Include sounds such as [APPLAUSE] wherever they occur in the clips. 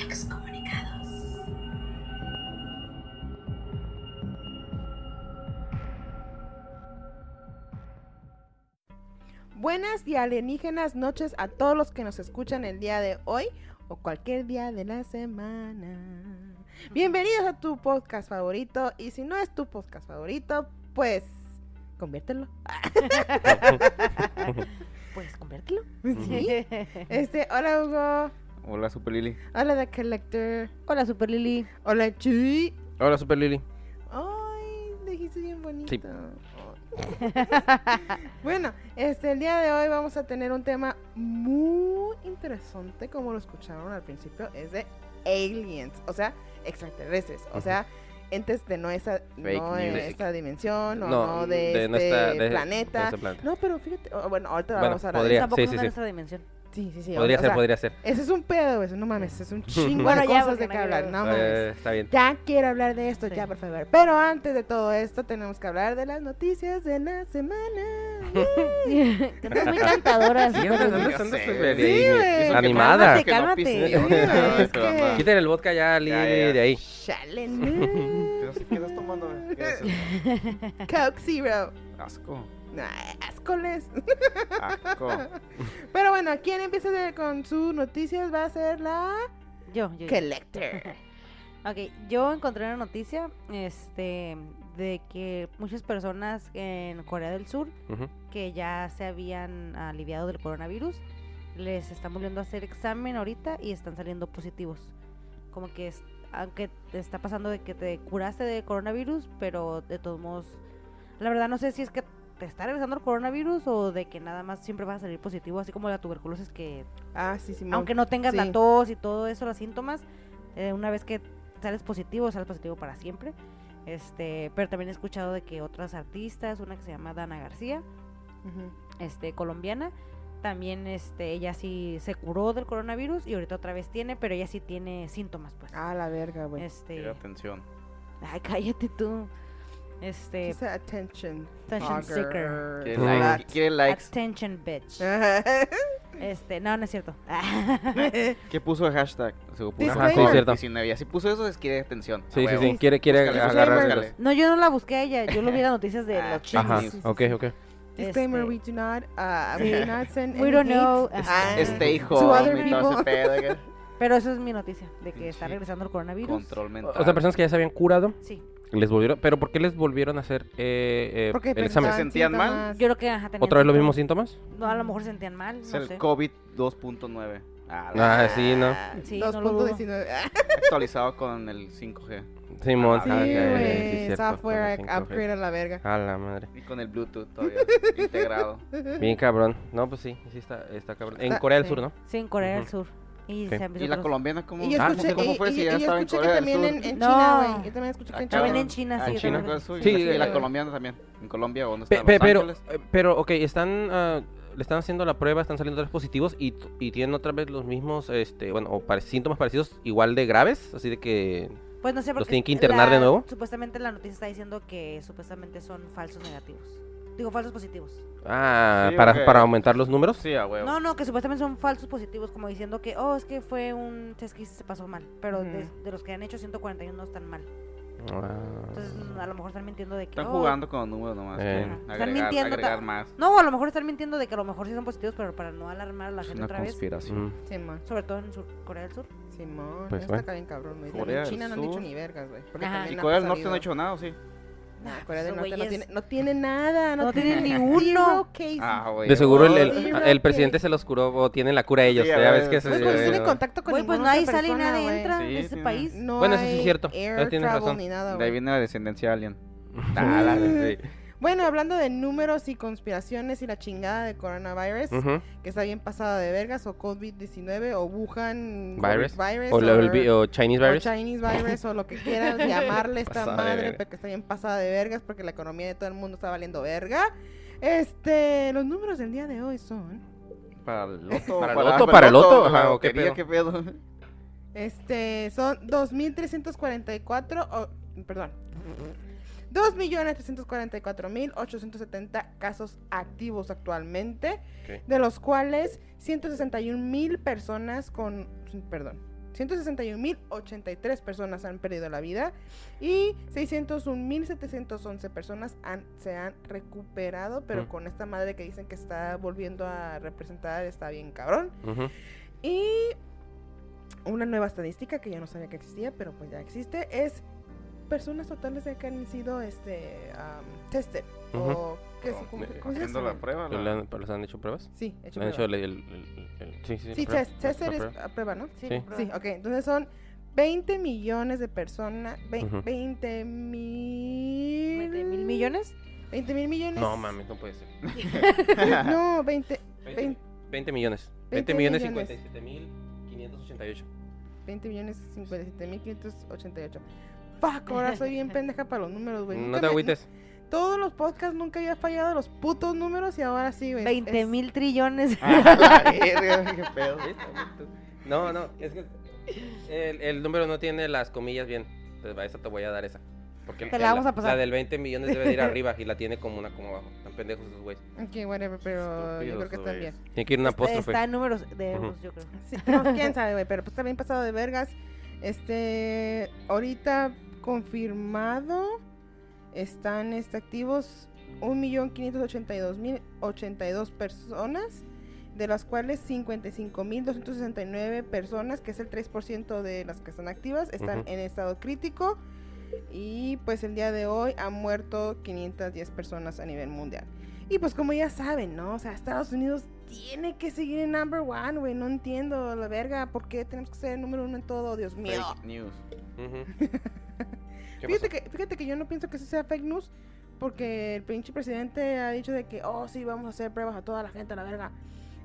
Excomunicados. Buenas y alienígenas noches a todos los que nos escuchan el día de hoy o cualquier día de la semana. Bienvenidos a tu podcast favorito y si no es tu podcast favorito, pues conviértelo. [LAUGHS] Pues conviértelo. Sí. Este, hola Hugo. Hola, Super Lili. Hola The Collector. Hola, Super Lili. Hola Chuy. Hola, Super Lili. Ay, dijiste bien bonito. Sí. [LAUGHS] bueno, este, el día de hoy vamos a tener un tema muy interesante, como lo escucharon al principio, es de aliens, o sea, extraterrestres, o sea, entes de no de news. esta dimensión, o No, no, de, de este nuestra- de- planeta. de este planeta. No, pero fíjate, oh, bueno, ahorita Bueno, vamos a hablar podría. de Tampoco sí, es sí, de sí. nuestra dimensión. Sí, sí, sí. Podría o ser, sea, podría ser. Ese es un pedo, eso, no mames, es un chingo Bueno, de ya, cosas de no que hablar, no Eh, mames. está bien. Ya quiero hablar de esto, Sí. ya, por favor. Pero antes de todo esto, tenemos que hablar de las noticias de la semana. Estás muy cantadora. Sí, ahí, Sí. Animada. Cálmate, cálmate. Sí, es que- Quiten el vodka ya, Lili, Ya, ya. de ahí. Chale, no. ¿Qué estás tomando? Coke Zero. Asco. Ascoles. Asco. [LAUGHS] Pero bueno, ¿quién empieza con sus noticias? Va a ser la Yo, yo. yo. Collector. [LAUGHS] Ok, yo encontré una noticia este, de que muchas personas en Corea del Sur que ya se habían aliviado del coronavirus, les están volviendo a hacer examen ahorita y están saliendo positivos. Como que es- aunque te está pasando de que te curaste de coronavirus, pero de todos modos, la verdad no sé si es que te está regresando el coronavirus o de que nada más siempre vas a salir positivo, así como la tuberculosis que Ah, sí, sí. aunque no tengas sí. la tos y todo eso, los síntomas, eh, una vez que sales positivo, sales positivo para siempre. Este, pero también he escuchado de que otras artistas, una que se llama Dana García, este, colombiana, también este, ella sí se curó del coronavirus y ahorita otra vez tiene, pero ella sí tiene síntomas, pues. Ah, la verga, güey. Este, atención. ay, cállate tú. Este, Dice attention. Attention Fucker. seeker. Quiere, like- quiere likes. attention bitch. Ajá. [LAUGHS] Este, no, no es cierto. [LAUGHS] ¿Qué puso el hashtag? Se puso. Ajá, sí, cierto. 19. Y así puso eso, es quiere atención. Sí, sí, sí. Quiere, quiere Búscale, agarrar. búscale. no, yo no la busqué a ella, yo lo vi en las noticias de Ah, los chinos. Ajá, Sí, sí, sí, ok, ok. Disclaimer, Este, we do not, uh, we do not send We any don't hate. know. Ah. Stay To other home y todo ese people. pedo. Pero eso es mi noticia, de que está Sí. regresando el coronavirus. Control mental. O sea, personas que ya se habían curado, Sí, les volvieron. ¿Pero por qué les volvieron a hacer eh, eh, Porque el examen? ¿Se sentían mal? yo creo que ajá, tenían ¿Otra vez los mismos síntomas. No, a lo mejor se sentían mal, Es no el sé. COVID 2.9. Ah, la- Ah, sí, ¿no? Sí, no lo dudo. 2.19. Ah, Actualizado con el 5G. Simón. Ah, Sí, ah, ok, sí, güey. cierto, Software con el 5G. upgrade a la verga. A la madre. Y con el Bluetooth todavía [LAUGHS] integrado. Bien cabrón. No, pues sí, sí está, está cabrón. En Está- Corea del sí. Sur, ¿no? Sí, en Corea del Ujú. Sur. Y se ¿Y la colombiana cómo? Y yo Ah, escuché, no sé cómo fue y- si y ya estaba en Corea del también Sur. en, en No. China, güey. Yo también escuché que en Ah, China. También cabrón. en China, Ah, sí. en China, también. ¿cuál es Sí? ¿Y la colombiana también? ¿En Colombia o dónde está? pe- ¿Los pero, eh, pero, ok, están, ah, le están haciendo la prueba, están saliendo tres positivos y, y tienen otra vez los mismos, este, bueno, o pare- síntomas parecidos, igual de graves, así de que... Pues no sé, porque tienen que internar de la- nuevo? Supuestamente la noticia está diciendo que supuestamente son falsos negativos. Digo, falsos positivos. Ah, Sí, para, para aumentar los números. Sí, a huevo. No, no, que supuestamente son falsos positivos, como diciendo que, oh, es que fue un test que se pasó mal. Pero de, los que han hecho 141 no están mal. Ah. Entonces, a lo mejor están mintiendo de que. Están oh, jugando con los números nomás. Eh. Están mintiendo agregar ta- más. No, a lo mejor están mintiendo de que a lo mejor sí son positivos, pero para no alarmar a la Es gente una otra vez. conspiración. Simón. Sobre todo en Sur- Corea del Sur. Simón. Pues, Está bien cabrón, güey. Del China no han dicho Sur. ni vergas, güey. ¿Y Corea del Norte no ha hecho nada o sí? No, Nah, Corea del Norte no tiene, no tiene nada. No, No tienen ni uno. Ah, güey. De seguro el, el, el presidente se los curó o tienen la cura ellos. Sí, ya ves que se- pues Eh, tiene contacto con Güey, pues nadie sale y nadie entra Sí, en ese tiene- país. No Bueno, eso sí hay es cierto. air Eso tienes travel razón. ni nada, De ahí viene la descendencia alien. [LAUGHS] Ah, la- sí. [LAUGHS] Bueno, hablando de números y conspiraciones y la chingada de coronavirus, que está bien pasada de vergas, o COVID-19, o Wuhan Virus. virus, O, Chinese o virus. Chinese virus, o lo que quieran [LAUGHS] llamarle esta madre, pero que está bien pasada de vergas, porque la economía de todo el mundo está valiendo verga. Este, los números del día de hoy son, Para el loto. Para el loto, para el loto, ajá, ¿o qué pedo? ¿Qué pedo? este, son 2.344, o, perdón, 2.344.870 casos activos actualmente, de los cuales 161.000 personas con, perdón, 161.083 personas han perdido la vida y 601.711 personas han, se han recuperado, pero con esta madre que dicen que está volviendo a representar está bien cabrón. Y una nueva estadística que yo no sabía que existía, pero pues ya existe, es personas totales de que han sido este um, tested o ¿qué es? ¿Cómo? ¿Cómo- Eh, cómo se Haciendo llama? la prueba. ¿Le la- han, ¿Les han hecho pruebas? Sí, hecho ¿Le han hecho prueba. el, el- el- el- sí, sí, Sí, la prueba? test, La tested es prueba. a prueba, ¿no? Sí, Sí. prueba. Sí, ok, entonces son 20 millones de personas, Ujú. 20 mil... ¿Veinte mil millones? 20 mil millones. No mames, no puede ser. [LAUGHS] No, 20, 20, Vein- 20 millones. 20 20 millones millones. 57 mil 588. 20 millones 57 mil 588. Fuck, ahora soy bien pendeja para los números, güey. No te me- agüites. Todos los podcasts nunca había fallado los putos números y ahora sí, güey. 20 Es- mil trillones. [LAUGHS] Ah, la verga, qué pedo. No, no, es que el, el número no tiene las comillas bien. Entonces, a esa te voy a dar esa. Porque Te la vamos a pasar. La del 20 millones debe de ir arriba y la tiene como una como abajo. Están pendejos esos güeyes. Ok, whatever, pero yo creo que están bien. Tiene que ir una apóstrofe. Está en números de euros, yo creo. Sí, no, quién sabe, güey, pero pues también pasado de vergas. Este, ahorita confirmado están este, activos 1.582.082 personas, de las cuales 55.269 personas, que es el 3% de las que están activas, están Ujú. en estado crítico. Y pues el día de hoy han muerto 510 personas a nivel mundial. Y pues como ya saben, ¿no? O sea, Estados Unidos tiene que seguir en number one, güey. No entiendo la verga. ¿Por qué tenemos que ser el número uno en todo? Dios mío. Fake news. Ujú. ¿Qué [LAUGHS] Fíjate que, fíjate que yo no pienso que eso sea fake news. Porque el pinche presidente ha dicho de que, oh, sí, vamos a hacer pruebas a toda la gente, a la verga.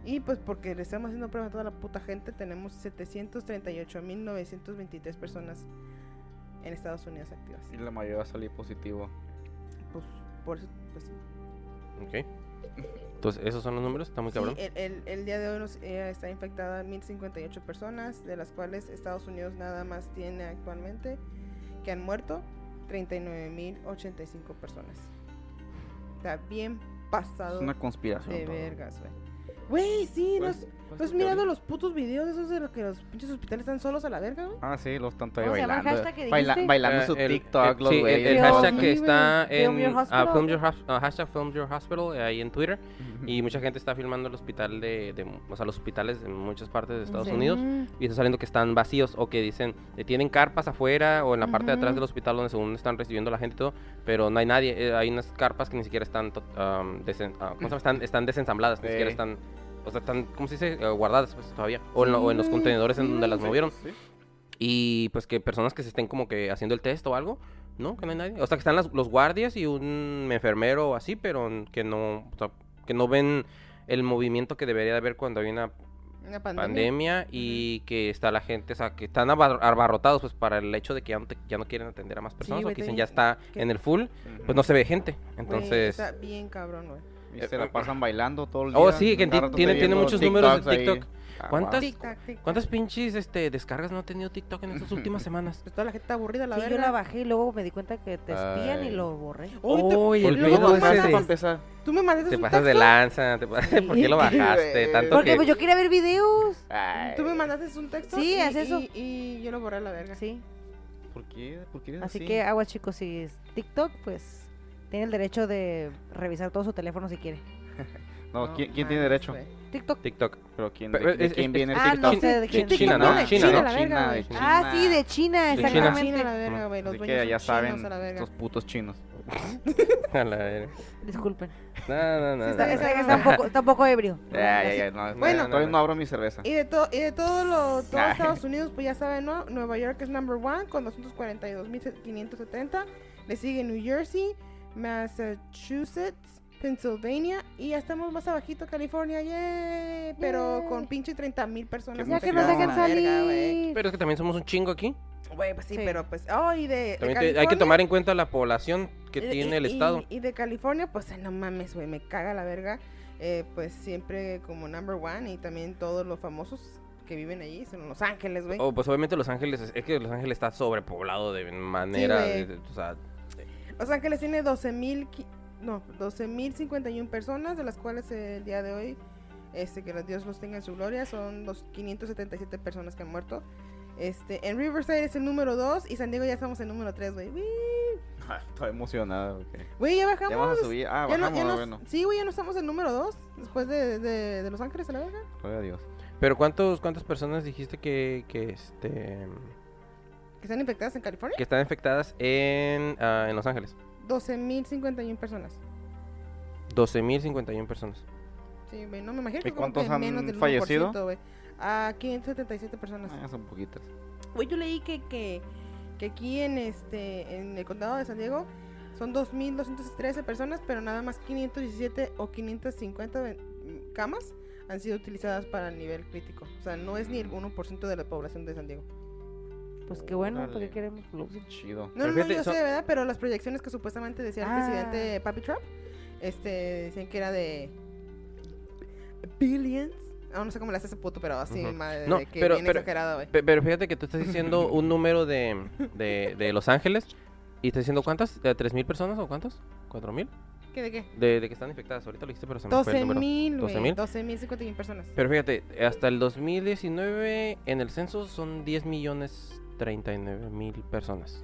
Y pues porque le estamos haciendo pruebas a toda la puta gente, tenemos 738.923 personas en Estados Unidos activas. Y la mayoría va a salir positivo. Pues por eso, pues sí. Ok. Entonces, ¿esos son los números? Está muy Sí, cabrón. el, el- el día de hoy nos, eh, está infectada 1058 personas, de las cuales Estados Unidos nada más tiene actualmente que han muerto 39.085 personas. Está bien pasado Es una conspiración. de todo. vergas, güey. Güey, sí, ¿Cuál ¿nos, es- cuál es ¿no tu has mirado teoría? los putos videos esos de los que los pinches hospitales están solos a la verga, güey? Ah, sí, los están todavía ¿Cómo se llama el bailando. hashtag que baila- bailando Eh, su el- TikTok, el- los sí, el, güeyes. el Film- hashtag que está en Film Your ah, Hospital. Film Your Hos- ah, hashtag Film Your Hospital eh, ahí en Twitter y mucha gente está filmando el hospital de, de- o sea, los hospitales en muchas partes de Estados Sí. Unidos y está saliendo que están vacíos o que dicen que tienen carpas afuera o en la parte de atrás Ujú. del hospital donde según están recibiendo a la gente y todo, pero no hay nadie, eh, hay unas carpas que ni siquiera están to- am, desen- ah, ¿cómo se llama? están, están desensambladas, ni siquiera están o sea, están, ¿cómo se dice? Eh, guardadas pues, todavía. O en, lo- o en los Sí, contenedores en sí, donde las Sí, movieron. sí. Y pues que personas que se estén como que haciendo el test o algo, ¿no? Que no hay nadie. O sea, que están las- los guardias y un enfermero o así, pero que no, o sea, que no ven el movimiento que debería de haber cuando hay una Una pandemia. pandemia y que está la gente, o sea, que están abar- abarrotados pues para el hecho de que ya no, te- ya no quieren atender a más personas güey, o que dicen ya está que- en el full, pues no se ve gente. Entonces, está bien cabrón, güey. Y se la pasan bailando todo el día. oh sí, que tiene, muchos números de. TikTok. Ah, ¿Cuántas- wow. Tic tac, tic tac. ¿Cuántas pinches este, descargas no ha tenido TikTok en estas [LAUGHS] últimas semanas? Pues toda la gente aburrida, la Sí, verga. yo la bajé y luego me di cuenta que te espían y lo borré. Uy, el ¿Por qué luego pedo ese? Tú me mandaste Te un pasas de lanza, te pasas- [LAUGHS] ¿por qué lo bajaste? Tanto Porque que... pues yo quería ver videos. Ay, Tú me mandaste un texto. Sí, y, haz eso. Y, y yo lo borré a la verga. Sí. ¿Por qué? ¿Por qué eres Así así? que aguas chicos, si es TikTok, pues tiene el derecho de revisar todo su teléfono si quiere. [LAUGHS] No, ¿quién, quién tiene mames, derecho? TikTok. TikTok. Pero ¿quién, Pero de, de es- quién es- viene Ah, TikTok? no sé de quién. China, ¿no? China, ¿no? la verga, güey. de Ah, sí, de China, De China. exactamente. China, la verga, güey. Los Así que ya chinos saben, a la verga. estos putos chinos. [LAUGHS] A la verga. Disculpen. No, no, no. Sí, no, está- Está, no. está- está un poco, está un poco ebrio. [LAUGHS] Ya, ya, ya. No, Bueno. no, todavía no abro mi cerveza. Y de, to- y de todo lo, todo Ay. Estados Unidos, pues ya saben, ¿no? Nueva York es number one con 242.570. Le sigue New Jersey, Massachusetts, Pennsylvania y ya estamos más abajito California, ¡yay! Pero Yay. con pinche 30.000 personas. Qué Ya que nos dejen verga, salir. Pero es que también somos un chingo aquí. Güey, pues sí, Sí. pero pues, oh, y de, de También te- hay que California, tomar en cuenta la población que y- tiene el y- estado. Y, de California, pues no mames, güey, me caga la verga. Eh, pues siempre como number one y también todos los famosos que viven allí son Los Ángeles, güey. Oh, pues obviamente Los Ángeles, es que Los Ángeles está sobrepoblado de manera, de- o sea, Los Ángeles tiene 12.000, qui- no, 12.051 personas, de las cuales el día de hoy, este, que los Dios los tenga en su gloria, son los 577 personas que han muerto. Este, en Riverside es el número 2 y San Diego ya estamos en número 3, güey. Uy. [LAUGHS] Estoy emocionado. ok. Güey, ya bajamos. Ya vamos a subir. Ah, Ya no- bajamos, ya no- bueno. Sí, güey, ya no estamos en número 2 después de, de, de Los Ángeles a la verga. Gloria a Dios. Pero ¿cuántos, ¿cuántas personas dijiste que, que, este, están infectadas en California. que están infectadas en, ah, en Los Ángeles? 12.051 personas. 12.051 personas. Sí, güey, no me imagino ¿Y como cuántos que han menos del 1%, fallecido? güey. A 577 personas. Ah, son poquitas. Güey, yo leí que, que, que aquí en este en el condado de San Diego son 2.213 personas, pero nada más 517 o 550 ven- camas han sido utilizadas para el nivel crítico. O sea, no es ni el 1% de la población de San Diego. Pues qué bueno, ¿para Órale. qué queremos? Chido. No, no, no, yo son- sé, ¿verdad? Pero las proyecciones que supuestamente decía el Ah. presidente Papi Trump, este, decían que era de billions. Ah, no sé cómo le hace ese puto, pero así, Ujú. madre, No, de que pero- bien pero- exagerado, güey. Pe- Pero fíjate que tú estás diciendo [LAUGHS] un número de, de, de Los Ángeles y estás diciendo cuántas, ¿Eh, ¿tres mil personas o cuántas? ¿Cuatro mil? ¿Qué de qué? De, de que están infectadas. Ahorita lo dijiste, pero se me fue el número. 12.000, güey. 12,000. 12.051 personas. Pero fíjate, hasta el 2019 en el censo son 10 millones 39 mil personas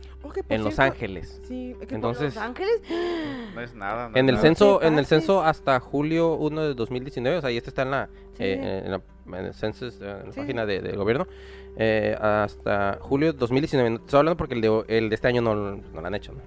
en Los cierto, Ángeles. Sí, que Entonces- ¿Los Ángeles? [GASPS] No es nada. no En el nada. censo, ¿Qué en el censo hasta julio 1 de 2019, o sea, y este está en la, Sí, eh, en la, en el census, en la Sí, página de- del gobierno, eh, hasta julio 2019. No Estoy hablando porque el de, el de este año no, no lo han hecho, ¿no?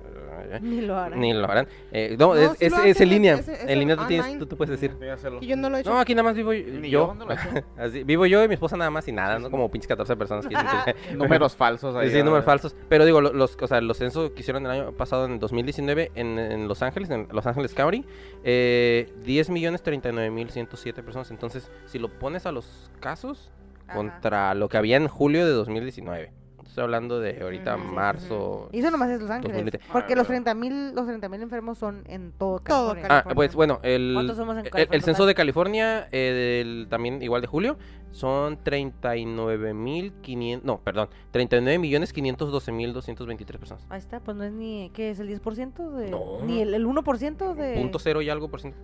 Eh, Ni lo harán. ni lo harán. Eh, no, No, es, es, lo es hacen, en línea. es- es en línea tú, tienes, tú, tú puedes decir. Yo no lo he hecho. No, aquí nada más [LAUGHS] vivo Ni yo. yo, ¿dónde lo he hecho? Así, vivo yo y mi esposa nada más y nada, ¿no? Como pinches 14 personas que [LAUGHS] dicen que- Números falsos ahí. Sí, números falsos. Pero digo, lo- los, o sea, los censos que hicieron el año pasado, en 2019, en, en Los Ángeles, en Los Ángeles County, eh, 10 millones 39 mil 107 personas. Entonces, si lo pones a los casos, Ajá. contra lo que había en julio de 2019. Estoy hablando de ahorita Ujú, sí, sí, marzo. Y eso nomás es Los Ángeles. 2020. Porque Ah, los pero- 30 mil los 30.000 enfermos son en todo Todo California. Ah, pues bueno, el, ¿Cuántos somos en el- censo de California, eh, del- también igual de julio, son 39 mil 500, no, perdón, 39 millones 512 mil 223 personas. Ahí está, pues no es ni, ¿qué es? ¿El 10%? De, No. Ni el, el 1% de... Punto cero y algo por ciento.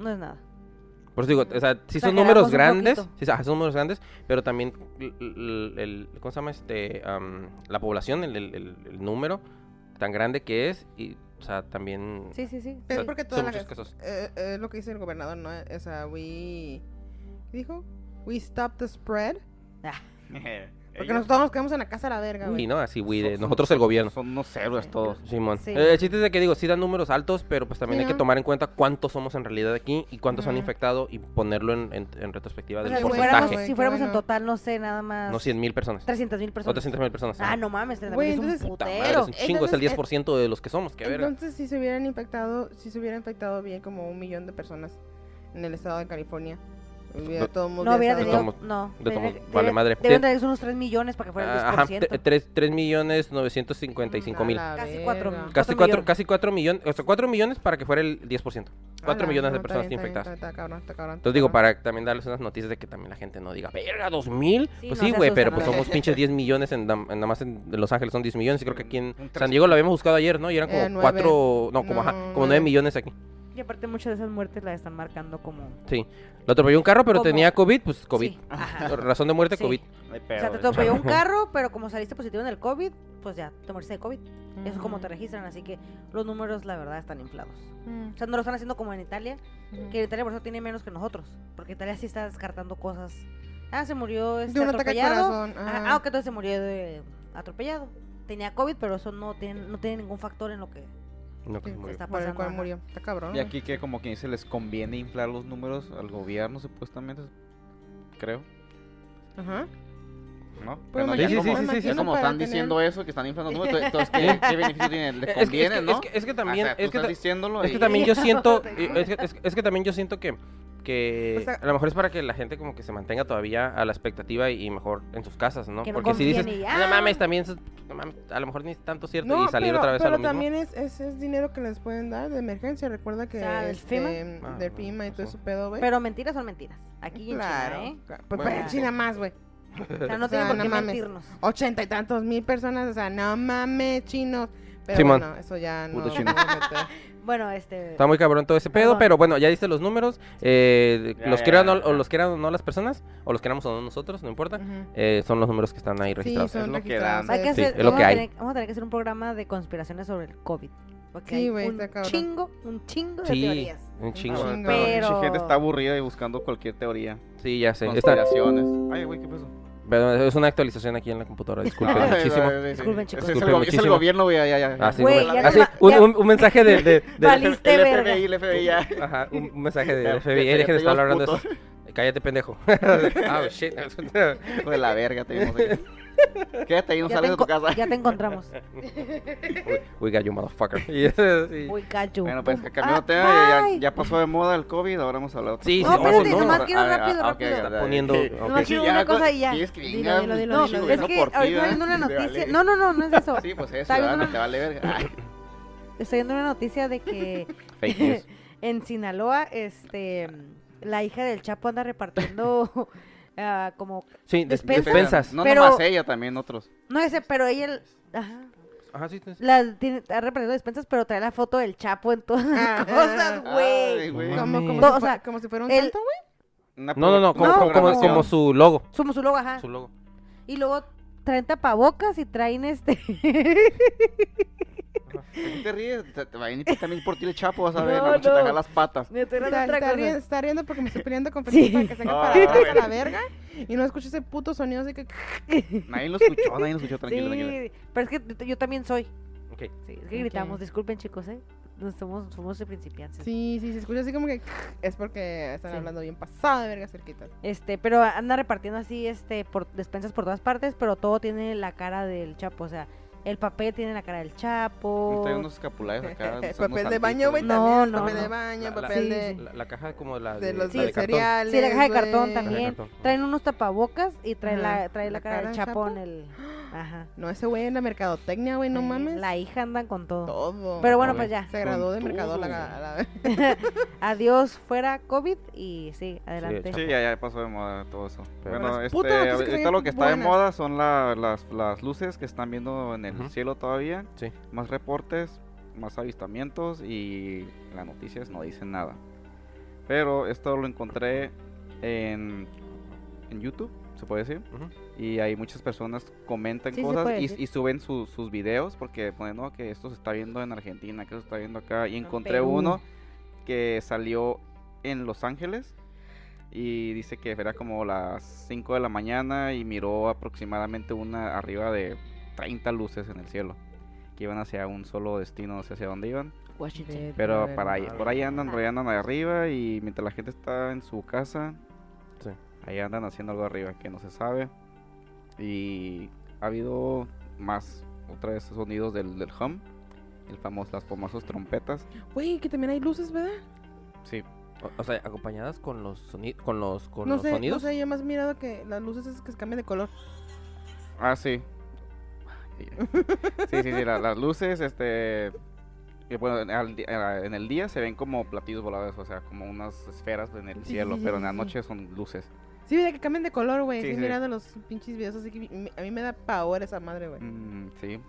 No es nada. Por eso digo, o sea, sí son números grandes, sí, ajá, son números grandes, pero también l- l- el, ¿cómo se llama este? am, la población, el, el- el- el número tan grande que es, y, o sea, también... Sí, sí, sí. o Pero sea, es porque toda son la muchos gente- casos. eh, eh, lo que dice el gobernador, ¿no? O sea, we... ¿Qué dijo? We stop the spread. Ah, [LAUGHS] [LAUGHS] Porque nosotros nos quedamos en la casa a la verga, güey. Y no, así, güey, son- de son- nosotros el gobierno. Son unos héroes todos. Simón. Sí. Eh, El chiste es de que digo, sí dan números altos, pero pues también Sí, hay que ¿no? tomar en cuenta cuántos somos en realidad aquí y cuántos han Ujú. infectado y ponerlo en, en- en retrospectiva del si fuéramos, porcentaje. güey, si qué fuéramos en bueno. total, no sé, nada más... No 100 mil personas. 300 mil O personas. 300 mil personas. Ah, no mames, 300 Güey, mil es un entonces- Puta madre, putero. es un chingo, es el Entonces, 10% de los que somos, qué verga. Entonces, si se hubieran infectado, si se hubiera infectado bien como un millón de personas en el estado de California, hubiera No- todo mundo No hubiera de tenido... No. de debería- modos, vale madre. Deben tener unos 3 millones para que fuera el 10%. Ajá, 3, millones 955 mil. La Casi verga. cuatro- Casi cuatro 4, millones. casi 4 millones, o sea, 4 millones para que fuera el 10%. 4 Ala, millones de personas bien, está bien, infectadas. está- está cabrón, está cabrón, está Entonces digo, para también darles unas noticias de que también la gente no diga, verga, ¿dos mil? Sí, pues no sí, güey, pero pues somos pinches 10 millones, en, nada más en de Los Ángeles son 10 millones, y creo que aquí en San Diego lo habíamos buscado ayer, ¿no? Y eran Eh, como nueve. 4, no, como, ajá, No, como 9 nueve. millones aquí. Y aparte muchas de esas muertes las están marcando como... Sí. Lo atropelló un carro, pero ¿Cómo? tenía COVID, pues COVID. Sí, ajá. Razón de muerte, Sí. COVID. O sea, te güey. atropelló un carro, pero como saliste positivo en el COVID, pues ya, te moriste de COVID. Eso es como te registran, así que los números, la verdad, están inflados. Mm, O sea, no lo están haciendo como en Italia, ujú. que en Italia por eso tiene menos que nosotros. Porque Italia sí está descartando cosas. Ah, se murió este De un ataque al atropellado. corazón. Ajá, ajá. Ah, ok, entonces se murió de atropellado. Tenía COVID, pero eso no tiene, no tiene ningún factor en lo que No, que Sí. se murió. está Por el cual murió. Está cabrón. Y aquí que como quien dice les conviene inflar los números al gobierno supuestamente, creo, Ajá. ¿No? Pues sí, como, sí, sí, sí, ya sí. como para están tener- diciendo eso, que están inflando números, [LAUGHS] entonces ¿qué, qué beneficio tiene? Les Es que- es conviene, que- ¿no? es que- es que también- O sea, tú es que estás diciéndolo Es que y- también yo siento, [LAUGHS] es que, también yo siento que, que O sea- a lo mejor es para que la gente como que se mantenga todavía a la expectativa y, y mejor en sus casas, ¿no? Que no Porque si dices, no mames, también, es- no mames, a lo mejor ni es tanto cierto No, y salir pero, otra vez a pero lo mismo. también es, es, es dinero que les pueden dar de emergencia. Recuerda que O sea, ¿del este, FEMA? Ah, del y todo ese pedo, güey. Pero mentiras son mentiras. Aquí en. China, ¿eh? claro. Pues, Bueno, pero en. China más, güey. O [LAUGHS] sea, no O sea, tienen por no qué mames. mentirnos. Ochenta y tantos mil personas, o sea, no mames, chinos. Pero Simón. bueno, eso ya no. Puto chino. [LAUGHS] Bueno, este. Está muy cabrón todo ese pedo, Perdón. pero bueno, ya diste los números. eh, Ya, los ya, quieran ya, o, los quieran o no las personas, o los queramos o no nosotros, no importa. Ujú. eh, son los números que están ahí Sí, registrados. son Es lo que registrados. dan. Hay que Sí, hacer, es lo vamos, que a hay. tener, vamos a tener que hacer un programa de conspiraciones sobre el COVID. Porque Sí, hay güey, un cabrón. chingo, un chingo de Sí, teorías. un chingo. chingo. Pero- Mucha gente está aburrida y buscando cualquier teoría. Sí, ya sé. Está, Conspiraciones. Ay, güey, ¿qué pasó? Es una actualización aquí en la computadora, disculpen [LAUGHS] Ay, muchísimo. Disculpen, chicos. Es, es el, es gobierno, güey, ya, ya, ya. Así, Güey, un- ya así, les va- un, ya- un- un mensaje de, de, [LAUGHS] de- Valiste el verga. FBI, el FBI, ya. Ajá, un, un mensaje del FBI. Dejen de te estar digo, hablando de eso. Cállate, pendejo. [LAUGHS] oh, shit. Hijo de la verga, te vimos ahí. [LAUGHS] Quédate ahí, no Ya sales te, de tu casa. ya te encontramos. [LAUGHS] We got you, motherfucker. [LAUGHS] Y eso, sí. Uy, cacho. Bueno, pues cambiando Ah, tema, ya, pasó de moda el COVID, ahora vamos a hablar Sí, cosa. sí, No, nomás quiero rápido, rápido. Está poniendo- No, es que viendo una noticia. No, no, no, no es eso. Sí, pues es, Está viendo ciudadano, una- te vale verga. Ay, Estoy viendo una noticia de que Fake news. en Sinaloa, este, la hija del Chapo anda repartiendo ah, como, Sí, des- Despensas. despensas. No Pero- nomás ella, también otros. no ese, pero ella, ajá, Ajá, sí, sí. la tiene, está repartiendo despensas, pero trae la foto del Chapo en todas las Ah, cosas, Ay, güey. Como, como, si o sea, como si fuera un el- santo, güey. No, no, no, como, No, como, como, como su logo. Somos su logo, ajá. Su logo. Y luego traen tapabocas y traen este. ¿Por qué te ríes? Te, te va a venir también por ti el chapo, vas a ver, No, noche te no. haga las patas. Me estoy Está, otra está cosa. riendo, está riendo porque me estoy peleando con Sí. Felipe para que se haga Ah, para la verga y no escucho ese puto sonido así que... [LAUGHS] Nadie lo escuchó, nadie lo escuchó, tranquilo, tranquilo. Sí, pero es que yo- también soy. Ok. Sí, es que Ok. gritamos, disculpen chicos, ¿eh? Somos, somos de principiantes. Sí, sí, se escucha así como que... [LAUGHS] Es porque están Sí. hablando bien pasado de verga cerquitas. Este, pero anda repartiendo así, este, por despensas por todas partes, pero todo tiene la cara del Chapo, o sea, el papel tiene la cara del Chapo. Trae unos escapulares acá. [LAUGHS] El papel de baño, güey. No, también. no, papel no. de baño, papel Sí, de... La, la caja como la De de, los cereales, Sí, la caja de cartón también. cartón. Traen unos tapabocas y trae la, trae la, ¿La cara del Chapo, en el... [GASPS] Ajá. No, ese güey en la mercadotecnia, güey, no Eh, mames. La hija andan con todo. Todo. Pero bueno, pues ya. Se graduó de mercadóloga. [LAUGHS] [LAUGHS] Adiós fuera COVID y sí, adelante. Sí, ya, ya pasó de moda todo eso. Pero bueno, este, lo que está de moda son la- las, las luces que están viendo en el Cielo todavía. Sí. Más reportes, más avistamientos y las noticias no dicen nada. Pero esto lo encontré en, en YouTube, se puede decir. Y hay muchas personas comentan Sí, cosas y, suben su- sus videos porque ponen no, que esto se está viendo en Argentina, que esto se está viendo acá. Y encontré Perú. uno que salió en Los Ángeles y dice que era como las 5 de la mañana y miró aproximadamente una arriba de 30 luces en el cielo que iban hacia un solo destino, no sé hacia dónde iban. Washington. Pero para ahí, por ahí andan, por ahí andan arriba y mientras la gente está en su casa, Sí. ahí andan haciendo algo arriba que no se sabe. Y ha habido más, otra vez sonidos del, del hum, el famoso, las famosas trompetas. Güey, que también hay luces, ¿verdad? Sí, O, o sea, acompañadas con los sonidos, con los, con No los sé, no sonidos. sé, yo más mirado que las luces es que se cambian de color. ah, sí. Sí, sí, sí, la- las luces, este... bueno, en el día se ven como platillos voladores, o sea, como unas esferas en el Sí, cielo, sí, sí, pero en la noche son luces. Sí, mira que cambian de color, güey. Sí. mirado los pinches videos así que a mí me da pavor esa madre, güey. Mm, sí.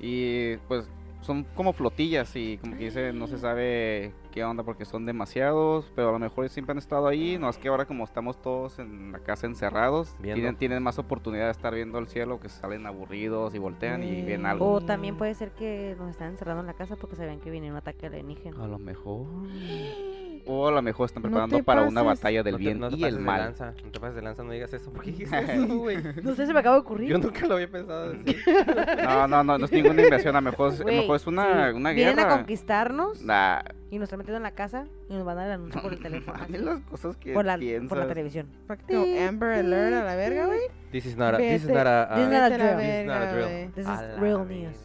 Y pues son como flotillas y como que dice, no se sabe qué onda porque son demasiados, pero a lo mejor siempre han estado ahí, no es que ahora como estamos todos en la casa encerrados, tienen, tienen más oportunidad de estar viendo el cielo, que salen aburridos y voltean y ven algo. O también puede ser que nos están encerrando en la casa porque sabían que viene un ataque alienígena. A lo mejor. [GASPS] [GASPS] [GASPS] O a lo mejor están No preparando te para una pases. batalla del No te- bien no te y el de mal. lanza, no te pases de lanza, no digas eso. ¿Por qué [LAUGHS] dijiste eso, güey? [LAUGHS] No sé, se me acaba de ocurrir. Yo nunca lo había pensado así. [LAUGHS] No, no, no, no es ninguna inversión, a lo mejor, es- a lo mejor es una, sí. una Vienen a guerra. conquistarnos Nah, y nos están metiendo en la casa y nos van a dar el anuncio por el teléfono. las cosas que por, la, piensas. por la televisión. Práctico Amber Alert a la verga, güey. This is not a, this is Vete- not a, This is not a Vete a la drill. this is not a drill. This is real news.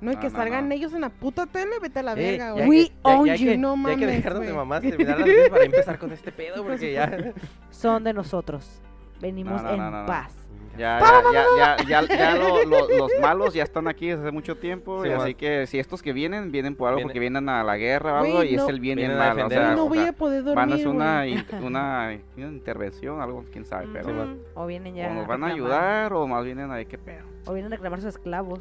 No, y No, que no, salgan no. ellos en la puta tele, vete a la Eh, verga, güey. We own you. que- No ya hay que mames, dejarnos de mamás terminar las para empezar con este pedo, porque ya... [LAUGHS] [LAUGHS] Son de nosotros. Venimos No, no, en no, no, no. paz. Ya, ya, ya, ya, ya, ya lo- lo- [LAUGHS] los malos ya están aquí desde hace mucho tiempo. Sí, y así que si estos que vienen, vienen por algo, Viene- porque vienen a la guerra o algo, y no- es el bien y el Vienen a mal. O sea, a- no o voy sea, a poder dormir, van a hacer una, in- una, una intervención, algo, quién sabe, pero Ujú. O vienen ya. o nos van a reclamar- ayudar o más vienen ahí, qué pedo. O vienen a reclamar sus esclavos.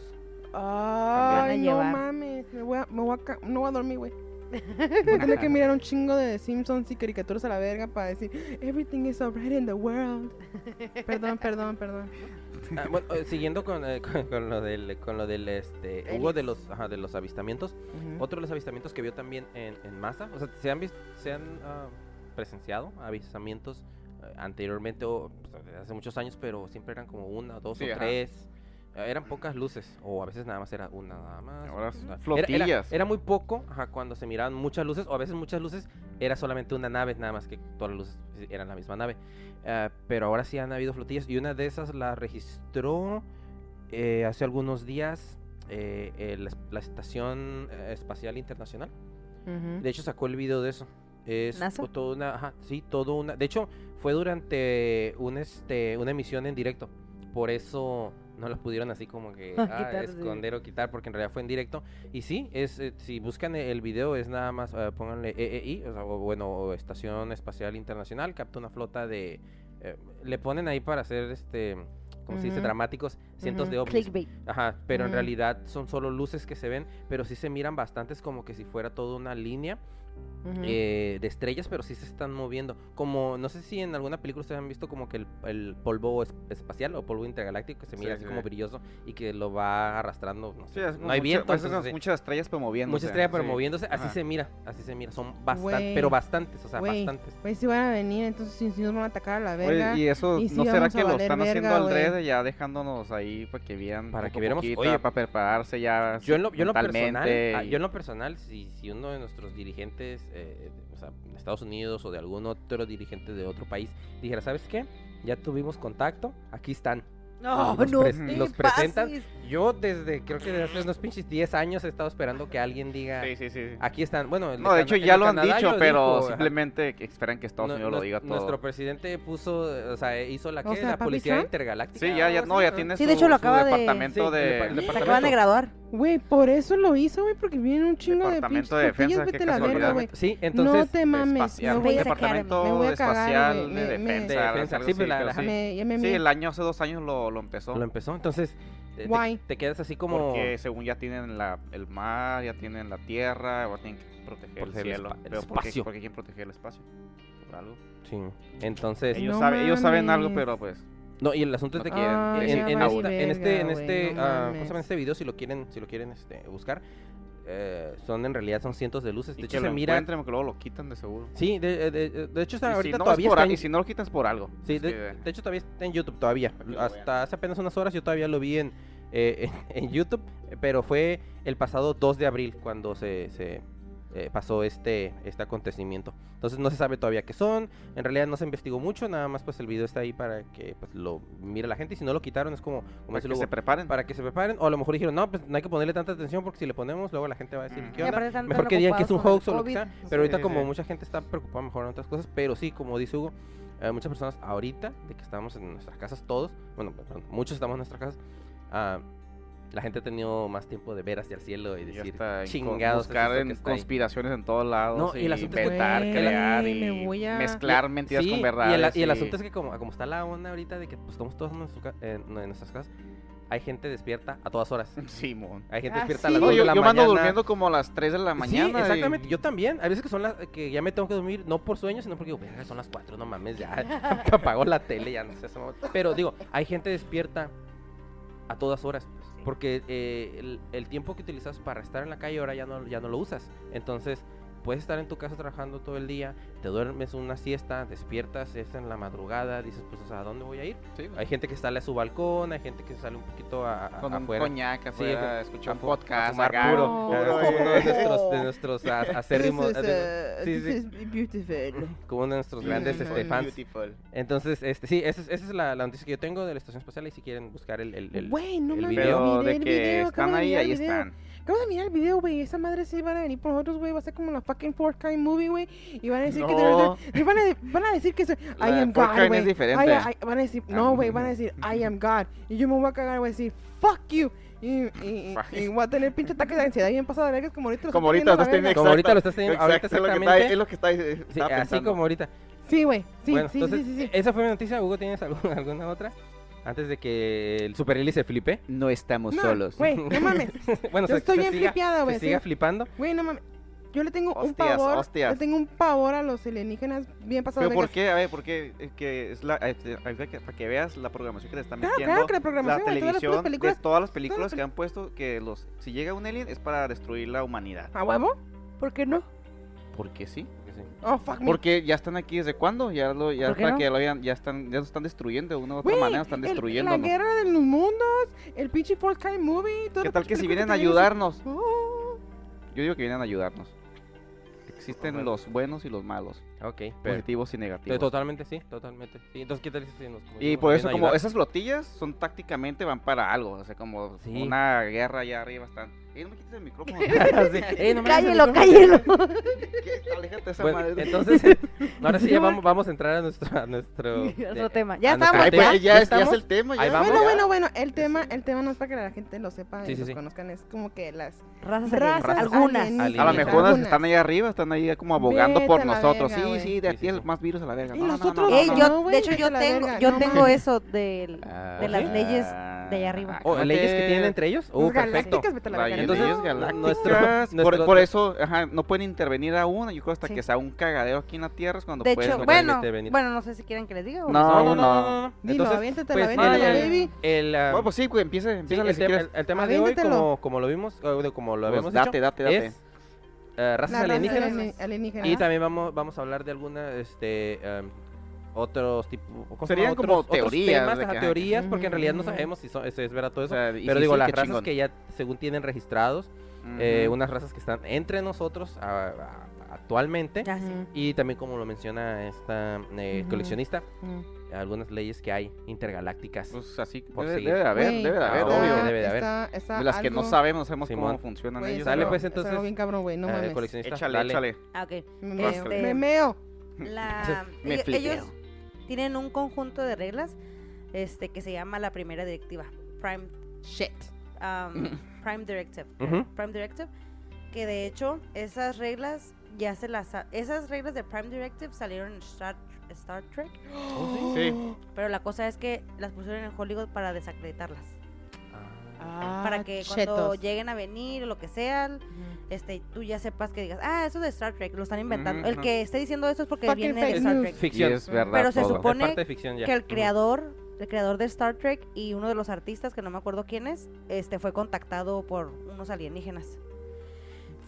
Ay, no llevar. mames. Me voy a, me voy a ca- no voy a dormir, güey. Voy a tener que mirar un chingo de Simpsons y caricaturas a la verga para decir Everything is alright in the world. Perdón, perdón, perdón. Ah, bueno, eh, siguiendo con, eh, [LAUGHS] con, con lo del, con lo del este, Hugo de los, ajá, de los avistamientos, Ujú. otro de los avistamientos que vio también en, en masa, o sea, se han, vis- se han ah, presenciado avistamientos eh, anteriormente o pues, hace muchos años, pero siempre eran como una, dos Sí, o ajá. tres. Eh, Eran pocas luces, o a veces nada más era una nada más. Ahora era- flotillas. Era, era muy poco ajá, cuando se miraban muchas luces, o a veces muchas luces era solamente una nave, nada más que todas las luces eran la misma nave. Ah, pero ahora sí han habido flotillas y una de esas la registró eh, hace algunos días eh, la Estación eh, Espacial Internacional. De hecho, sacó el video de eso. Es ¿NASA? to- toda una, ajá, sí, todo una. De hecho, fue durante un este una emisión en directo. Por eso no la pudieron así como que Ah, ah, quitar, sí. esconder o quitar, porque en realidad fue en directo. Y sí, es eh, si buscan el video es nada más eh, pónganle EEI, o sea, o bueno, Estación Espacial Internacional, capta una flota de eh, le ponen ahí para hacer este como se dice dramáticos, cientos Ujú. de ovnis. Clickbait. Ajá, pero en Mm. realidad son solo luces que se ven, pero sí se miran bastantes como que si fuera toda una línea Eh, de estrellas, pero sí se están moviendo. Como, no sé si en alguna película ustedes han visto como que el, el polvo es- espacial o polvo intergaláctico que se mira Sí, así como brilloso y que lo va arrastrando. No, Sí, sé, es no como hay viento, parece entonces, muchas estrellas pero moviéndose. muchas estrellas pero sí. moviéndose, así Ajá. se mira, así se mira, son bastantes, pero bastantes, o sea, bastantes. Pues si van a venir, entonces si, si nos van a atacar a la Oye, verga. y eso, y ¿no será que lo están haciendo al red ya dejándonos ahí para que vieran Para poco que viéramos, poquito, oye, para prepararse ya Yo en lo, yo en lo personal, ah, yo en lo personal, si, si uno de nuestros dirigentes, eh, Estados Unidos o de algún otro dirigente de otro país, dijera, ¿sabes qué? Ya tuvimos contacto, aquí están. No, los no pres- te los presentan. pases. Yo desde, creo que desde hace unos pinches 10 años he estado esperando que alguien diga, Sí, sí, sí. aquí están. Bueno, el No, de hecho ya de lo han Canadá dicho, lo pero dijo, ajá. simplemente que esperan que Estados Unidos lo nues- diga todo. Nuestro presidente puso, o sea, hizo la, O ¿qué? sea, la ¿Papi policía Trump? intergaláctica. Sí, ya, ya, no, ya ¿no? tiene Sí, su, de hecho lo su acaba de- departamento Sí, de... el Se departamento. acaban de graduar. Güey, por eso lo hizo, güey, porque viene un chingo de pinches Departamento de Defensa, qué la verga, güey. Sí, No entonces... te mames, espacial, me voy a, departamento espacial de defensa, De sí, sí. Sí, el año hace dos años lo, lo empezó. Lo empezó, entonces te, te- Guay. te quedas así como... Porque según ya tienen la, el mar, ya tienen la tierra, ahora tienen que proteger el el cielo. espa- el Pero ¿por qué, espacio. por qué quieren proteger el espacio? Por algo. Sí, entonces... Ellos, No saben, ellos saben algo, pero pues... No, y el asunto es de que Ah, en, en esta- en este, en verga, este, güey, no ah, ¿cómo se mames. llama? En este video, si lo quieren, si lo quieren este, buscar, eh, son en realidad son cientos de luces. De Y hecho, que lo se mira. encuentren, porque luego lo quitan de seguro. Sí, de, de- de- de hecho, está, Y si, ahorita no es todavía por está al- en- y si no lo quitan es por algo. Sí, de, que- hecho todavía está en YouTube todavía. que lo Hasta hace apenas unas horas yo todavía lo vi en, eh, [LAUGHS] en, en YouTube, eh, pero fue el pasado 2 de abril cuando se, se, eh, pasó este, este acontecimiento. Entonces no se sabe todavía qué son, en realidad no se investigó mucho, nada más pues el video está ahí para que pues lo mire la gente y si no lo quitaron es como, como para que Lugo, se preparen. para que se preparen o a lo mejor dijeron no pues no hay que ponerle tanta atención porque si le ponemos luego la gente va a decir Ujú. qué onda mejor que digan que es un hoax o lo que sea pero ahorita Sí, como sí. mucha gente está preocupada mejor en otras cosas pero sí como dice Hugo eh, muchas personas ahorita de que estamos en nuestras casas todos bueno perdón, muchos estamos en nuestras casas ah, la gente ha tenido más tiempo de ver hacia el cielo y decir co- chingados buscar eso que en está ahí". conspiraciones en todos lados. No, y el asunto es que- inventar, Güey, crear y me voy a- mezclar mentiras Sí, con y el, verdades. y el asunto es que como, como está la onda ahorita de que pues, estamos todos en, nuestro en- en nuestras casas hay gente despierta a todas horas [LAUGHS] Simón. hay gente Ah, despierta a sí. las No, 2 yo, de la yo me ando mañana durmiendo como a las 3 de la mañana. Sí, y- exactamente. Yo también. Hay veces que son las que ya me tengo que dormir, no por sueño, sino porque digo, "Verga, son las 4, no mames, ya [LAUGHS] apagó la tele, ya no sé. Pero digo, hay gente despierta a todas horas. pues, Porque eh, el, el tiempo que utilizas para estar en la calle ahora ya no, ya no lo usas. Entonces, puedes estar en tu casa trabajando todo el día, te duermes una siesta, despiertas, es en la madrugada, dices, pues, o sea, ¿a dónde voy a ir? Sí, Hay gente que sale a su balcón, hay gente que sale un poquito a, a- con un afuera. coñac afuera, con- escuchar un a fu- a podcast, fumar acá, puro, puro, como uno de nuestros, de nuestros [LAUGHS] a- acérrimos, This is, uh, sí, this sí. is beautiful. [LAUGHS] como uno de nuestros grandes este, fans. Beautiful. Entonces, este, sí, esa es, esa es la, la noticia que yo tengo de la estación espacial y si quieren buscar el, el, el- no el video. Pero de que video, están ahí, ahí están. Acabo de mirar el video, güey. Esa madre sí van a venir por nosotros, güey. Va a ser como la fucking Fourth Kind movie, güey. Y van a decir que. No. de- de- van, a, van a decir que. soy- I am God, güey. van a decir. No, güey. Van a decir I am God. Y yo me voy a cagar, voy a decir fuck you. Y, y, y, y voy a tener pinche ataque de ansiedad bien pasado de vergas como ahorita lo Como ahorita teniendo lo estás teniendo. Como ahorita lo estás teniendo, ahorita Exacto, es lo que está- exactamente. Es lo que está, Sí, estaba así como ahorita. Sí, güey. Sí, bueno, sí, entonces, sí, sí, sí. esa fue mi noticia. Hugo, ¿tienes alguna, [LAUGHS] alguna otra? Antes de que el Super Eli se flipe. No estamos No, solos. Güey, no [LAUGHS] mames. bueno, Yo se, estoy se bien siga, flipeada, se güey. siga sí. flipando. Güey, no mames. Yo le tengo un Hostias, pavor. hostias. Le tengo un pavor a los alienígenas bien pasados ¿Pero por qué? A ver, ¿por qué? Es que es la, que- para que veas la programación que te están Claro, metiendo. claro que la la programación, güey, todas las televisión, películas. de todas las películas las que han puesto, que los si llega un alien es para destruir la humanidad. ¿A huevo? ¿Por qué no? ¿Por qué sí? Sí. Oh, fuck me. Porque ya están aquí desde cuándo? Ya lo, ya ¿Por qué para no? que lo vean, ya están, ya lo están destruyendo de una u otra manera, están destruyendo. La guerra de los mundos, el pinche Kind Movie. ¿Qué tal que si vienen a ayudarnos? oh. Yo digo que vienen a ayudarnos. Existen Bueno. los buenos y los malos, Ok, pero, positivos y negativos. totalmente, sí, totalmente. Sí, entonces, ¿qué tal si nos Y por eso, como ayudar? esas flotillas son tácticamente van para algo, o sea, como Sí. una guerra allá arriba están. ¡Ey, no me quites el micrófono! [LAUGHS] Sí. Ey, no me hagas el Cállelo, micrófono. cállelo. [LAUGHS] Aléjate esa Bueno, madre. entonces, ahora sí ya [LAUGHS] vamos, vamos a entrar a nuestro... A nuestro eh, tema. Ya estamos, Ay, pues, ya, ¿Ya es, ya es estamos? el tema, ya. Ahí vamos. Bueno, ya. bueno, bueno, el tema, el tema no es para que la gente lo sepa Sí, y sí, los sí. conozcan, es como que las Razas, razas. Algunas. alienígenas. A lo mejor están ahí arriba están ahí como abogando Vete por nosotros. sí, güey. sí, de Sí, aquí sí, el sí. más virus a la verga. Y No, no, no, nosotros no, Ey, no, yo, de hecho, yo a tengo, verga, yo no tengo eso del, Ah, de las ah, leyes de allá arriba. ¿O leyes que tienen entre ellos? Uh, Las perfecto. galácticas, vete a la La verga. Entonces, galácticas. por, eso, ajá, no pueden intervenir a una. Yo creo hasta Sí. que sea un cagadero aquí en la tierra es cuando De puedes hecho, bueno, venir. bueno, no sé si quieren que les diga. o No, No, no, no. no, no. Dilo, Entonces, aviéntate pues, la el- baby. ah, Bueno, pues sí, pues empieza, empieza el, tema, de hoy, como, como lo vimos, de- como lo Pues habíamos date, dicho, date, date. es eh, razas alienígenas. alien- alienígena. Y también vamos, vamos a hablar de algunas, este, em, otros tipos, ¿cómo se Serían como Otros- otros teorías temas, de ajá, que- teorías, porque en realidad no sabemos si son, es, es verdad todo O eso. sea, y pero sí, digo, sí, las razas chingón. que ya según tienen registrados, eh, Ujú. unas razas que están entre nosotros a- a- actualmente, Ya, sí. Ujú, y también como lo menciona esta eh, Ujú. coleccionista, ujú. Algunas leyes que hay intergalácticas. Pues así, Por debe, debe de haber, debe de haber, Ah, está- obvio, debe de haber. está- está De las que no sabemos, sabemos cómo funcionan ellos. algo- pues, entonces, bien cabrón, güey, no mames. coleccionista, Échale, dale. échale. Ah, ok. Me meo. Este- Me meo. La, [LAUGHS] Me ellos, ellos tienen un conjunto de reglas este, que se llama la primera directiva, Prime, Shit. um, [LAUGHS] Prime Directive. Prime Directive, que de hecho esas reglas ya se las... ha- Esas reglas de Prime Directive salieron en Star, Star Trek, Sí. pero la cosa es que las pusieron en Hollywood para desacreditarlas. Ah, para que cuando chetos. lleguen a venir o lo que sea, Ujú. este, tú ya sepas que digas, ah, eso de Star Trek, lo están inventando. El ujú. que esté diciendo eso es porque Fucking viene de fake Star news. Trek. Y Ficción. es verdad Pero se todo. Es supone parte de ficción ya. que el Ujú. creador, el creador de Star Trek y uno de los artistas, que no me acuerdo quién es, este fue contactado por unos alienígenas.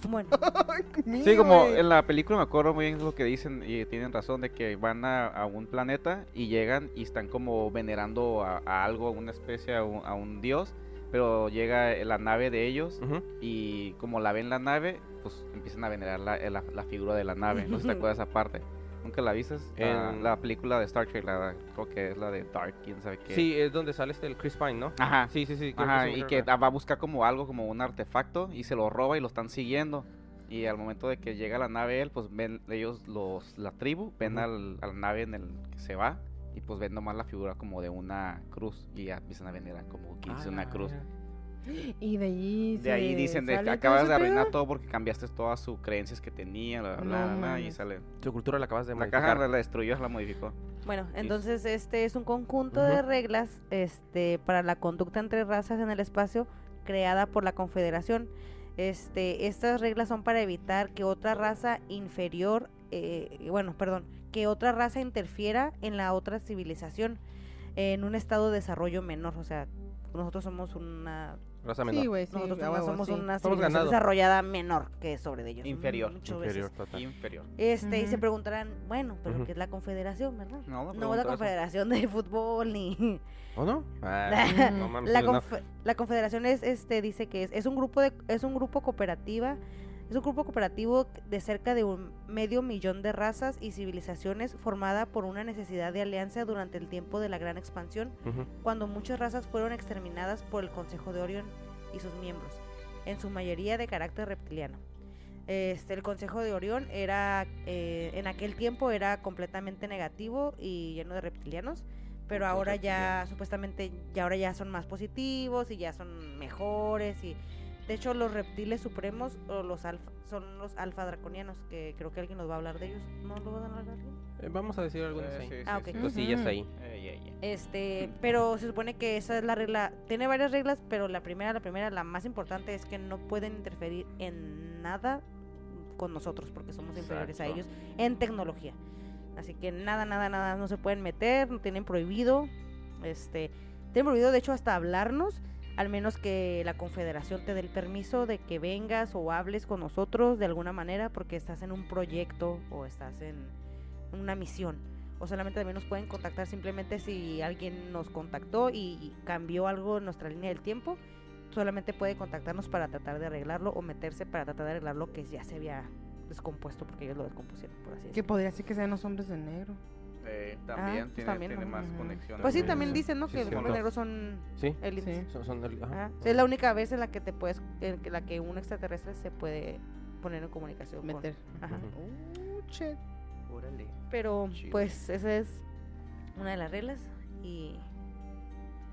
Bueno, [LAUGHS] Sí, como en la película me acuerdo muy bien lo que dicen y tienen razón de que van a, a un planeta y llegan y están como venerando a, a algo, a una especie, a un, a un dios, pero llega la nave de ellos Ujú. y como la ven la nave, pues empiezan a venerar la, la, la figura de la nave. No sé si te [LAUGHS] acuerdas esa parte. ¿Nunca la viste? En- la película de Star Trek, la, creo que es la de Dark, quién sabe qué. Sí, es donde sale este el Chris Pine, ¿no? Ajá. Sí, sí, sí. Ajá, sí, y que va a buscar como algo, como un artefacto, y se lo roba y lo están siguiendo. Y al momento de que llega la nave él, pues ven ellos, los la tribu, ven Ujú. al, a la nave en el que se va, y pues ven nomás la figura como de una cruz, y ya empiezan a venerar como que Ah, una cruz. [GASPS] Y de ahí De ahí dicen de acabas de arruinar pedo. todo porque cambiaste todas sus creencias que tenía, bla, bla, No bla, bla, y sale. Su cultura la acabas de La modificar. caja la destruyó, la modificó. bueno, entonces este es un conjunto de reglas este, para la conducta entre razas en el espacio creada por la Confederación. Este, estas reglas son para evitar que otra raza inferior, eh, bueno, perdón, que otra raza interfiera en la otra civilización en un estado de desarrollo menor. O sea, nosotros somos una Raza Sí, menor. güey, sí, Nosotros a nomás huevo, somos sí. una Somos civilización ganado. desarrollada menor que sobre ellos. Inferior. mucho Inferior, veces. total. Inferior. Este, y se Ujú. preguntarán, bueno, pero Ujú. ¿qué es la confederación, verdad? No, no No es pregunto la eso. confederación de fútbol ni... ¿O no? [LAUGHS] Ah, La- no mames, La, sí, no. confe- la confederación es, este, dice que es, es un grupo de, es un grupo cooperativa, es un grupo cooperativo de cerca de un medio millón de razas y civilizaciones formada por una necesidad de alianza durante el tiempo de la gran expansión cuando muchas razas fueron exterminadas por el Consejo de Orión y sus miembros, en su mayoría de carácter reptiliano. Este, el Consejo de Orión era, eh, en aquel tiempo era completamente negativo y lleno de reptilianos, pero ahora ya supuestamente ya ahora ya son más positivos y ya son mejores y De hecho, los reptiles supremos o los alfa, son los alfa draconianos, que creo que alguien nos va a hablar de ellos. ¿No lo van a hablar alguien? Eh, vamos a decir algunas Eh, ahí. sí, Ah, sí, sí. Cosillas ahí. Eh. Este, pero se supone que esa es la regla. Tiene varias reglas, pero la primera, la primera, la más importante es que no pueden interferir en nada con nosotros, porque somos inferiores a ellos en tecnología. Así que nada, nada, nada, no se pueden meter, no tienen prohibido. Este, tienen prohibido, de hecho, hasta hablarnos, al menos que la confederación te dé el permiso de que vengas o hables con nosotros de alguna manera, porque estás en un proyecto o estás en una misión o solamente también nos pueden contactar simplemente si alguien nos contactó y cambió algo en nuestra línea del tiempo, solamente puede contactarnos para tratar de arreglarlo o meterse para tratar de arreglar lo que ya se había descompuesto porque ellos lo descompusieron, por así Que podría ser que sean los hombres de negro. Eh, también pues tiene, también, tiene ¿no? más Ujú. conexiones. Pues sí, también dicen, ¿no? Sí, que los sí, hombres sí. negros son Sí. élites. Sí. Son, son el- ajá. Ajá. Es la única vez en la que te puedes, en la que un extraterrestre se puede poner en comunicación con- Meter. Ajá. Oh, shit. Órale. Pero Chido. pues esa es una de las reglas y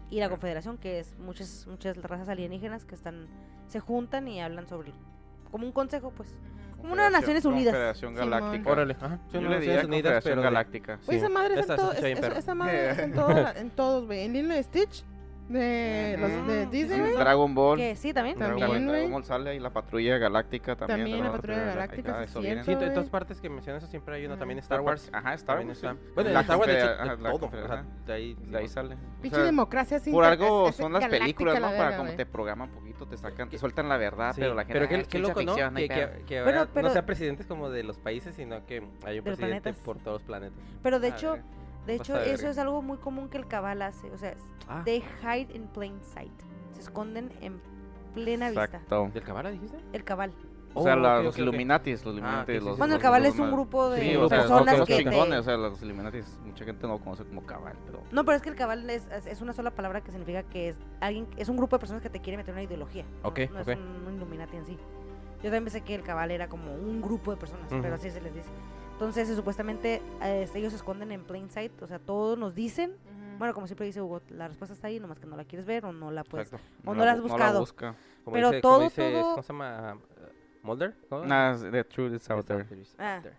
y la confederación que es muchas muchas razas alienígenas que están se juntan y hablan sobre como un consejo pues una Naciones Unidas. Confederación Simón. Galáctica. Órale, ajá. Yo Son le diría Naciones Unidas, Confederación pero de- Galáctica. Oye, esa madre es en [LAUGHS] Esta- todo- esta está es- bien esa- perro. esa madre es en, en todos, güey. En Lilo y Stitch, de, los, de. Disney, güey. Dragon Ball. Que sí también. También, Dragon güey. Ball sale y la patrulla galáctica también. También la Patrulla Galáctica, sí está, es eso viene. Sí, güey. en todas partes que mencionas eso siempre hay una también Star Wars. Ajá, Star también Wars. está. sí. Bueno, en La Star Wars de hecho, de ajá, la todo. o sea, de ahí, De ahí sale. O Pinche sea, democracia sin por algo son las películas, la ¿no? Para como te programan un poquito, te sacan, te sueltan la verdad, Sí, pero la gente. pero "Ah, qué, es qué loco, ¿no? ficción, no hay Que, pedo". que, que Bueno, ahora pero- no sean presidentes como de los países, sino que hay un De los presidente planetas. por todos los planetas. Pero de Ah, hecho. De hecho eso es algo muy común que el cabal hace, o sea, Ah, they hide in plain sight. Se esconden en plena vista. Exacto. ¿del Cabala dijiste? El cabal. O sea, Oh, la- ok, los ok, ok. Illuminatis, los Ah, Illuminatis. sí, los- sí, Bueno, el cabal los- es un grupo de Sí, Sí, o o sea, son personas los que chingones, te- o sea, los Illuminatis, mucha gente no lo conoce como cabal, pero... No, pero es que el cabal es, es- una sola palabra que significa que es alguien, es un grupo de personas que te quiere meter una ideología. ¿no? Ok, no ok. es un, un Illuminati en sí. Yo también pensé que el cabal era como un grupo de personas, pero así se les dice. Entonces, supuestamente, eh, ellos se esconden en plain sight, o sea, todos nos dicen, bueno, como siempre dice Hugo, la respuesta está ahí, nomás que no la quieres ver o no la puedes. Exacto. o no la has bu- buscado. busca. Como Pero dice, como todo, dice, todo- ¿Cómo se llama? Uh, ¿Mulder? ¿Cómo? Nah, the truth is out It's there. Ah. out there.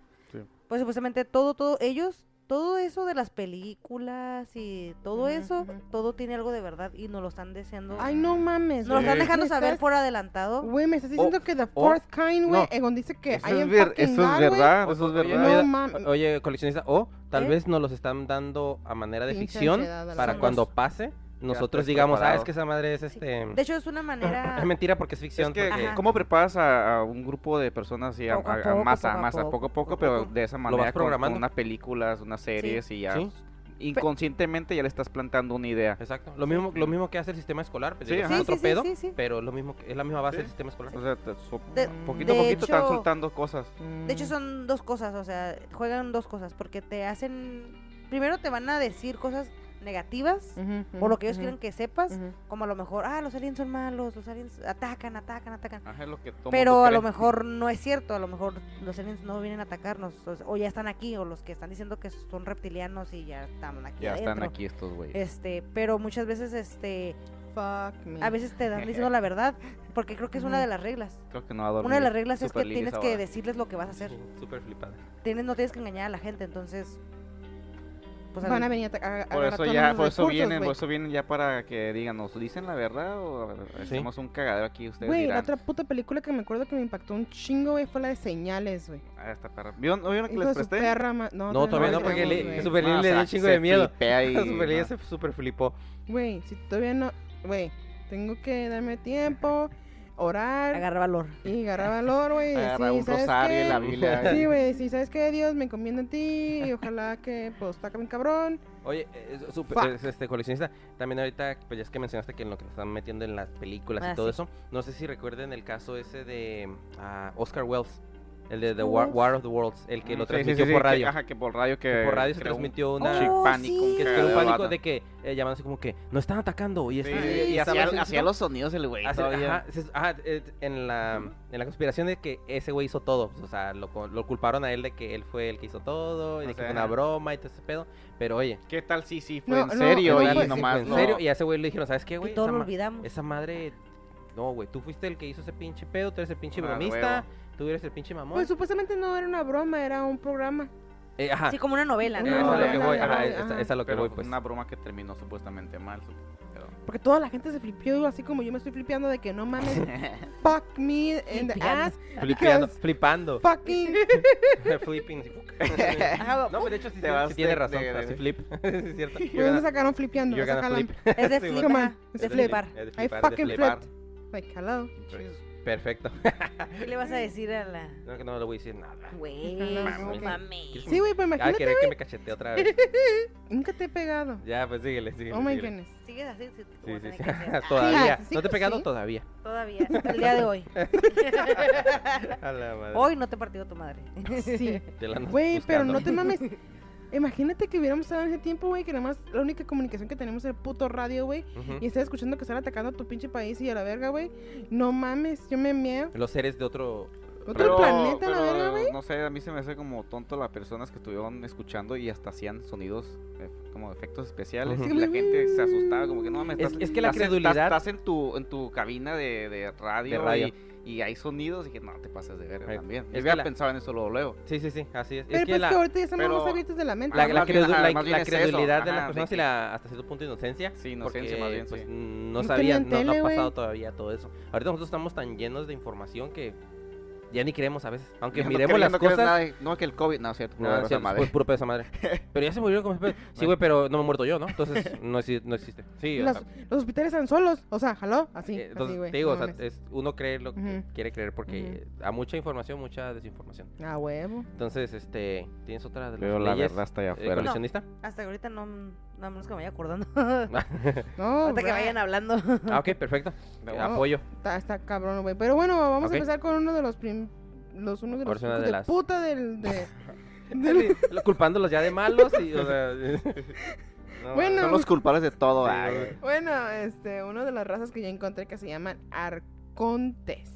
Pues supuestamente todo, todo, ellos, todo eso de las películas y todo eso, todo tiene algo de verdad y nos lo están deseando. Ay, no mames. nos lo están dejando ¿Me saber estás- por adelantado. Güey, me estás diciendo que The Fourth Kind, güey, no. Egon dice que Eso hay es, en ver- eso es God, verdad, eso es verdad. No mames. Oye, coleccionista, o tal ¿Eh? vez nos los están dando a manera de Pinche ficción para cuando pase, nosotros digamos, ah, es que esa madre es este... De hecho, es una manera. [CLEARS THROAT] Es mentira porque es ficción. Es que, porque. ¿cómo preparas a, a un grupo de personas así, a, Poco a poco, masa, poco masa, poco, poco a poco, pero de esa vas manera, con- con, programando. unas películas, unas series y ya Sí. inconscientemente ya le estás plantando una idea. Exacto. Lo mismo, lo mismo que hace el sistema escolar. Pues, Sí, digo, es otro sí, pedo, sí, sí. pero lo mismo, que- es la misma base Sí. del sistema escolar. O sea, te- so- De- poquito a poquito están soltando cosas. De hecho, son dos cosas, o sea, juegan dos cosas, porque te hacen. Primero te van a decir cosas negativas, o lo que ellos quieren que sepas, como a lo mejor, ah, los aliens son malos, los aliens atacan, atacan, atacan. Ajá, es lo que Pero a lo mejor no es cierto, a lo mejor los aliens no vienen a atacarnos, o, o ya están aquí, o los que están diciendo que son reptilianos y ya están aquí Ya están aquí estos güeyes. Este, pero muchas veces, este, Fuck me. a veces te dan [LAUGHS] diciendo la verdad, porque creo que es una de las reglas. Creo que no va a dormir. Una de las reglas es que tienes que decirles lo que vas a hacer. Súper flipada. Tienes, no tienes que engañar a la gente, entonces. Pues, Van a venir a, a- a Por eso ya, por eso recursos, vienen, por eso vienen ya para que digan, ¿nos dicen la verdad o hacemos un cagadero aquí? Ustedes Güey, la otra puta película que me acuerdo que me impactó un chingo, güey, fue la de Señales, güey. Ah, esta perra. ¿Vieron, ¿no vieron que Hijo les presté? perra, ma- No, No, todavía no, porque le-. Super Lily Ah, o le dio un chingo de miedo. y- [LAUGHS] Super no. se super flipó. Güey, si todavía no... Güey, tengo que darme tiempo, orar agarra valor. y agarrar valor, güey. y Agarra decir, un ¿sabes rosario qué? la Biblia. [LAUGHS] Sí, güey, si sabes que Dios me encomienda en ti y ojalá que, pues, está bien cabrón. Oye, eh, es super- este coleccionista, también ahorita, pues ya es que mencionaste que en lo que te están metiendo en las películas Ah, y todo sí. eso, no sé si recuerden el caso ese de ah, Oscar Wells, el de The War. War of the Worlds, el que lo sí, sí, transmitió sí, por que- radio. ajá, que por radio que... que por radio se creó un transmitió una... chic Oh, pánico. sí. un que pánico de que eh, llamándose como que nos están atacando y, hacía, haciendo- hacía los sonidos el güey ajá, eh, en, la, en la conspiración de que ese güey hizo todo. O sea, lo, lo culparon a él de que él fue el que hizo todo y O de que sea, fue una broma y todo ese pedo. Pero oye, ¿Qué tal si sí fue No, en serio no, y pues, nomás en no? serio. Y a ese güey le dijeron, ¿sabes qué, Que güey? Esa, lo ma- olvidamos. esa madre no, güey, tú fuiste el que hizo ese pinche pedo, tú eres el pinche Ah, bromista, tú eres el pinche mamón. Pues supuestamente no era una broma, era un programa. Eh, ajá. Sí, como una novela, Eh, Una es a ¿no? lo que novela, voy, ajá, es, ajá. es a lo que Pero voy, pues. una broma que terminó supuestamente mal. pero- Porque toda la gente se flipió, así como yo me estoy flipeando de que no mames, [LAUGHS] fuck me in the ass, Flipeando, flipando. fucking [LAUGHS] Flipping. no, pero de hecho sí, Te sí, tiene razón, de- así de- flip. [LAUGHS] Sí, es cierto. ¿De dónde sacaron flipeando? Flip. Es de flip, es flip. flipar. Es de I flipar, de fucking flipped. Like, hello. Perfecto. ¿Qué le vas a decir a la... No, que no le voy a decir nada. Güey, No, mames. ¿Quieres Sí, güey, pues Ah, imagínate, querer que me cachete otra vez. [LAUGHS] nunca te he pegado. Ya, pues síguele, síguele. Oh my síguele. goodness. Sigues así, sí, Sí, sí. [LAUGHS] Todavía. Sí, ¿No te he sí. pegado todavía? Todavía, hasta el día de hoy. [LAUGHS] A la madre. Hoy no te he partido tu madre. Sí. Güey, pero no te mames. Imagínate que hubiéramos estado en ese tiempo, güey, que nada más la única comunicación que tenemos es el puto radio, güey. Y estar escuchando que están atacando a tu pinche país y a la verga, güey. No mames, yo me meo. Los seres de otro. Otro planeta, la verga, güey. No sé, a mí se me hace como tonto las personas que estuvieron escuchando y hasta hacían sonidos eh, como efectos especiales. Y la gente se asustaba, como que no mames. Es- estás- es que la estás en- credulidad- Estás, estás en, tu, en tu cabina de, de radio, De radio. Y, y hay sonidos y que no te pases de verga también. es Yo que había la- pensado en eso luego, luego. Sí, sí, sí, así es. Pero es que pues la, que ahorita ya estamos pero- más abiertos de la mente. la, la credu- ajá, la- bien eso, de ajá, las de personas y que- la, hasta cierto punto inocencia. Sí, inocencia porque, más bien, pues, sí. no tenían no, ha pasado todavía todo eso. Ahorita nosotros estamos tan llenos de información que ya ni creemos a veces. Aunque Ya no miremos las no cosas. nada de- no, que el COVID, no, cierto, No, es cierto, madre. es puro pedo esa madre. [LAUGHS] Pero ya se murió como ese pedo. Sí, güey, pero no me he muerto yo, ¿no? Entonces [LAUGHS] no, exi- no existe. Sí, Los, los hospitales están solos. O sea, jaló, así. eh, entonces güey. te digo, no o sea, es, uno cree lo que quiere creer porque a mucha información, mucha desinformación. Ah, huevo. Entonces, este, ¿tienes otra de las Pero la verdad está allá eh, afuera. coleccionista? Hasta que ahorita no, nada menos que me vaya acordando. [LAUGHS] [LAUGHS] No, Ahorita que vayan hablando. ah, ok, perfecto. No, Apoyo. Está, está cabrón, güey. Pero bueno, vamos a empezar con uno de los prim- los uno de los de de, las- puta del de, [LAUGHS] culpándolos ya de malos y, o sea... no, Bueno. Son los culpables de todo. Sí, güey. Bueno, este, uno de las razas que yo encontré que se llaman arcontes.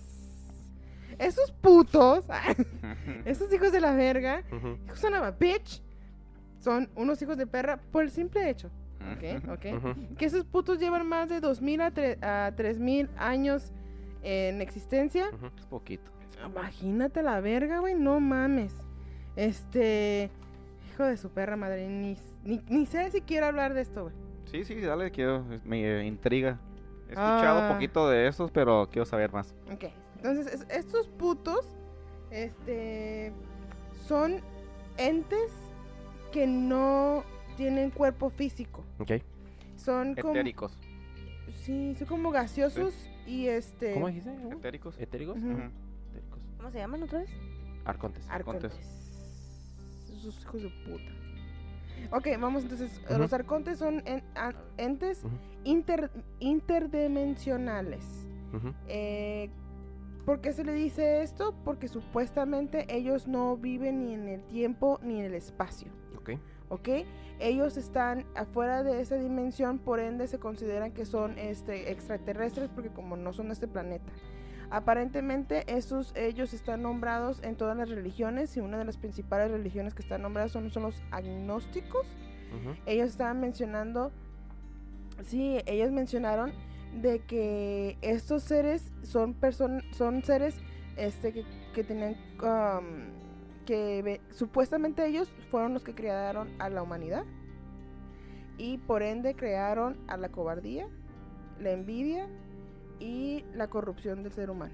Esos putos, esos hijos de la verga, son a bitch, son unos hijos de perra por el simple hecho, ¿ok? ¿ok? Que esos putos llevan más de 2000 a, tre- a 3000 años en existencia. Es poquito. Imagínate la verga, güey, no mames. Este, hijo de su perra madre, ni, ni, ni sé si quiero hablar de esto, güey. Sí, sí, dale, quiero, me eh, intriga. He escuchado Ah. poquito de esos, pero quiero saber más. Ok, entonces es- estos putos, este, son entes que no tienen cuerpo físico. Ok. Son como, Etéricos. sí, son como gaseosos y este, ¿Cómo dijiste? ¿Cómo? Etéricos. ¿Etéricos? Ujú. Ujú. Etéricos. ¿Cómo se llaman otra vez? Arcontes. arcontes. Esos hijos de puta. Ok, vamos entonces. Ujú. Los arcontes son en- a- entes Ujú. inter- interdimensionales. Ujú. Eh, ¿Por qué se le dice esto? Porque supuestamente ellos no viven ni en el tiempo ni en el espacio. Ok. ¿Ok? Ellos están afuera de esa dimensión, por ende se consideran que son este, extraterrestres porque como no son de este planeta. Aparentemente esos, ellos están nombrados en todas las religiones y una de las principales religiones que están nombradas son, son los agnósticos. Ellos estaban mencionando, sí, ellos mencionaron de que estos seres son person son seres este que, que tenían um, que supuestamente ellos fueron los que crearon a la humanidad y por ende crearon a la cobardía, la envidia y la corrupción del ser humano.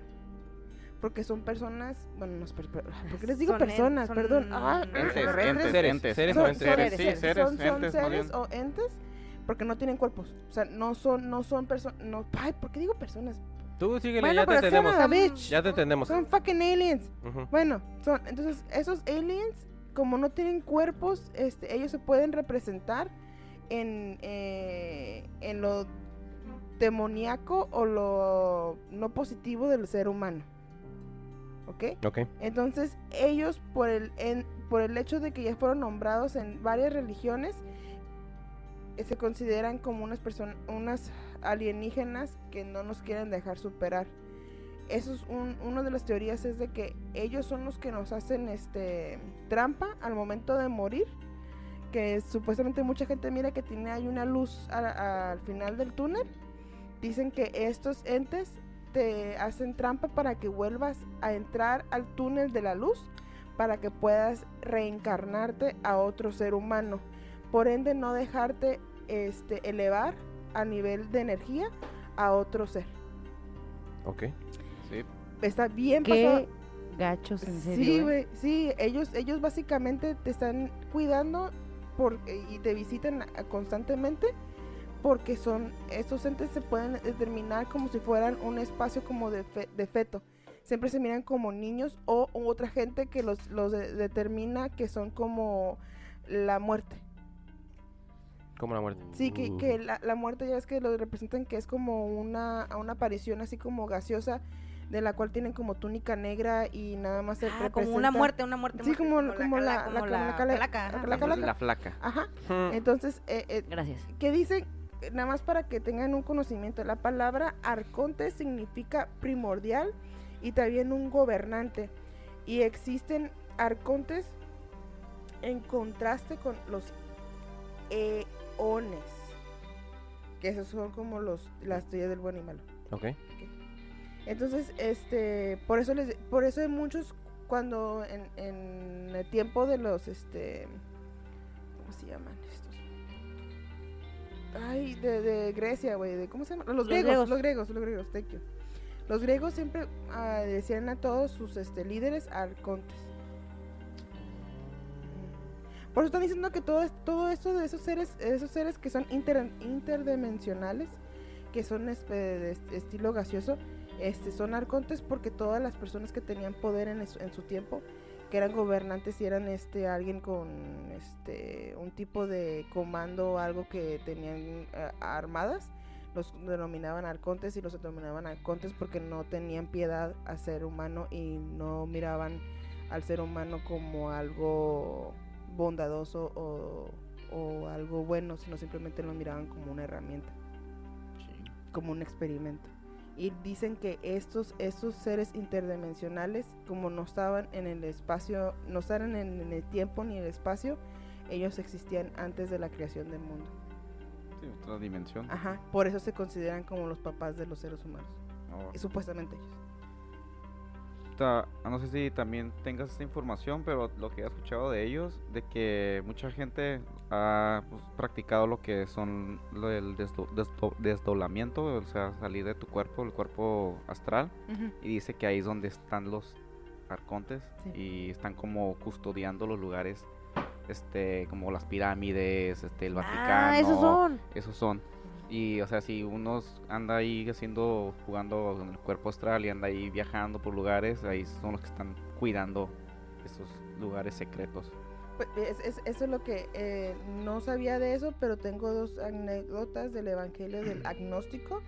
Porque son personas, bueno, no es per- per- ¿por qué les digo Son en- personas? son- Perdón. Ah, Entes, entes, Seres, entes. seres Son- o son entes. Seres, seres, sí, seres, son, son entes, seres o entes porque no tienen cuerpos. O sea, no son, no son personas. No, ay, ¿por qué digo personas? Tú síguele, Bueno, ya te son entendemos. a bitch. Ya te entendemos. Son fucking aliens. Bueno, son, entonces esos aliens, como no tienen cuerpos, este, ellos se pueden representar en, eh, en lo demoníaco o lo no positivo del ser humano. ¿Ok? Ok. Entonces, ellos, por el, en- por el hecho de que ya fueron nombrados en varias religiones, eh, se consideran como unas personas, unas alienígenas que no nos quieren dejar superar. Eso es un, una de las teorías es de que ellos son los que nos hacen este trampa al momento de morir. Que supuestamente mucha gente mira que tiene hay una luz al final del túnel. Dicen que estos entes te hacen trampa para que vuelvas a entrar al túnel de la luz para que puedas reencarnarte a otro ser humano. Por ende, no dejarte este, elevar a nivel de energía a otro ser. Ok. Sí. Está bien pasado. Qué gachos, en serio. Sí, ¿eh? güey, sí, ellos, ellos básicamente te están cuidando por, y te visitan constantemente porque son, estos entes se pueden determinar como si fueran un espacio como de, fe- de feto. Siempre se miran como niños o u otra gente que los, los de- determina que son como la muerte. Como la muerte. Sí, que, que la, la muerte ya ves que lo representan que es como una, una aparición así como gaseosa de la cual tienen como túnica negra y nada más se Ah, como una muerte, una muerte. Sí, como- como la- cala- como la- como la la cala- calaca, ajá. la La, calaca. la flaca. Ajá. Hmm. Entonces, eh, eh, Gracias. ¿qué dicen? Eh, Nada más para que tengan un conocimiento. La palabra arconte significa primordial y también un gobernante. Y existen arcontes en contraste con los eones. Que esos son como los las teorías del bueno y malo. Ok. Entonces, este, por eso les, por eso hay muchos cuando en, en el tiempo de los, este, ¿cómo se llaman estos? Ay, de, de Grecia, güey, de cómo se llama, los, Los griegos, griegos. los griegos, los griegos, thank you. Los griegos siempre ah, decían a todos sus, este, líderes arcontes. Por eso están diciendo que todo, es- todo esto de esos seres, esos seres que son inter- interdimensionales, que son este, de est- estilo gaseoso, este, son arcontes porque todas las personas que tenían poder en, su- en su tiempo, que eran gobernantes y eran este alguien con este un tipo de comando o algo que tenían eh, armadas, los denominaban arcontes y los denominaban arcontes porque no tenían piedad al ser humano y no miraban al ser humano como algo bondadoso o, o algo bueno, sino simplemente lo miraban como una herramienta como un experimento. Y dicen que estos, estos seres interdimensionales, como no estaban en el espacio, no estaban en, en el tiempo ni el espacio, ellos existían antes de la creación del mundo. Sí, otra dimensión. Ajá, por eso se consideran como los papás de los seres humanos. Oh. Y supuestamente ellos. Ta- no sé si también tengas esta información, pero lo que he escuchado de ellos, de que mucha gente ha pues, practicado lo que son del desdo- desdo- desdoblamiento, o sea, salir de tu cuerpo, el cuerpo astral, y dice que ahí es donde están los arcontes Sí. y están como custodiando los lugares, este, como las pirámides, este, el Vaticano. Ah, esos son. Esos son. Y, o sea, si uno anda ahí haciendo, jugando con el cuerpo astral y anda ahí viajando por lugares, ahí son los que están cuidando esos lugares secretos. Pues, es- es- eso es lo que eh, no sabía de eso, pero tengo dos anécdotas del Evangelio del agnóstico.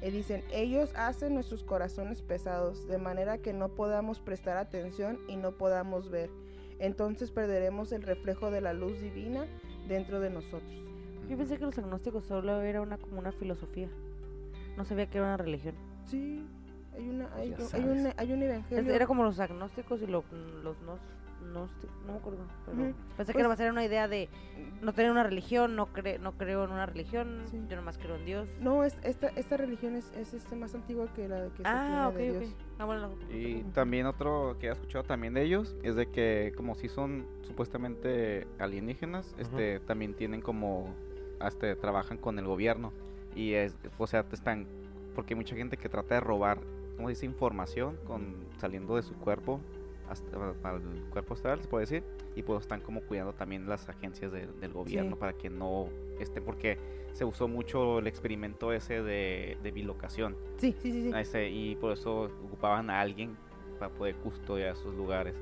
Y dicen, ellos hacen nuestros corazones pesados, de manera que no podamos prestar atención y no podamos ver. Entonces perderemos el reflejo de la luz divina dentro de nosotros. Yo pensé que los agnósticos solo era una como una filosofía. No sabía que era una religión. Sí, hay una, hay, Ya hay sabes. un, hay un evangelio. Era como los agnósticos y lo- los no, no me acuerdo. Pero Ujú. pensé Pues- que era una idea de no tener una religión, no, cre no creo en una religión, Sí. yo nomás creo en Dios. No, es, esta, esta religión es, es este, más antigua que la que se ah, ok, tiene de ok. Dios. Ah, bueno, lo- Y lo- también otro que he escuchado también de ellos es de que como si son supuestamente alienígenas, este también tienen como hasta trabajan con el gobierno y es o sea, te están porque hay mucha gente que trata de robar, como dice, información con saliendo de su cuerpo hasta al cuerpo astral, se puede decir, y pues están como cuidando también las agencias de- del gobierno Sí. para que no esté porque se usó mucho el experimento ese de, de bilocación. Sí, sí, sí. sí. Ese- y por eso ocupaban a alguien para poder custodiar esos lugares.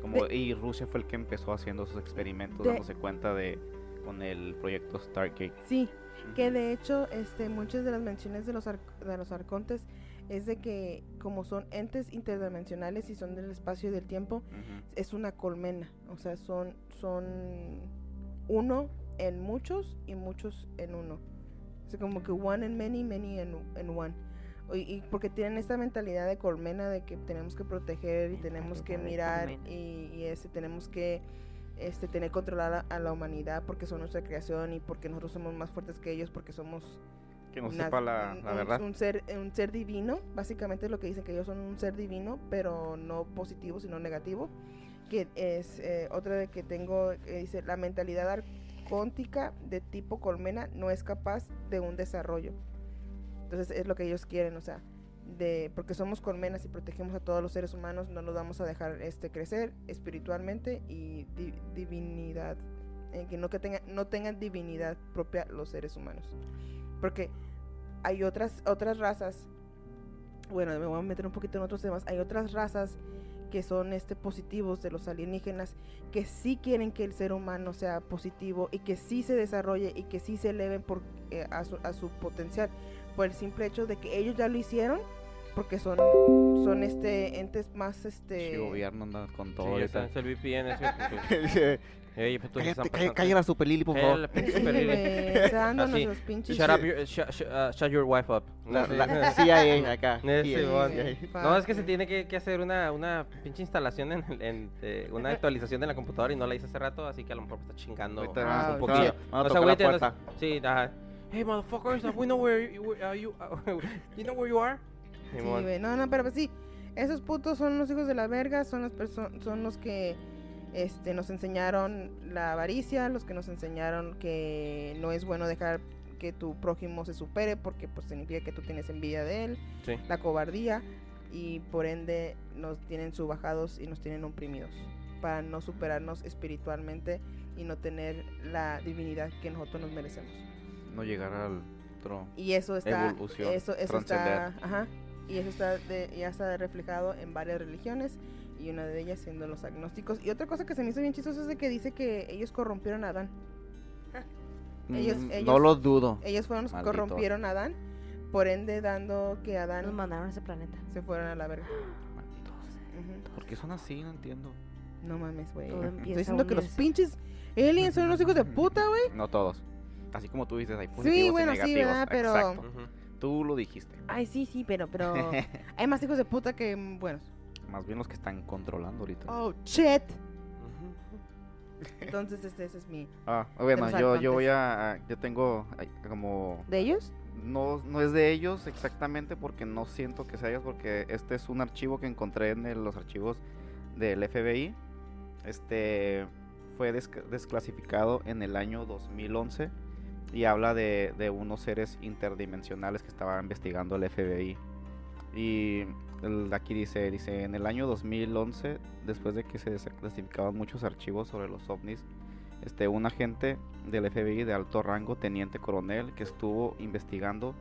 Como, y Rusia fue el que empezó haciendo esos experimentos, De- dándose cuenta de con el proyecto Stargate. Sí, que de hecho este, muchas de las menciones de los, de los arcontes es de que como son entes interdimensionales y son del espacio y del tiempo, Ujú. es una colmena, o sea, son, son uno en muchos y muchos en uno. O sea, como que one en many, many en, en one. Y, y porque tienen esta mentalidad de colmena de que tenemos que proteger y tenemos que mirar y, y este, tenemos que este, tener controlada a la humanidad porque son nuestra creación y porque nosotros somos más fuertes que ellos porque somos Que no una- sepa la, un- la un- verdad. Un ser, un ser divino, básicamente es lo que dicen que ellos son un ser divino, pero no positivo, sino negativo. Que es eh, otra de que tengo, que dice, la mentalidad arcóntica de tipo colmena no es capaz de un desarrollo. Entonces es lo que ellos quieren, o sea, de porque somos colmenas y protegemos a todos los seres humanos, no nos vamos a dejar este crecer espiritualmente y di- divinidad, eh, que no que tengan no tengan divinidad propia los seres humanos. Porque hay otras otras razas, bueno, me voy a meter un poquito en otros temas, hay otras razas que son este positivos de los alienígenas que sí quieren que el ser humano sea positivo y que sí se desarrolle y que sí se eleven por, eh, a, su, a su potencial por el simple hecho de que ellos ya lo hicieron porque son son este entes más este Sí, gobierno anda con Sí, todo está, es el VPN. es que- [LAUGHS] Dice, Ey, pues, tú Cállate, cállate, la super Lili, por favor. la Sí, güey, [LAUGHS] Así, nuestros pinches Shut up your, shut, shut, uh, shut your wife up. La, la [LAUGHS] sí. CIA acá. CIA. No, es que se tiene que, que hacer una, una pinche instalación, en, en, eh, una actualización de la computadora y no la hice hace rato, así que a lo mejor me está chingando. Ahorita Ah, a- un vamos a- poquillo. vamos a No se tocar la agüiten, no. Sí, ajá. Hey, motherfuckers, we know where you, where are you, [LAUGHS] you know where you are? Sí, güey, no, no, pero pues sí, esos putos son los hijos de la verga, son las personas, son los que este, nos enseñaron la avaricia, los que nos enseñaron que no es bueno dejar que tu prójimo se supere porque pues significa que tú tienes envidia de él, Sí. la cobardía y por ende nos tienen subajados y nos tienen oprimidos para no superarnos espiritualmente y no tener la divinidad que nosotros nos merecemos. No llegar al trono. Y eso está, Evolución, eso, eso está, ajá, y eso está de- ya está reflejado en varias religiones y una de ellas siendo los agnósticos. Y otra cosa que se me hizo bien chistoso es de que dice que ellos corrompieron a Adán. Ellos- Mm, ellos- no lo dudo. Ellos fueron los que corrompieron a Adán, por ende dando que Adán mandaron a ese planeta. se fueron a la verga. Malditos. Ujú. ¿Por qué son así? No entiendo. No mames, güey. Estoy diciendo que los pinches aliens son unos hijos de puta, güey. No todos. Así como tú dices, hay positivos Sí, y bueno, sí, negativos. ¿verdad? Pero- Exacto. Tú lo dijiste. Ay, sí, sí, pero, pero [LAUGHS] hay más hijos de puta que buenos. Más bien los que están controlando ahorita. Oh, shit. Entonces, este, ese es mi... Ah, bueno, yo, yo voy a, Yo tengo como... ¿De ellos? No, no es de ellos exactamente porque no siento que sea ellos porque este es un archivo que encontré en el- los archivos del FBI. Este fue desc- desclasificado en el año 2011 y habla de, de unos seres interdimensionales que estaba investigando el FBI. Y aquí dice, dice, en el año 2011, después de que se desclasificaban muchos archivos sobre los ovnis, este, un agente del FBI de alto rango, teniente coronel, que estuvo investigando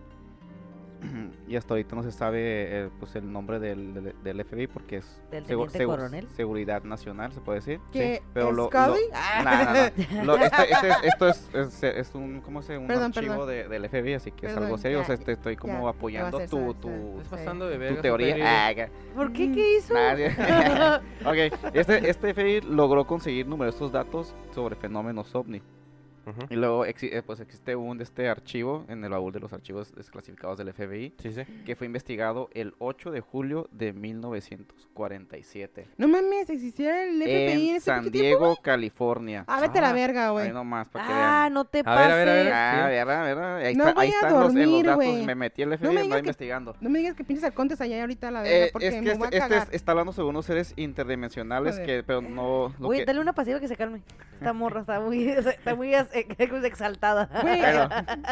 [CLEARS THROAT] y hasta ahorita no se sabe eh, pues el nombre del, del, del FBI porque es ¿Del segu- coronel? seguridad nacional, se puede decir. ¿Qué? pero lo- [LAUGHS] [LAUGHS] este, este es, esto es, es, es un, ¿cómo se Un Perdón, archivo perdón. de, del FBI, así que es algo serio. o sea, ya, este, estoy como ya, apoyando tu, tu, de tu teoría. Ah, ¿Por qué? ¿Qué hizo? Nadie. [LAUGHS] ok, este, este FBI logró conseguir numerosos datos sobre fenómenos ovni. Y luego exi- eh, pues existe un este archivo en el baúl de los archivos desclasificados del FBI Sí, sí. que fue investigado el 8 de julio de 1947 No mames, existiera el FBI en, en ese San pinche tiempo, Diego, California. Ah, vete a la Ah, verga, güey. Ahí nomás, para que Ah, vean. no te A pases. ver, a ver, a ver. Ah, sí. verdad, verdad. Ahí, No está, voy ahí a están los, en los dormir, datos. güey. Me metí No FBI me y digas andaba que- investigando. No me digas que pinches arcontes allá ahorita a la verga, Eh, porque es me que voy a este, este cagar. es- está hablando sobre unos seres interdimensionales que, pero no. Oye, que, dale una pasiva que se calme. Esta morra está muy, [LAUGHS] está muy [LAUGHS] eh, exaltada. Güey, Pero-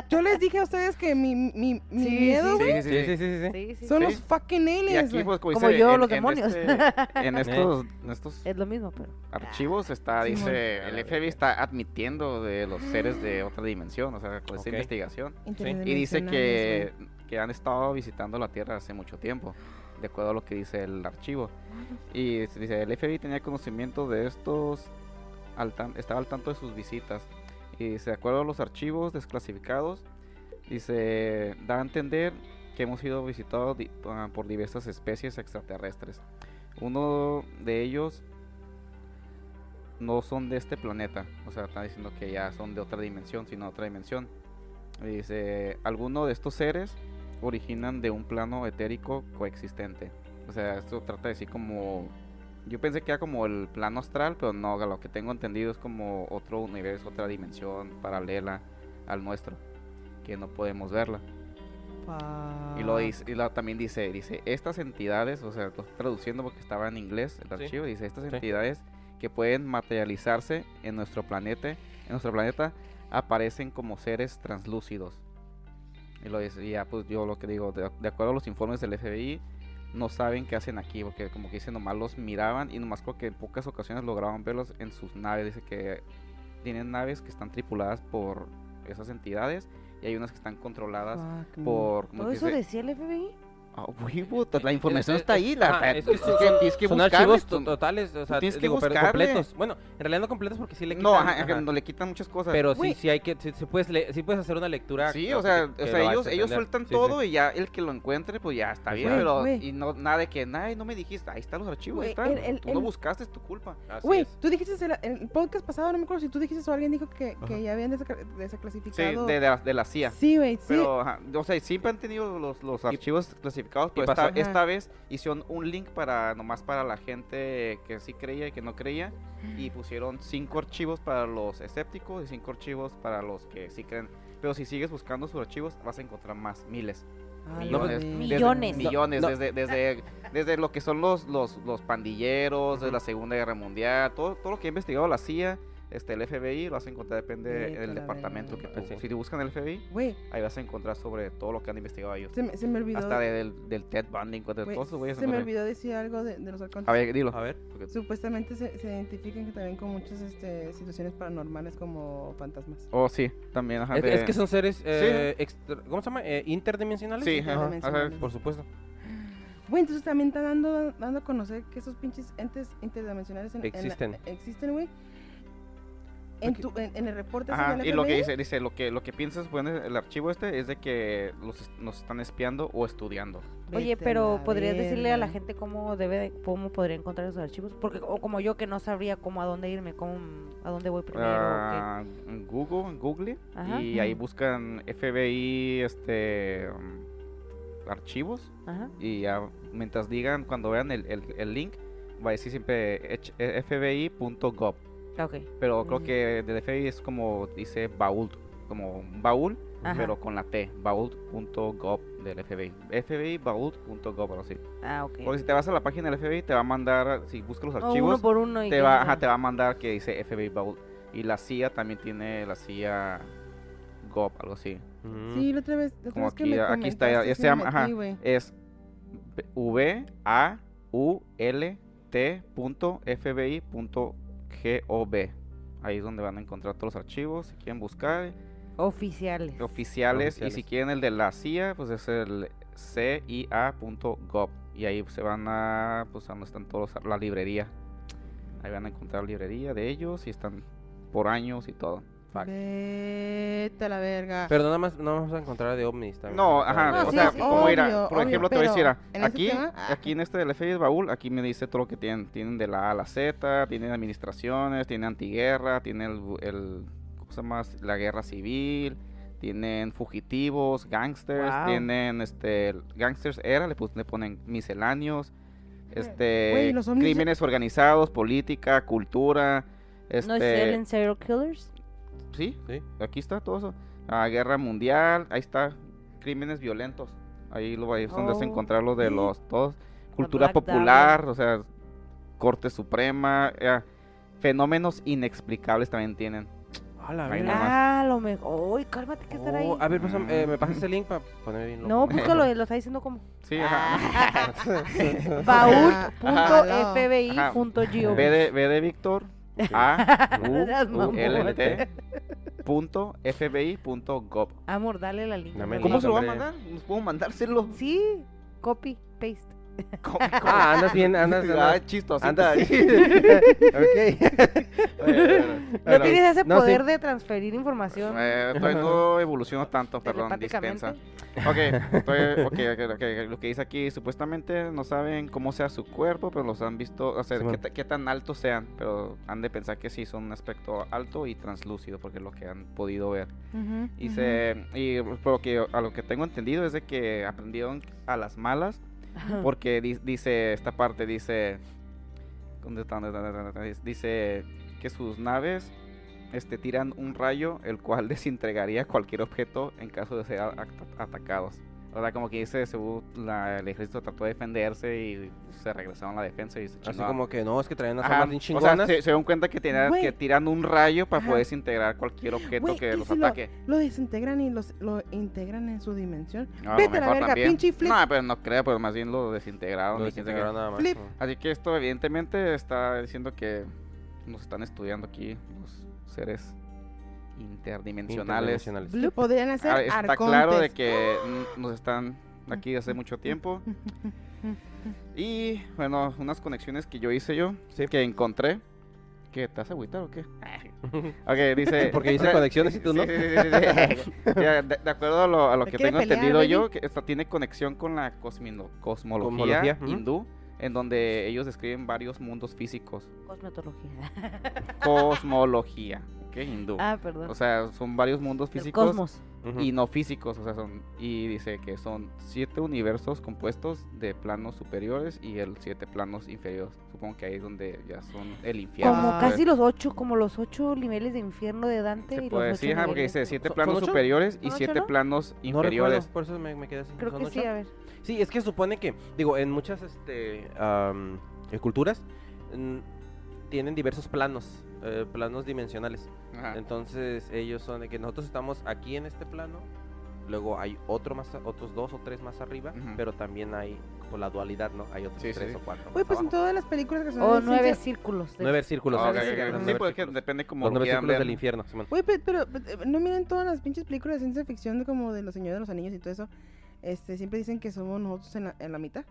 yo les dije a ustedes que mi, mi, mi Sí, miedo, güey, sí, Sí, sí, sí, sí. sí. Sí, sí. son sí. los fucking y aliens, aquí, güey. pues, como, Como dice, yo, en- los en demonios. este- [LAUGHS] en estos, en estos Es lo mismo, pero. archivos está, Simón. dice, el FBI está admitiendo de los seres de otra dimensión, o sea, con esta Ok. investigación. Y dice que, que han estado visitando la Tierra hace mucho tiempo, de acuerdo a lo que dice el archivo. Y dice, el FBI tenía conocimiento de estos, al tan- estaba al tanto de sus visitas. Y dice, de acuerdo a los archivos desclasificados, dice, da a entender que hemos sido visitados ah, por diversas especies extraterrestres. Uno de ellos no son de este planeta, o sea, está diciendo que ya son de otra dimensión, sino otra dimensión. Dice, algunos de estos seres originan de un plano etérico coexistente. O sea, esto trata de decir como... Yo pensé que era como el plano astral, pero no, lo que tengo entendido es como otro universo, otra dimensión paralela al nuestro, que no podemos verla. Y lo dice, y lo- también dice, dice, estas entidades, o sea, lo estoy traduciendo porque estaba en inglés el Sí. archivo, dice, estas Sí. entidades que pueden materializarse en nuestro planeta, en nuestro planeta, aparecen como seres translúcidos. Y lo dice, y ya pues yo lo que digo, de, de acuerdo a los informes del FBI, no saben qué hacen aquí, porque como que dice, nomás los miraban y nomás creo que en pocas ocasiones lograban verlos en sus naves. Dice que tienen naves que están tripuladas por esas entidades y hay unas que están controladas Fuck, por... como ¿Todo que eso decía el FBI? Ah, la información Es- está es- ahí. La, ajá, es que son- que buscarle, archivos totales, o sea, tienes que digo, buscarle. completos. Bueno, en realidad no completos porque sí le quitan. No, ajá, ajá, que no le quitan muchas cosas. Pero sí, sí hay que, sí, sí puedes, le- sí puedes hacer una lectura. Sí, que- o sea, que o sea ellos, ellos sueltan Sí, sí. todo y ya el que lo encuentre, pues ya está bien. Pero, y no, nada de que, ay, no me dijiste, ahí están los archivos, ahí están. el- el- Tú no buscaste, es tu culpa. Güey, tú dijiste en el- podcast pasado, no me acuerdo si tú dijiste o alguien dijo que, que ya habían desacla- Sí, de, de la, CIA. Sí, güey, sí. Pero, o sea, siempre han tenido los, los archivos clasificados, pero pasó? esta, esta vez hicieron un link para nomás para la gente que sí creía y que no creía y pusieron cinco archivos para los escépticos y cinco archivos para los que sí creen. Pero si sigues buscando sus archivos vas a encontrar más, miles, Ay, millones, güey. desde- Millones. millones, No. desde, desde, desde lo que son los, los, los pandilleros de Ujú. la Segunda Guerra Mundial, todo, todo lo que ha investigado la CIA, este, el FBI, lo vas a encontrar, depende del departamento que tú, si te buscan el FBI, ahí vas a encontrar sobre todo lo que han investigado ellos. se me, se me olvidó. Hasta de- del, del Ted Bundy, de güey, todos esos güeyes. se me olvidó decir algo de, de los arcontes. A ver, dilo. A ver. Porque- Supuestamente se, se identifican que también con muchas este, situaciones paranormales como fantasmas. Oh, sí, también. Ajá, Es, de- es que son seres. Eh, extra- ¿Cómo se llama? Eh, interdimensionales. Sí, ajá, Ajá, interdimensionales. Por supuesto. Güey, entonces también está dando, dando a conocer que esos pinches entes interdimensionales en- en la- Existen. existen, güey. En, tu, en, en el reporte Ajá, y lo que dice, dice, lo que, lo que piensas, bueno, el archivo este es de que los, nos están espiando o estudiando. Oye, vete pero ¿podrías decirle a la gente cómo debe, de- cómo podría encontrar esos archivos? Porque, o como yo que no sabría cómo a dónde irme, cómo, a dónde voy primero, o Ah, en Google, en Google, Ajá. y ahí buscan FBI, este, um, archivos, qué. Ajá. y ya, mientras digan, cuando vean el, el, el link, va a decir siempre fbi.gov. Ah. Pero creo que del FBI es como dice baúl, como un baúl, Ajá. pero con la T, baúl.gov del FBI. FBI baúl.gov, algo así. Ah, ok. Porque si te vas a la página del FBI, te va a mandar, si buscas los O archivos, uno por uno y te que va, ajá, te va a mandar que dice FBI baúl. Y la CIA también tiene la CIA gov, algo así. Mm. Sí, la otra vez, la otra Como vez que aquí- me aquí está, ya- se llama- ajá. Es V A U L T punto FBI punto Gov. Ahí es donde van a encontrar todos los archivos, si quieren buscar. Oficiales. oficiales, y si quieren el de la CIA, pues es el cia.gov y ahí se van a, pues a donde están todos, la librería. Ahí van a encontrar la librería de ellos y están por años y todo. Fuck. Vete a la verga. Pero nada más no vamos a encontrar de ovnis también. No, ajá, No, o sí, sea, sí. como era, Obvio, por obvio, ejemplo, te voy a decir, ah, en aquí, ah. aquí en este del FBI Baúl, aquí me dice todo lo que tienen. Tienen de la A a la Z, tienen administraciones, tienen antiguerra, tienen el, el ¿cómo se llama? La guerra civil, tienen fugitivos, gangsters, Wow. tienen, este, gangsters era, le, pus- le ponen misceláneos, este, los ovnis ya- crímenes organizados, política, cultura, este, ¿No es Ellen Serial Killers? Sí, Sí. Aquí está todo eso. Ah, guerra mundial, ahí está. Crímenes violentos. Ahí lo ahí es donde vas a Oh. encontrar lo de Sí. los todos. Cultura Black popular, o sea, Corte Suprema, eh, fenómenos inexplicables también tienen. A la nomás. Ah, lo mejor. Uy, cálmate que estará ahí. Oh, a ver, pásame, eh, me pasas el link para poner bien No, búscalo, lo está diciendo como. Sí, ajá. [LAUGHS] Baúl.fbi.gov. B de, B de Víctor, A, [LAUGHS] U. L, T, [LAUGHS] punto, FBI, punto, gov. Amor, dale la link. Dame el ¿Cómo se lo va a mandar? ¿Nos puedo mandárselo? Sí, copy, paste. ¿Cómo- [LAUGHS] Ah, andas bien, [LAUGHS] andas, Ah, andas. chistosita. Anda. [LAUGHS] ok. No Bueno, tienes ese no, sí. poder de transferir información Eh, todavía no evoluciono tanto, perdón, dispensa. Ok, estoy- ok, ok, ok, lo que dice aquí, supuestamente no saben cómo sea su cuerpo, pero los han visto, o sea, Simón. qué, qué tan altos sean, pero han de pensar que sí son un aspecto alto y translúcido, porque es lo que han podido ver. Ujú, Y, ujú. se, y por lo que, a lo que tengo entendido es de que aprendieron a las malas, porque di- dice, esta parte dice, ¿dónde está? ¿Dónde está? ¿Dónde está? ¿Dónde está? Dice que sus naves este, tiran un rayo el cual [LAUGHS] desintegraría cualquier objeto en caso de ser atacados. O sea, como que dice, según la- el ejército trató de defenderse y se regresaron a la defensa y se Así chingó. como que no, es que traían Ajá, armas bien O sea, chingonas. se, se dieron cuenta que, Güey. que tiran un rayo para Ajá. poder desintegrar cualquier objeto que ¿y los si ataque. Lo desintegran y los, lo integran en su dimensión. No, a lo Vete a la verga, también. pinche Flip. No, pero no creo, pero más bien lo desintegraron. Lo desintegraron nada más. Flip. Así que esto evidentemente está diciendo que nos están estudiando aquí los seres interdimensionales. Interdimensionales. Podrían hacer Ah, está arcontes. claro de que [LAUGHS] nos están aquí hace mucho tiempo. [LAUGHS] Y bueno, unas conexiones que yo hice yo, Sí. que encontré. ¿Qué? ¿Te vas a agüitar o qué? [LAUGHS] Ok, dice... Porque dice conexiones y tú no. Sí, sí, de, de acuerdo a lo, a lo ¿Te que tengo pelear, entendido baby? yo, que esta tiene conexión con la cosmino- cosmología, Cosmología, hindú, en donde ellos describen varios mundos físicos. Cosmetología. Cosmología, ¿ok? Hindú. ah, perdón. O sea, son varios mundos El físicos cosmos. Ujú. y no físicos, o sea, son y dice que son siete universos compuestos de planos superiores y el siete planos inferiores. Supongo que ahí es donde ya son el infierno. Como Ah. casi los ocho, como los ocho niveles de infierno de Dante. se y puede los decir, porque dice siete ¿Son- planos ocho? superiores y ¿Son ocho, siete no? planos No inferiores. recuerdo, por eso me, me quedé así. Creo ¿Son que sí, a ver. Sí, es que supone que, digo, en muchas este, culturas mm, tienen diversos planos, eh, planos dimensionales. Ajá. Entonces ellos son de que nosotros estamos aquí en este plano, luego hay otro más, otros dos o tres más arriba, pero también hay por la dualidad, ¿no? Hay otros Sí, tres sí. o cuatro. Más pues en todas las películas que son O de nueve ciencia- círculos. de Nueve hecho. círculos. Sí, círculos. depende como Los nueve quieran círculos del infierno, Simón. Pe- pero, no miren todas las pinches películas de ciencia ficción de como de los señores de los anillos y todo eso. Este, siempre dicen que somos nosotros en la, en la mitad.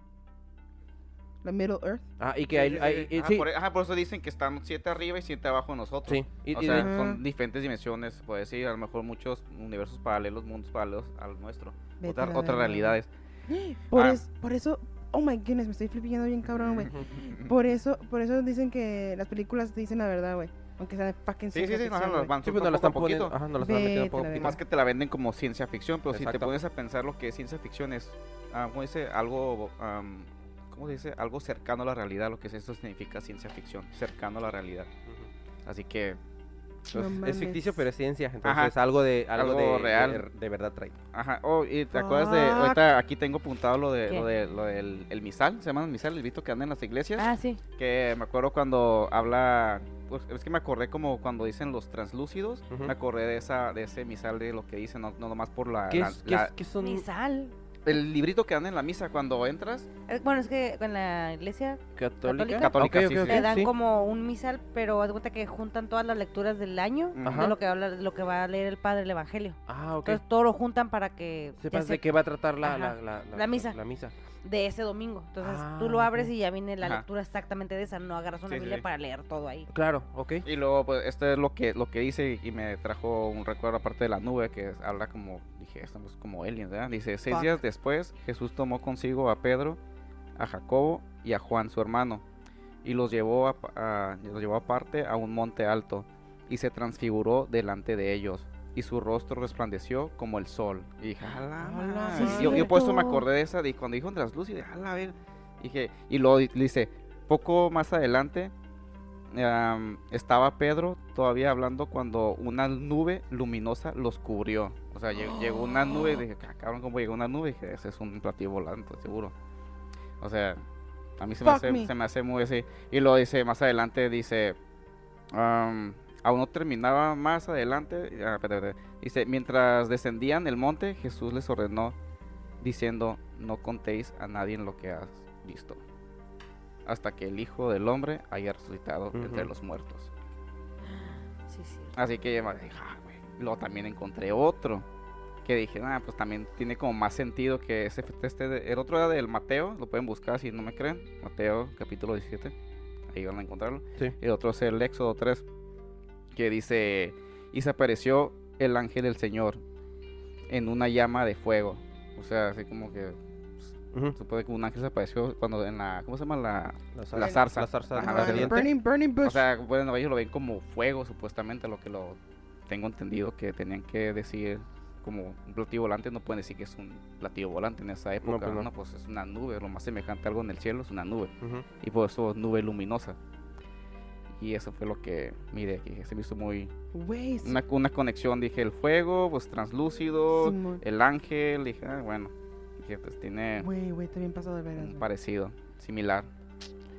La Middle Earth. Ah, y que Sí, hay, hay- y- Ajá, sí, por, ajá, por eso dicen que están siete arriba y siete abajo de nosotros. sí, y- o y sea, Ajá. son diferentes dimensiones, puede decir, a lo mejor muchos universos paralelos, mundos paralelos al nuestro. Otra- otras realidades. [GASPS] Por, Ah. es- por eso, oh my goodness, me estoy flipando bien cabrón, güey. [LAUGHS] Por eso, por eso dicen que las películas dicen la verdad, güey. Aunque sea de fucking Sí, sí, sí, ajá, ficción, nos van sí, pues soltando nos la están poquito. ajá, nos la están metiendo Y poquito. más que te la venden como ciencia ficción, pero si te Exacto. pones a pensar lo que es ciencia ficción es, ah, ¿cómo dice? Algo, am, ¿cómo se dice? Algo cercano a la realidad, lo que es eso significa ciencia ficción, cercano a la realidad. Así que, No pues. Es ficticio, pero es ciencia, entonces Ajá. algo de algo, Algo de, real. de, de verdad trae. ajá, oh, y te acuerdas de, Fuck. ahorita aquí tengo apuntado lo de, ¿Qué? lo de, lo del el misal, se llama el misal, el visto que anda en las iglesias, Ah, sí. que me acuerdo cuando habla, pues, es que me acordé como cuando dicen los translúcidos, Ujú. me acordé de esa, de ese misal de lo que dicen, no, no nomás por la, ¿Qué, la- es, qué, la- es- qué son? Ni sal. El librito que dan en la misa cuando entras, Eh, Bueno, es que en la iglesia ¿Católica? Católica, Ok, sí, ok, sí. ok, le dan sí. como un misal, pero haz cuenta que juntan todas las lecturas del año Ajá. de lo que habla, de lo que va a leer el padre el evangelio. Ah, ok. Entonces todo lo juntan para que ya Sepas se- de qué va a tratar la, Ajá. la, la, La misa. La misa. De ese domingo. Entonces Ah, tú lo abres ok. y ya viene la Ajá. lectura exactamente de esa. No agarras una Sí, Biblia sí. para leer todo ahí. Claro, ok. Y luego, pues, esto es lo que, lo que dice y me trajo un recuerdo aparte de la nube, que habla como, dije, estamos como aliens, ¿verdad? Dice, seis Fuck. días después, Jesús tomó consigo a Pedro, a Jacobo y a Juan, su hermano, y los llevó, a, a- los llevó aparte a un monte alto, y se transfiguró delante de ellos, y su rostro resplandeció como el sol. Y dije, "A la Ala, madre". sí, yo, yo por eso me acordé de esa, de cuando dijo translúcido, dije, "A ver. Dije, y luego di- dice, poco más adelante, estaba Pedro todavía hablando cuando una nube luminosa los cubrió. O sea, lleg- llegó una nube y dije, "Ah, cabrón, ¿cómo llegó una nube? Y dije, ese es un platillo volante, seguro. O sea, a mí se me, hace, me. se me hace muy así. Y luego dice, más adelante, dice, aún no terminaba más adelante. ah. Dice, mientras descendían el monte, Jesús les ordenó, diciendo, no contéis a nadie en lo que has visto. Hasta que el Hijo del Hombre haya resucitado entre Ujú. los muertos. Sí, sí. Así que yo dije, "Ah, güey". Luego también encontré otro. Que dije, ah, pues también tiene como más sentido que ese este el otro era del Mateo, lo pueden buscar si no me creen. Mateo capítulo 17. Ahí van a encontrarlo. Sí. Y el otro es el Éxodo 3. Que dice, y se apareció el ángel del Señor en una llama de fuego. O sea, así como que Ujú. supone que un ángel se apareció cuando en la, ¿cómo se llama? La, La La zarza. La zarza Ajá, la ardiente. burning, burning bush. o sea, bueno, ellos lo ven como fuego, supuestamente, lo que lo tengo entendido que tenían que decir como un platillo volante, no pueden decir que es un platillo volante en esa época, pues no, no. pues es una nube, lo más semejante a algo en el cielo es una nube, y por eso nube luminosa. Y eso fue lo que, mire, que se me hizo muy... Güey, sí- Una, una conexión, dije, el fuego, pues translúcido, Simón. el ángel, dije, ah, bueno. Que pues tiene güey, está bien pasado de veras. parecido, similar.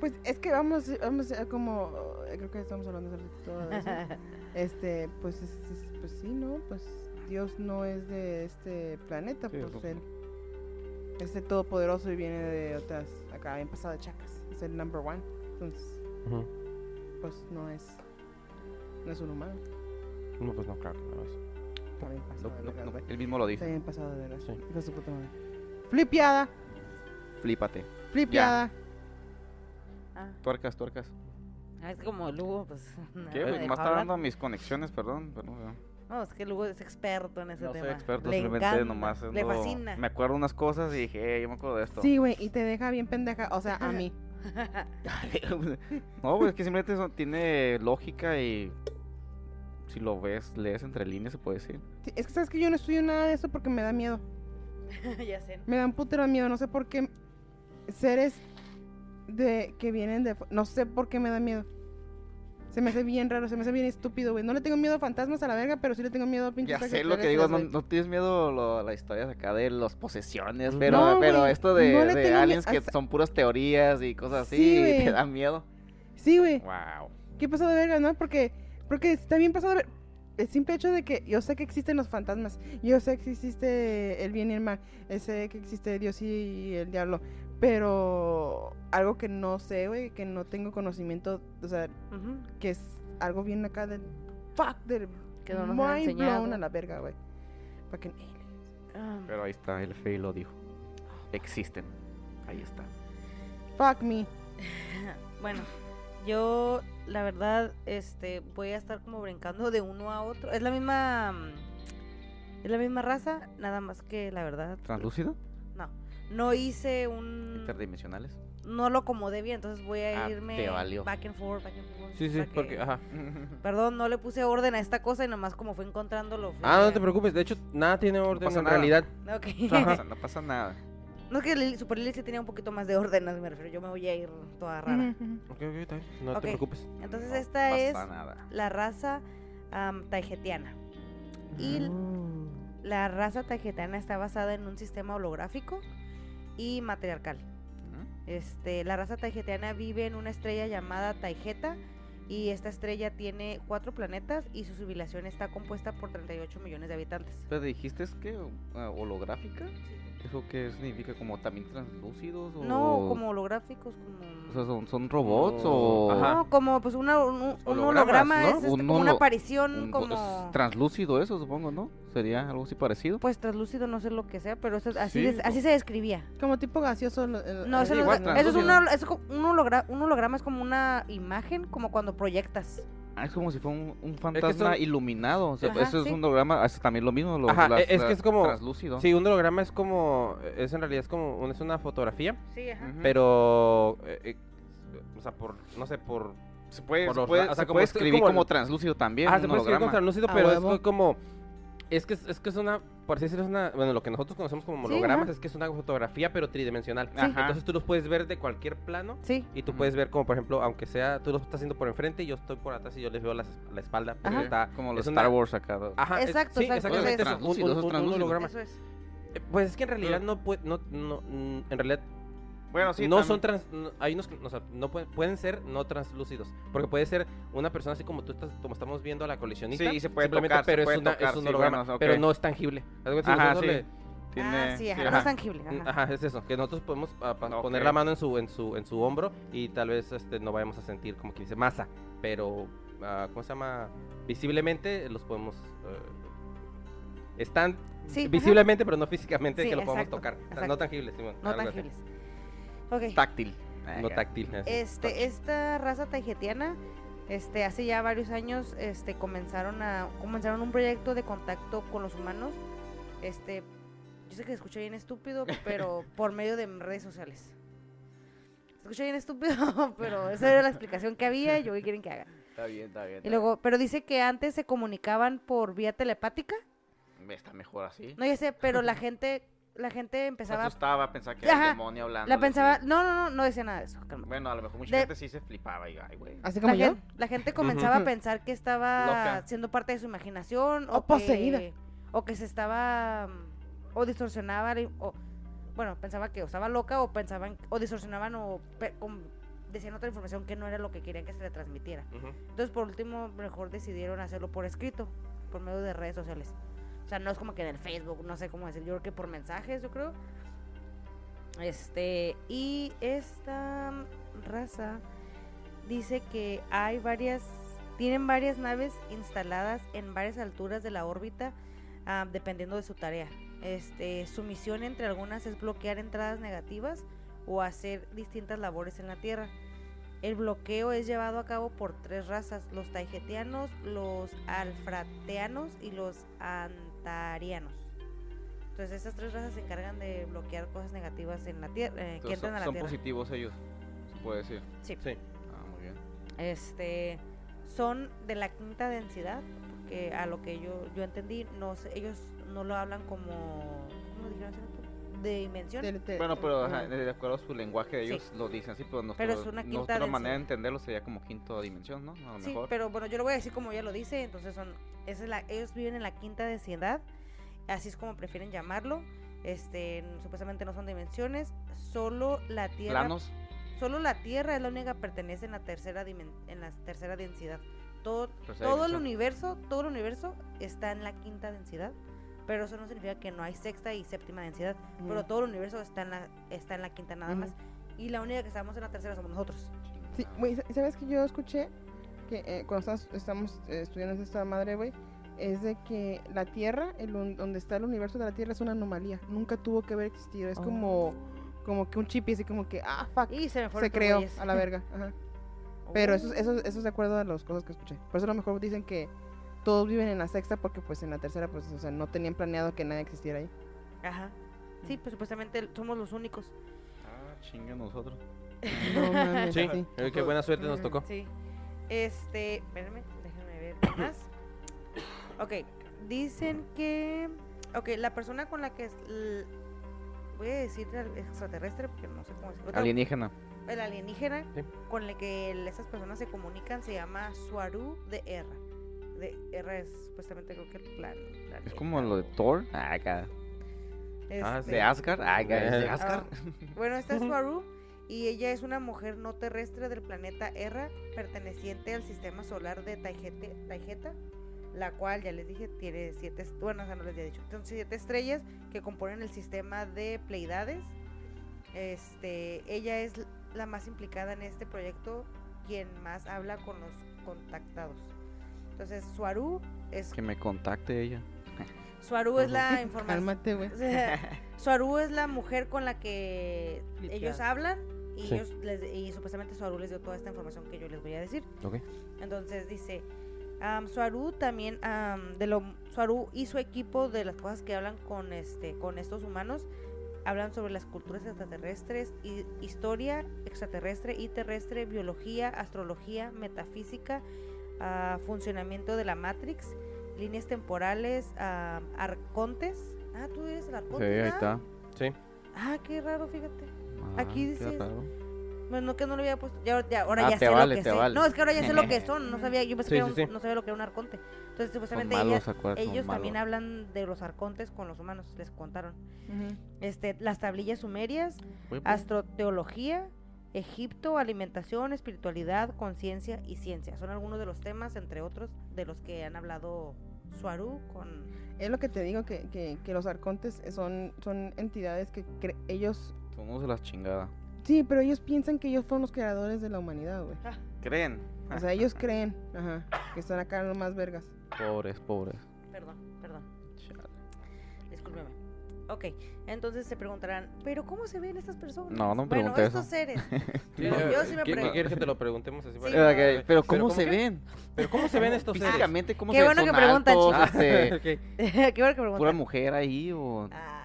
Pues es que vamos, vamos a como, creo que estamos hablando ratito de eso. [LAUGHS] Este, pues, es- es- pues sí, ¿no? Pues Dios no es de este planeta, Sí, pues pues, él es el todopoderoso y viene de otras, acá bien pasado de chacas. Es el number one. Entonces, Ujú. Pues no es, no es un humano. No, pues no, claro. no, es- Está bien pasado No, de no, él mismo lo Está dice. bien pasado de veras. Sí. Hijo de su puta madre. Flipiada, Flípate. flipiada. Ah, Tuercas, tuercas. ah, es como Lugo, pues. no ¿Qué? me Pues nomás está hablar. dando mis conexiones, perdón. Pero no, No, es que Lugo es experto en ese no tema. soy experto, Le simplemente encanta, nomás Le fascina. Me acuerdo unas cosas y dije, "Eh, yo me acuerdo de esto. Sí, güey, y te deja bien pendeja, o sea, a mí. [LAUGHS] no, pues es que simplemente eso tiene lógica y si lo ves, lees entre líneas, se puede decir. Sí, es que sabes que yo no estudio nada de eso porque me da miedo. [LAUGHS] ya sé. Me da un putero de miedo, no sé por qué seres de que vienen de no sé por qué me da miedo. Se me hace bien raro, se me hace bien estúpido, güey. No le tengo miedo a fantasmas a la verga, pero sí le tengo miedo a pinches Ya sé lo que digo, no, no tienes miedo a las historias acá de las posesiones, pero, No, pero esto de, no de aliens que son puras teorías y cosas así, Sí, güey. te da miedo. Sí, güey. Wow. ¿Qué pasó de verga, no? Porque porque está bien pasado de ver el simple hecho de que yo sé que existen los fantasmas, yo sé que existe el bien y el mal, sé que existe Dios y el diablo, pero algo que no sé, güey, que no tengo conocimiento, o sea, que es algo bien acá del fuck del Que no nos han mind blown a la verga, güey. Fucking aliens. Ah, Pero ahí está, el Fey lo dijo. Existen. Ahí está. Fuck me. [LAUGHS] Bueno, yo la verdad, este, voy a estar como brincando de uno a otro. Es la misma, mm, es la misma raza, nada más que la verdad, ¿Translúcido? No, hice un, Interdimensionales. no lo acomodé bien, entonces voy a Ah, irme back and forth, back and forth. Sí, sí, porque, ajá. Perdón, no le puse orden a esta cosa y nomás como fue encontrándolo. fue- Ah, no te preocupes, de hecho, nada tiene orden en nada. realidad. No [LAUGHS] pasa, no pasa nada. No es que Lili- Super Lily sí tenía un poquito más de orden, me refiero, yo me voy a ir toda rara. Ok, ok, está bien, no te preocupes. Entonces No esta pasa es nada. la raza am, taijetiana. Y l- la raza taijetiana está basada en un sistema holográfico y matriarcal. Este, la raza taijetiana vive en una estrella llamada Taijeta y esta estrella tiene cuatro planetas y su civilización está compuesta por 38 millones de habitantes. Pero dijiste es que ah, holográfica. ¿Eso qué significa? ¿Como también translúcidos? O... No, como holográficos, como... O sea, ¿son, son robots Oh, o...? ajá. No, como pues una, un, un holograma ¿no? es este, Un como una aparición un- como... es translúcido eso, supongo, ¿no? ¿Sería algo así parecido? Pues translúcido, no sé lo que sea, pero eso es- así, Sí, des- así se describía. Como tipo gaseoso. el- No, eso, igual, eso es, una, es como un, hologra- un holograma, es como una imagen, como cuando proyectas. Ah, es como si fuera un, un fantasma son- iluminado. O sea, Ajá, eso es un holograma, es también lo mismo. Lo, Ajá, las- es que es como- Translúcido. Sí, un holograma es como, es en realidad es como, es una fotografía, Sí, ajá. Pero, eh, eh, o sea, por, no sé, por... Se puede, por se los puede, ra- o sea, se como puede es que escribir como translúcido también, Ah, se puede escribir como holograma. translúcido, pero es huevo. co- como... Es que es, es que es una, por así decirlo, es una, bueno, lo que nosotros conocemos como Sí, hologramas es que es una fotografía pero tridimensional. Ajá. Entonces tú los puedes ver de cualquier plano Sí, y tú puedes ver como, por ejemplo, aunque sea, tú lo estás haciendo por enfrente y yo estoy por atrás y yo les veo la, la espalda, pero está... como los es una- Star Wars acá. Ajá, es- Exacto, sí, exacto, exactamente es un- un- es un translúcido. holograma. eso es. Eh, Pues es que en realidad no puede, no, no, en realidad Bueno, sí. no también. son trans, no- hay unos, que- o sea, no pueden, pueden ser no translúcidos, porque puede ser una persona así como tú estás, como estamos viendo a la coleccionista, Sí, y se puede simplemente, tocar, se pero puede es, una- tocar, es un sí, holograma, bueno, pero no es tangible. Ajá, sí. le- Tiene, ah, sí, ajá, sí, no es tangible. Ajá. Ajá, es eso, que nosotros podemos ah, pa- poner la mano en su, en su, en su hombro y tal vez este, no vayamos a sentir como que dice masa, pero ah, ¿cómo se llama? Visiblemente los podemos eh, están Sí, ajá. visiblemente, pero no físicamente Sí, que lo podemos tocar. O sea, exacto. no tangibles, Simón, No así. Táctil. No táctil. Este, touch. esta raza taijetiana, este, hace ya varios años, este, comenzaron a, comenzaron un proyecto de contacto con los humanos, este, yo sé que se escucha bien estúpido, [LAUGHS] pero por medio de redes sociales. Se escucha bien estúpido, [LAUGHS] pero [LAUGHS] esa era la explicación que había, y yo qué quieren que haga. Está bien, está bien. Y luego, pero dice que antes se comunicaban por vía telepática, Está mejor así. no ya sé, pero la gente, la gente Se empezaba, asustaba, pensaba que era el demonio hablando. la pensaba, no, no, no, no decía nada de eso, calma. Bueno, a lo mejor mucha De- gente sí se flipaba y ay, güey. Así La, como yo. gen- la gente comenzaba a pensar que estaba Loca. siendo parte de su imaginación O o, poseída. que, o que se estaba mm, o distorsionaba la- o bueno, pensaba que o estaba loca o pensaban, o distorsionaban o pe- decían otra información que no era lo que querían que se le transmitiera. Entonces, por último, mejor decidieron hacerlo por escrito, por medio de redes sociales. Sea, no es como que en el Facebook, no sé cómo decir, yo creo que por mensajes, yo creo. Este, y esta raza dice que hay varias, tienen varias naves instaladas en varias alturas de la órbita, ah, dependiendo de su tarea. Este, su misión entre algunas es bloquear entradas negativas o hacer distintas labores en la Tierra. El bloqueo es llevado a cabo por tres razas, los taigetianos, los alfrateanos y los antarianos. Entonces estas tres razas se encargan de bloquear cosas negativas en la Tierra, que Entonces, entran son, a la son Tierra. positivos ellos, se puede decir. Sí. Sí. Ah, muy bien. Este, son de la quinta densidad, porque a lo que yo, yo entendí, no sé, ellos no lo hablan como, ¿cómo lo dijeron hace rato? De dimensión. Bueno, pero ajá. de acuerdo a su lenguaje, Sí. ellos lo dicen así, pero, Pero es una quinta nuestra manera de entenderlo sería como quinta dimensión, ¿no? A lo Sí, mejor. pero bueno, yo lo voy a decir como ella lo dice, entonces son, esa es la, ellos viven en la quinta densidad, así es como prefieren llamarlo. Este, n- supuestamente no son dimensiones, solo la Tierra, Planos. solo la Tierra es la única que pertenece en la tercera dimen- en la tercera densidad. Todo, Tercera todo el dimensión. universo, todo el universo está en la quinta densidad, pero eso no significa que no hay sexta y séptima densidad, pero Ujú. todo el universo está en la, está en la quinta nada Ujú. más. Y la única que estamos en la tercera somos nosotros. Sí, güey, sa- ¿sabes que yo escuché? Que eh, cuando estás- estamos eh, estudiando esta madre, güey, es de que la Tierra, el, donde está el universo de la Tierra, es una anomalía. Nunca tuvo que haber existido. Es como, como que un chip y así como que, ah, fuck, Y se me se creó a la verga. Ajá. [LAUGHS] Pero eso, Oh. es- eso, eso es de acuerdo a las cosas que escuché. Por eso a lo mejor dicen que todos viven en la sexta porque pues en la tercera pues o sea, no tenían planeado que nadie existiera ahí. Ajá. Sí, pues supuestamente somos los únicos. Ah, chinga nosotros. No mames, Sí, sí. eh, qué buena suerte nos tocó. Sí. Este, espérenme, déjenme ver qué más. Ok, dicen que. Ok, la persona con la que. es l- Voy a decir el extraterrestre porque no sé cómo decirlo. Alienígena. El alienígena Sí. con el que el- esas personas se comunican se llama Suaru de Erra. De Erra es supuestamente creo que el plan. Es como lo de Thor. Ah, acá. Ah, este, De Asgard. Ah, acá, ¿es de Eh. Asgard. [LAUGHS] Bueno, esta es [LAUGHS] Suaru y ella es una mujer no terrestre del planeta Erra, perteneciente al sistema solar de Taigete- Taigeta, la cual, ya les dije, tiene siete, bueno, o sea, no les había dicho, son siete estrellas que componen el sistema de Pleiades. Este, ella es la más implicada en este proyecto, quien más habla con los contactados. Entonces, Suaru es, Que me contacte ella. Suaru es la información. Cálmate, güey. [LAUGHS] Suaru es la mujer con la que Literal. ellos hablan y, Sí. ellos les- y supuestamente Suaru les dio toda esta información que yo les voy a decir. Ok. Entonces dice, am, Suaru también, am, de lo, Suaru y su equipo de las cosas que hablan con, este, con estos humanos, hablan sobre las culturas extraterrestres, y, historia extraterrestre y terrestre, biología, astrología, metafísica, ah, funcionamiento de la Matrix, líneas temporales, am, arcontes. Ah, tú eres el Sí, arconte. ahí ¿verdad? está. Sí. Ah, qué raro, fíjate. Ah, Aquí qué dice- raro. Bueno, que no lo había puesto. Ya, ya- ahora Ah, ya te sé vale, lo que te sé. vale. No, es que ahora ya sé lo que [LAUGHS] son. No sabía, yo pensé Sí, que era sí, un- sí. no sabía lo que era un arconte. Entonces, supuestamente malos, ellas- ellos también hablan de los arcontes con los humanos, les contaron. Ujú. Este, las tablillas sumerias, pues, astroteología, Egipto, alimentación, espiritualidad, conciencia y ciencia. Son algunos de los temas, entre otros, de los que han hablado Suaru con... Es lo que te digo que, que, que los arcontes son, son entidades que cre- ellos Son unos de las chingadas. Sí, pero ellos piensan que ellos fueron los creadores de la humanidad, güey. ¿Creen? O sea, ellos creen, ajá, que están acá los más vergas. Pobres, pobres. Perdón. Ok, entonces se preguntarán, ¿pero cómo se ven estas personas? No, no Bueno, pregunté estos eso. seres. Sí, Yo- eh, yo sí me ¿qué- ¿qué pregunto. quieres que te lo preguntemos así? Sí, para- no. Ok, pero ¿Pero ¿cómo cómo se qué? ven? ¿Pero cómo se ven estos seres? Físicamente, ¿cómo Qué se ven? bueno que ¿Son preguntan, chicos. este. [LAUGHS] [LAUGHS] Qué bueno que preguntan. ¿Pura mujer ahí o...? Ah,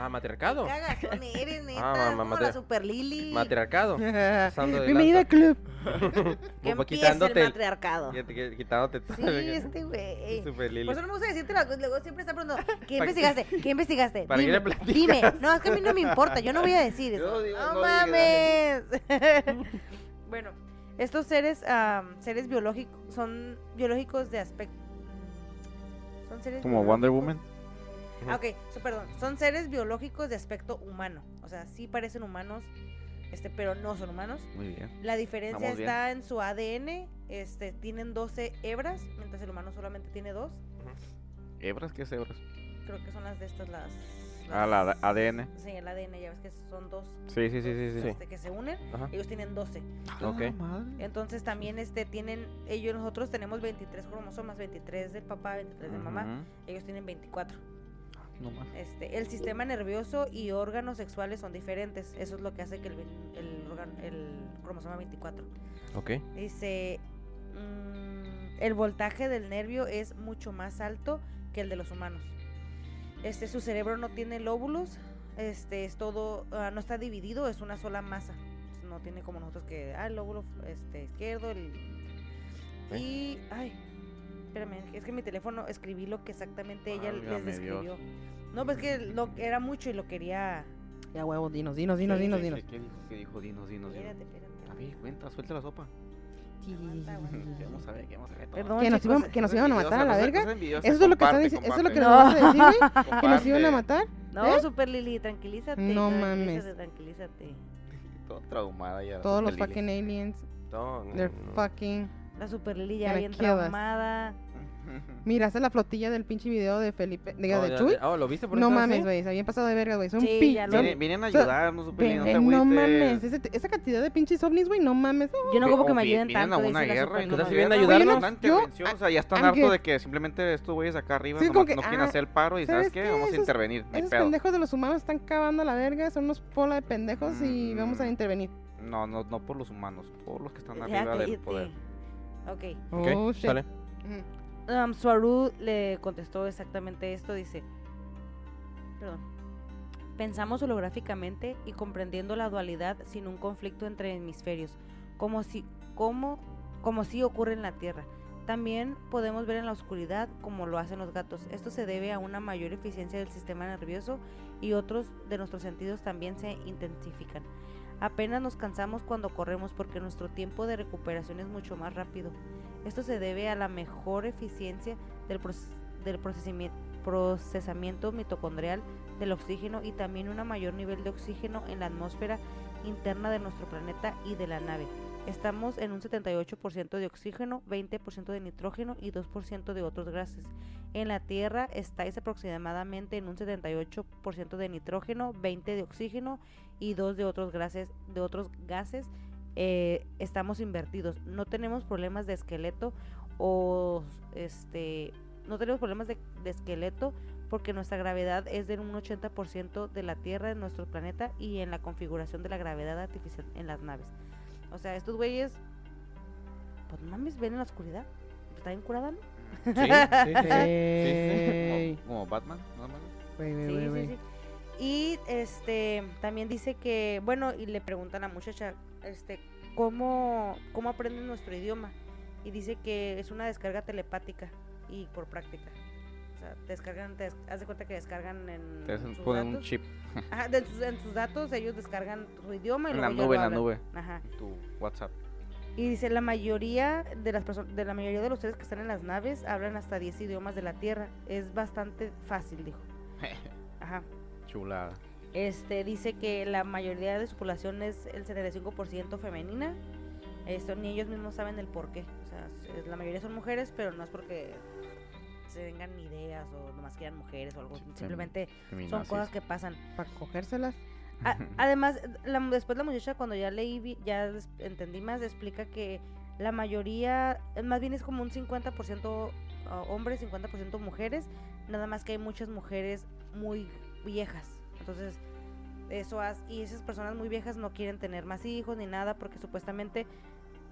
Ah, matriarcado. qué cagazón eres, [LAUGHS] neta. Ah, ma- como ma- la super Lili. Matriarcado. Pasando de Bienvenida al lanza. club. [LAUGHS] Que Como empiece quitándote el el- matriarcado. Quit- quit- Quitándote todo. Sí, [LAUGHS] este güey. Super Lili. Por eso no me gusta decirte luego siempre está preguntando, ¿qué investigaste? ¿Qué investigaste? ¿Para qué dime, le platicas? dime. No, es que a mí no me importa, yo no voy a decir eso. Yo digo, no, mames. bueno, estos seres, am, seres biológicos, son biológicos de aspecto. Son seres Como biológicos. Wonder Woman. Ah, ok, so, perdón. Son seres biológicos de aspecto humano. O sea, sí parecen humanos, este, pero no son humanos. Muy bien. La diferencia Vamos bien. está en su ADN. Este, tienen 12 hebras, mientras el humano solamente tiene dos. ¿Hebras? ¿Qué es hebras? Creo que son las de estas, las... Ah, la ADN. Sí, el ADN, ya ves que son dos. Sí, sí, sí, sí. sí. Este, que se unen. Ajá. Ellos tienen 12. Ok. Ah. Entonces también este tienen, ellos nosotros tenemos 23 cromosomas, 23 del papá, 23 de mamá. Ellos tienen 24. No más. Este, el sistema nervioso y órganos sexuales son diferentes. Eso es lo que hace que el, el, órgano- el cromosoma 24. Ok. Dice, mm, el voltaje del nervio es mucho más alto que el de los humanos. Este, su cerebro no tiene lóbulos, este, es todo, ah, no está dividido, es una sola masa. No tiene como nosotros que, ah, el lóbulo este, izquierdo, el... Y, ay, espérame, es que en mi teléfono escribí lo que exactamente ella les Válgame describió. Dios. No, pues que lo, era mucho y lo quería... Ya huevos, dinos, dinos, dinos, ¿Qué- dinos, qué- dinos. ¿Qué, dijo? ¿Qué dijo? Dinos, dinos, dinos. Espérate, espérate. A ver, cuenta, suelta la sopa. Aguanta, aguanta. Queremos saber, queremos saber. todo. Perdón, Que nos, chicos, iban, que nos iban a matar a la verga. Eso es lo que están diciendo, eso es lo que nos No. vas a decir, güey. [LAUGHS] Que nos iban a matar. No, ¿Eh? Super Lili, tranquilízate. No mames. Tranquilízate. Todo traumada ya. Todos los fucking aliens. No, no, They're no. fucking. La Super Lili ya bien traumada. Mira, esa es la flotilla del pinche video de Felipe. Diga, Oh, de ya- Chuy. Oh, ¿lo viste por No mames, güey. Se habían pasado de verga, güey. Son Sí, pi- ya lo. Vienen, vienen a ayudarnos, no Eh, no mames, ese- esa cantidad de pinches ovnis, güey, no mames. Yo no ocupo que me ayuden vienen tanto. a una guerra y no ¿Qué tal nos si vienen a ayudarnos? O sea, ya están good. de que simplemente estos güeyes acá arriba Sí, nomás como que, no quieren ah, hacer el paro y ¿sabes ¿sabes qué? Vamos a intervenir, Esos pendejos de los humanos están cavando a la verga. Son unos pola de pendejos y Mm. vamos a intervenir. No, no, no por los humanos, por los que están arriba del poder. Ok. Ok, Oh, shit. sale. Um, le contestó exactamente esto. Dice: Perdón. Pensamos holográficamente y comprendiendo la dualidad sin un conflicto entre hemisferios, como si, como, como si ocurre en la Tierra. También podemos ver en la oscuridad como lo hacen los gatos. Esto se debe a una mayor eficiencia del sistema nervioso y otros de nuestros sentidos también se intensifican. Apenas nos cansamos cuando corremos porque nuestro tiempo de recuperación es mucho más rápido. Esto se debe a la mejor eficiencia del, procesamiento mitocondrial del oxígeno y también un mayor nivel de oxígeno en la atmósfera interna de nuestro planeta y de la nave. Estamos en un 78% de oxígeno, 20% de nitrógeno y 2% de otros gases. En la Tierra estáis aproximadamente en un 78% de nitrógeno, 20 de oxígeno y 2 de otros gases. De otros gases eh, estamos invertidos. No tenemos problemas de esqueleto o este no tenemos problemas de, de esqueleto porque nuestra gravedad es de un 80% de la Tierra en nuestro planeta y en la configuración de la gravedad artificial en las naves. O sea, estos güeyes, pues mames, ven en la oscuridad. Está bien curada, ¿no? Sí, sí, sí, [LAUGHS] sí. Ey. Como, como Batman, nada más. Sí, sí, sí. Y este también dice que, bueno, y le preguntan a la muchacha, este, ¿cómo, cómo aprenden nuestro idioma? Y dice que es una descarga telepática y por práctica. O sea, descargan, te haz de cuenta que descargan en Te sus poner un datos. chip Ajá, de sus- en sus datos ellos descargan su idioma y en la nube, en la nube, Ajá. en tu WhatsApp. Y dice, la mayoría de las personas, de la mayoría de los seres que están en las naves hablan hasta 10 idiomas de la Tierra. Es bastante fácil, dijo. [LAUGHS] Ajá. Chulada. Este dice que la mayoría de su población es el 75% femenina. Esto ni ellos mismos saben el por qué. O sea, es- la mayoría son mujeres, pero no es porque se vengan ideas o nomás quieran mujeres o algo. Sí, Simplemente son cosas que pasan. Para cogérselas. A- [LAUGHS] además, la- después la muchacha cuando ya leí, ya entendí más, explica que la mayoría, más bien es como un 50% ah, hombres, 50% mujeres, nada más que hay muchas mujeres muy viejas. Entonces, eso hace, y esas personas muy viejas no quieren tener más hijos ni nada porque supuestamente...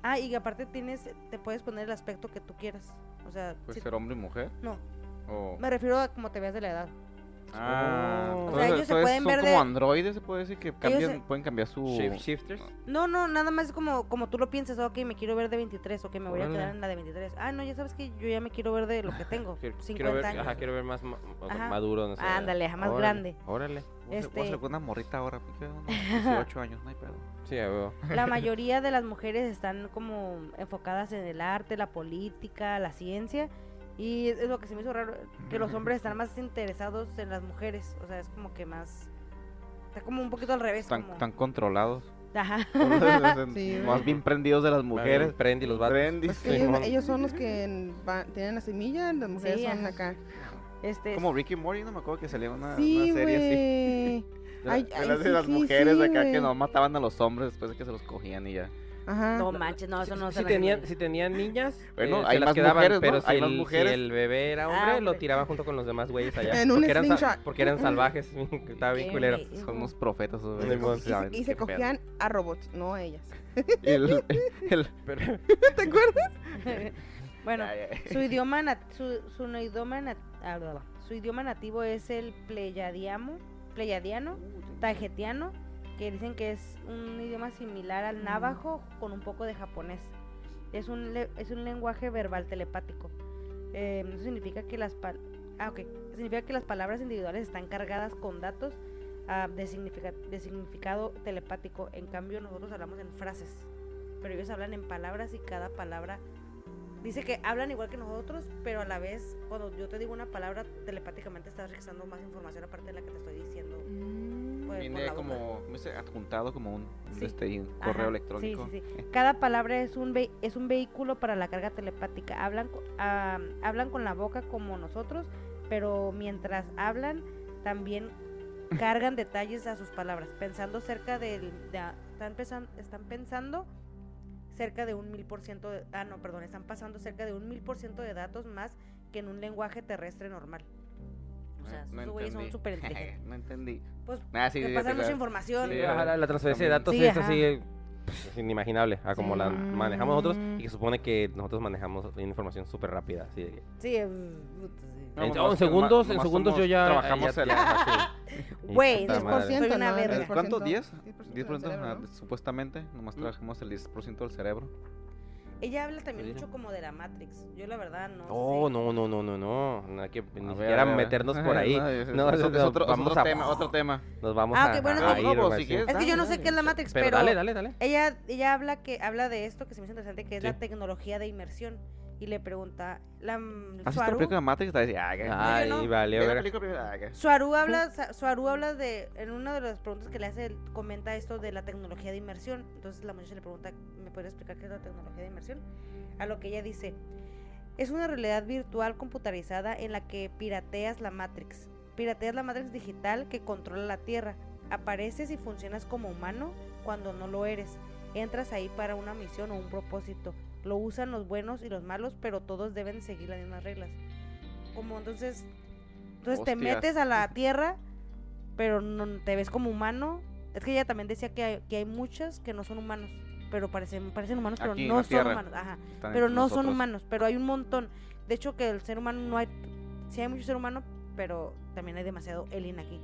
Ah, y aparte tienes, te puedes poner el aspecto que tú quieras. O sea, ¿Puede si- ser hombre y mujer? no, me refiero a como te veas de la edad. Ah, O sea, ellos se pueden son ver como de- androides, se puede decir que cambian, se- pueden cambiar su... Shapeshifters. No, no, nada más es como, como tú lo piensas, ok, me quiero ver de 23, ok, me voy a Órale. quedar en la de 23. Ah, no, ya sabes que yo ya me quiero ver de lo que tengo, Quiero, 50 quiero ver, años. ajá, quiero ver más Ajá. maduro, no sé. Ándale, ajá, más Órale, grande. Órale. A hacer- voy a Este- con una morrita ahora, porque unos 18 años, no hay pedo. Sí, a huevo. La [LAUGHS] mayoría de las mujeres están como enfocadas en el arte, la política, la ciencia Y es lo que se me hizo raro, que los hombres están más interesados en las mujeres. O sea, es como que más... Está como un poquito al revés. Están, como- están controlados. Ajá. [LAUGHS] Sí, más bien prendidos de las mujeres. Prendi los vatos. Prendi, Pues que sí. ellos, ellos son los que va- tienen la semilla, las mujeres Sí, son ajá. acá. Este, Como Ricky Morty, no me acuerdo que salía una, Sí, una serie así. güey. [LAUGHS] De, Ay, de ay, las, de sí, las sí, mujeres acá que güey. no mataban a los hombres después de que se los cogían y ya. Ajá. No manches, no, eso no si, se tenían, si tenían niñas, Bueno, eh, hay se las más quedaban, mujeres, ¿no? pero si, Hay más el, si mujeres. el bebé era hombre, Ah, lo hombre. tiraban junto con los demás güeyes allá. En un porque, eran, porque eran [LAUGHS] salvajes, [LAUGHS] estaba bien culero. Son unos profetas. Y, se- cogían a robots, no a ellas. Y el- [LAUGHS] el- Pero, ¿Te acuerdas? bueno, Ay, ay. su idioma, nat- su, su no idioma, nat- ah, su idioma nativo es el pleyadiamo, pleyadiano, tajetiano, que dicen que es un idioma similar al navajo con un poco de japonés. Es un, le- es un lenguaje verbal telepático. Eh, eso significa que las ah, ok. significa que las palabras individuales están cargadas con datos ah, de, significa- de significado telepático. En cambio, nosotros hablamos en frases, pero ellos hablan en palabras y cada palabra dice que hablan igual que nosotros, pero a la vez, cuando yo te digo una palabra, telepáticamente estás registrando más información aparte de la que te estoy diciendo. Viene como, adjuntado como un, Sí. este, Ajá, correo electrónico. Sí, sí, sí. Cada palabra es un, ve- es un vehículo para la carga telepática. Hablan, ah, hablan con la boca como nosotros, pero mientras hablan también [LAUGHS] cargan detalles a sus palabras, pensando cerca del... de- están, pensan- están pensando cerca de un mil por ciento. Ah, no, perdón, están pasando cerca de un mil por ciento de datos más que en un lenguaje terrestre normal. O sea, No esos güeyes son entendí. súper [LAUGHS] inteligentes. no entendí. Pues, Ah, sí, que sí, pasan sí, mucha información. sí, ajá, la, la transferencia de datos Sí, es ajá. así pues, es inimaginable a como la manejamos nosotros y que supone que nosotros manejamos información súper rápida. Así de que- Sí, eh, sí. No, en, nomás oh, en segundos, en segundos yo somos- ya trabajamos el-. [LAUGHS] Güey, Puta 10%, madre. Soy una ¿no? verga. ¿Cuánto? 10%, ¿10? 10% 10% del cerebro, ah, ¿no? supuestamente, nomás Mm. trabajamos el 10% del cerebro. Ella habla también Sí. mucho como de la Matrix. Yo la verdad no Oh, sé. no, no, no, no, no. No hay que ni A siquiera a a meternos por [LAUGHS] ahí. No, es, No, es- eso es nos otro, es vamos otro a- tema, otro tema. Nos vamos Ah, a, ok, bueno, a no, ir, no, si quieres, Es que yo no Dale, sé qué es la. Matrix, Pero pero, dale, dale, dale. ella ella habla que habla de esto que se me hizo interesante que es la Sí. tecnología de inmersión y le pregunta la mm, ¿Has visto la película Matrix? Te decía, ah, que- Ay, no. vale, ver. Suaru habla Suaru habla de en una de las preguntas que le hace él comenta esto de la tecnología de inmersión. Entonces la muchacha le pregunta, ¿me puedes explicar qué es la tecnología de inmersión? A lo que ella dice, es una realidad virtual computarizada en la que pirateas la Matrix. Pirateas la Matrix digital que controla la Tierra. Apareces y funcionas como humano cuando no lo eres. Entras ahí para una misión o un propósito. Lo usan los buenos y los malos, pero todos deben seguir las mismas reglas. Como entonces, entonces te metes a la Tierra, pero no te ves como humano. Es que ella también decía que hay, que hay muchas que no son humanos, pero parecen, parecen humanos, pero Aquí no son Tierra. humanos. Ajá están pero no son humanos, pero hay un montón. De hecho que el ser humano no hay, sí hay mucho ser humano, pero también hay demasiado alien aquí,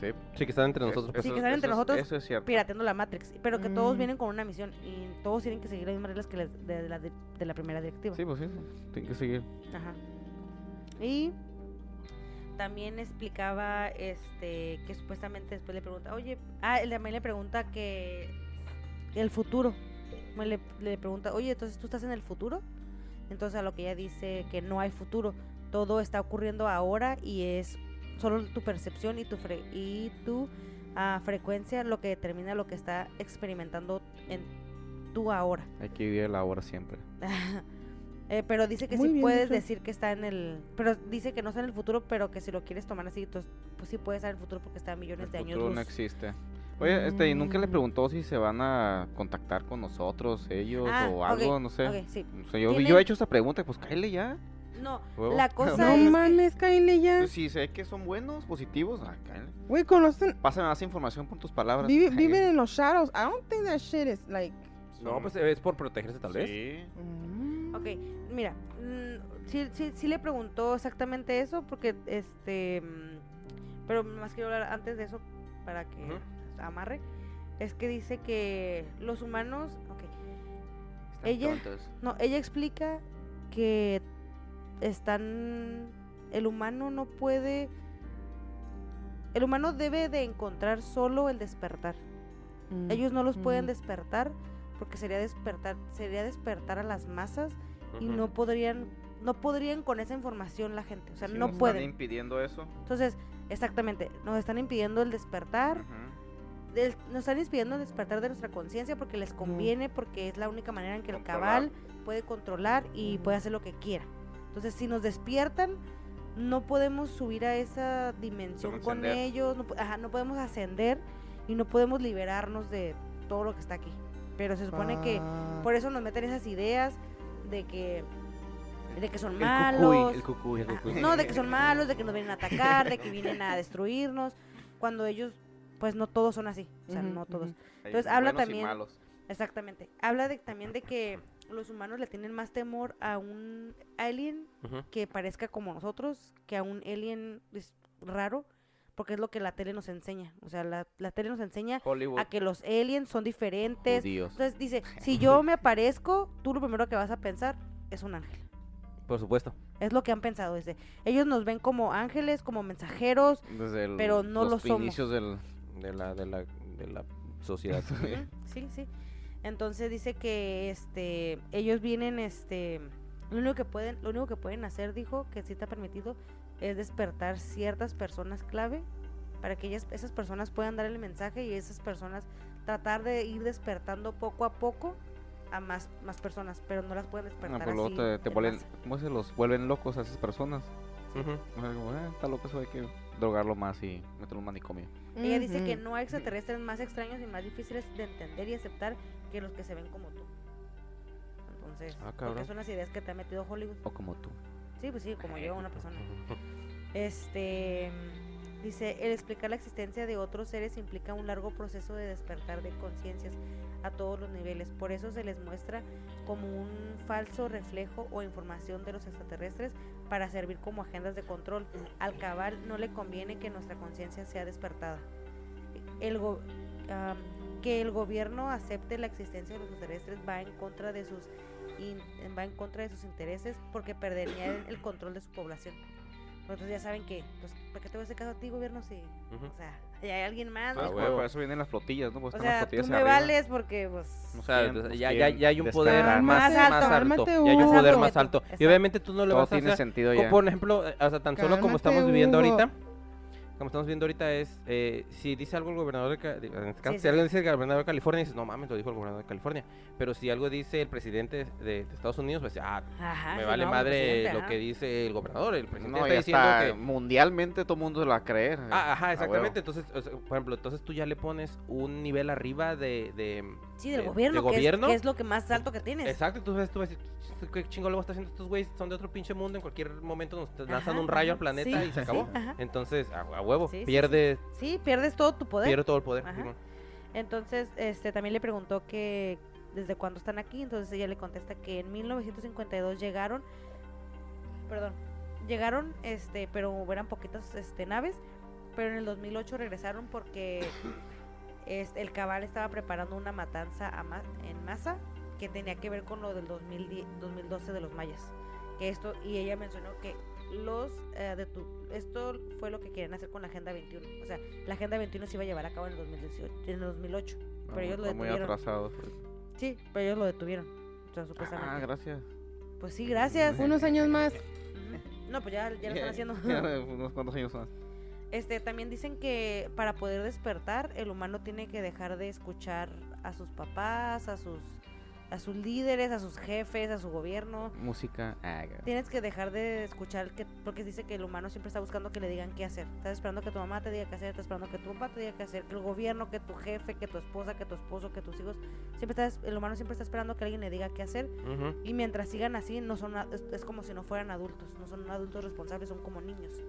Sí. Sí, que están entre Eso- nosotros. Sí, que están entre nosotros, Eso es cierto. pirateando la Matrix, pero que todos Mm. vienen con una misión y todos tienen que seguir las mismas reglas que las de, la, de, de la primera directiva. Sí, pues sí, tiene que seguir. Ajá. Y también explicaba este que supuestamente después le pregunta, oye, ah, él también le pregunta que el futuro. Le, le pregunta, oye, entonces tú estás en el futuro. Entonces a lo que ella dice que no hay futuro, todo está ocurriendo ahora y es solo tu percepción y tu fre- y tu ah, frecuencia lo que determina lo que está experimentando en tu ahora. Hay que vivir la hora siempre. [LAUGHS] Eh, pero dice que Muy sí puedes dicho. decir que está en el... Pero dice que no está en el futuro, pero que si lo quieres tomar así, entonces, pues sí puede estar en el futuro porque está a millones El de años futuro no existe. Oye, este, ¿y nunca le Mm. preguntó si se van a contactar con nosotros, ellos, Ah, o algo? No sé. Ok, sí. O sea, yo, yo he hecho esta pregunta, pues cállale ya. No, Huevo. la [LAUGHS] cosa No es... que- mames, Kyle, ya. Pues si sé que son buenos, positivos, ah, cállale. Güey, conocen. Pásame más información por tus palabras. Vive, viven en los shadows. I don't think that shit is like. No, pues es por protegerse tal vez. Sí. mm. Ok, mira, mm, sí, sí, sí le preguntó exactamente eso porque, este... mm, Pero más quiero hablar antes de eso para que amarre. Es que dice que los humanos... Ok, Están Ella- tontos. No, ella explica que están... El humano no puede... El humano debe de encontrar solo el despertar. Mm, Ellos no los pueden mm. despertar porque sería despertar, sería despertar a las masas y no podrían no podrían con esa información la gente, o sea, no nos pueden. Están impidiendo eso. Entonces, exactamente, nos están impidiendo el despertar, del- nos están impidiendo el despertar de nuestra conciencia porque les conviene, porque es la única manera en que el cabal puede controlar y puede hacer lo que quiera. Entonces, si nos despiertan, no podemos subir a esa dimensión Podemos con ascender. ellos, no, ajá, no podemos ascender y no podemos liberarnos de todo lo que está aquí. Pero se supone que Ah. por eso nos meten esas ideas de que de que son El malos. cucuy, el cucuy. Ajá, No, de que son malos, de que nos vienen a atacar, de que vienen a [LAUGHS] destruirnos, cuando ellos, pues no todos son así, o sea, no todos. Entonces, habla también- malos. Exactamente. Habla de, también de que los humanos le tienen más temor a un alien que parezca como nosotros, que a un alien es raro, porque es lo que la tele nos enseña. O sea, la, la tele nos enseña Hollywood. a que los aliens son diferentes. Judíos. Entonces dice, [LAUGHS] si yo me aparezco, tú lo primero que vas a pensar es un ángel. Por supuesto. Es lo que han pensado. Dice, ellos nos ven como ángeles, como mensajeros. Desde el- pero no los lo somos. inicios del... De la, de la, de la sociedad. [LAUGHS] Sí, sí. Entonces dice que este ellos vienen este lo único que pueden lo único que pueden hacer dijo que sí está permitido es despertar ciertas personas clave para que ellas esas personas puedan dar el mensaje y esas personas tratar de ir despertando poco a poco a más más personas, pero no las pueden Ah, despertar pues luego así te, te en vuelven. ¿cómo se los vuelven locos a esas personas? O sea, como, "Ah, está loco eso, hay que drogarlo más y meterlo en un manicomio. Ella dice que no hay extraterrestres más extraños y más difíciles de entender y aceptar que los que se ven como tú. Entonces, Ah, porque son las ideas que te ha metido Hollywood. O como tú. Sí, pues sí, como yo, una persona. [LAUGHS] Este dice, el explicar la existencia de otros seres implica un largo proceso de despertar de conciencias a todos los niveles. Por eso se les muestra como un falso reflejo o información de los extraterrestres para servir como agendas de control. Al cabal no le conviene que nuestra conciencia sea despertada. El que el gobierno acepte la existencia de los extraterrestres va en contra de sus va en contra de sus intereses porque perdería el control de su población. Entonces ya saben que, pues, ¿para qué te voy a hacer caso a ti, gobierno? Si, Ujú. o sea, [LAUGHS] ya hay alguien más. Ah, ¿no? Pues, huevo. para eso vienen las flotillas, ¿no? Pues o están las sea, tú flotillas me arriba. vales porque, pues, O sea, nos ya, ya, ya hay un poder más, alto. Ya hay un poder Más alto. Y obviamente tú no le Todo vas a tiene hacer... sentido ya. Por ejemplo, eh, o sea, tan solo como estamos viviendo ahorita, como estamos viendo ahorita es, eh, si dice algo el gobernador de, en este caso, Sí, si algo dice el gobernador de California, dices, no mames, lo dijo el gobernador de California. Pero si algo dice el presidente de, de Estados Unidos, pues, ah, ajá, me vale no, madre lo que dice el gobernador. El presidente No, está diciendo está, que... mundialmente todo el mundo lo va a creer. Ah, ajá, exactamente. Entonces, o sea, por ejemplo, entonces tú ya le pones un nivel arriba de... de Sí, del de- gobierno, de que, gobierno. Es, que es lo que más alto que tienes. Exacto, tú ves, tú ves, qué chingo luego está haciendo estos güeyes, son de otro pinche mundo, en cualquier momento nos lanzan un rayo al planeta sí, y se acabó. sí. Entonces, a, a huevo, Sí, sí, pierde, Sí, pierdes todo tu poder. pierde todo el poder. Entonces, este también le preguntó que desde cuándo están aquí, entonces ella le contesta que en 1952 llegaron, perdón, llegaron, este, pero eran poquitas este, naves, pero en el 2008 regresaron porque este, el cabal estaba preparando una matanza a ma- en masa que tenía que ver con lo del 2010 2012 de los mayas. Que esto y ella mencionó que los eh, de tu, esto fue lo que querían hacer con la Agenda 21. O sea, la Agenda 21 se iba a llevar a cabo en el 2018, en el 2008. No, pero ellos lo está muy detuvieron. atrasado. Sí, pero ellos lo detuvieron. O sea, supuestamente. Ah, gracias. Pues sí, gracias. Unos años más. No, pues ya, ya lo están [LAUGHS] haciendo. Ya, unos cuantos años más. Este, también dicen que para poder despertar, el humano tiene que dejar de escuchar a sus papás, a sus, a sus líderes, a sus jefes, a su gobierno. Música. Ah. Tienes que dejar de escuchar, que, porque dice que el humano siempre está buscando que le digan qué hacer. Estás esperando que tu mamá te diga qué hacer, estás esperando que tu papá te diga qué hacer, que el gobierno, que tu jefe, que tu esposa, que tu esposo, que tus hijos. Siempre estás, el humano siempre está esperando que alguien le diga qué hacer. Y mientras sigan así, no son, es como si no fueran adultos, no son adultos responsables, son como niños.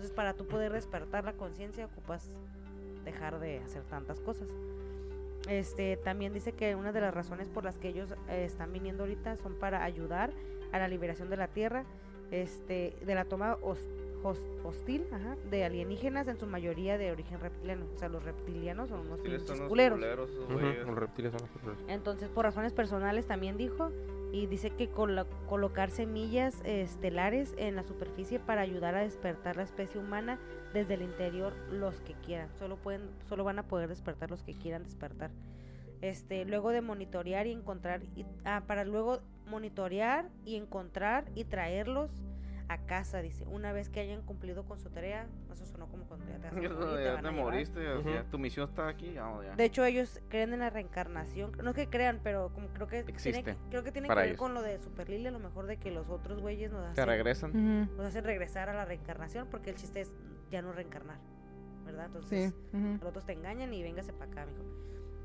Entonces, para tú poder despertar la conciencia, ocupas dejar de hacer tantas cosas. Este, también dice que una de las razones por las que ellos eh, están viniendo ahorita son para ayudar a la liberación de la Tierra, este, de la toma hos- hos- hostil ajá, de alienígenas, en su mayoría de origen reptiliano. O sea, los reptilianos son unos son los culeros. culeros. Los reptiles son los culeros. Entonces, por razones personales también dijo, y dice que colo- colocar semillas eh, estelares en la superficie para ayudar a despertar la especie humana desde el interior los que quieran. Solo pueden, solo van a poder despertar los que quieran despertar. Este, luego de monitorear y encontrar, y, ah, para luego monitorear y encontrar y traerlos a casa, dice, una vez que hayan cumplido con su tarea, eso sonó como cuando ya te [LAUGHS] morir, te Ya te moriste, sea, tu misión está aquí, vamos ya. De hecho, ellos creen en la reencarnación. No es que crean, pero como creo que Existe tiene, creo que tiene que ver ellos. con lo de Super Lily, a lo mejor de que los otros güeyes nos Te hacen, regresan. Nos hacen regresar a la reencarnación, porque el chiste es ya no reencarnar, ¿verdad? Sí. Entonces, ujú. los otros te engañan y véngase para acá, mijo.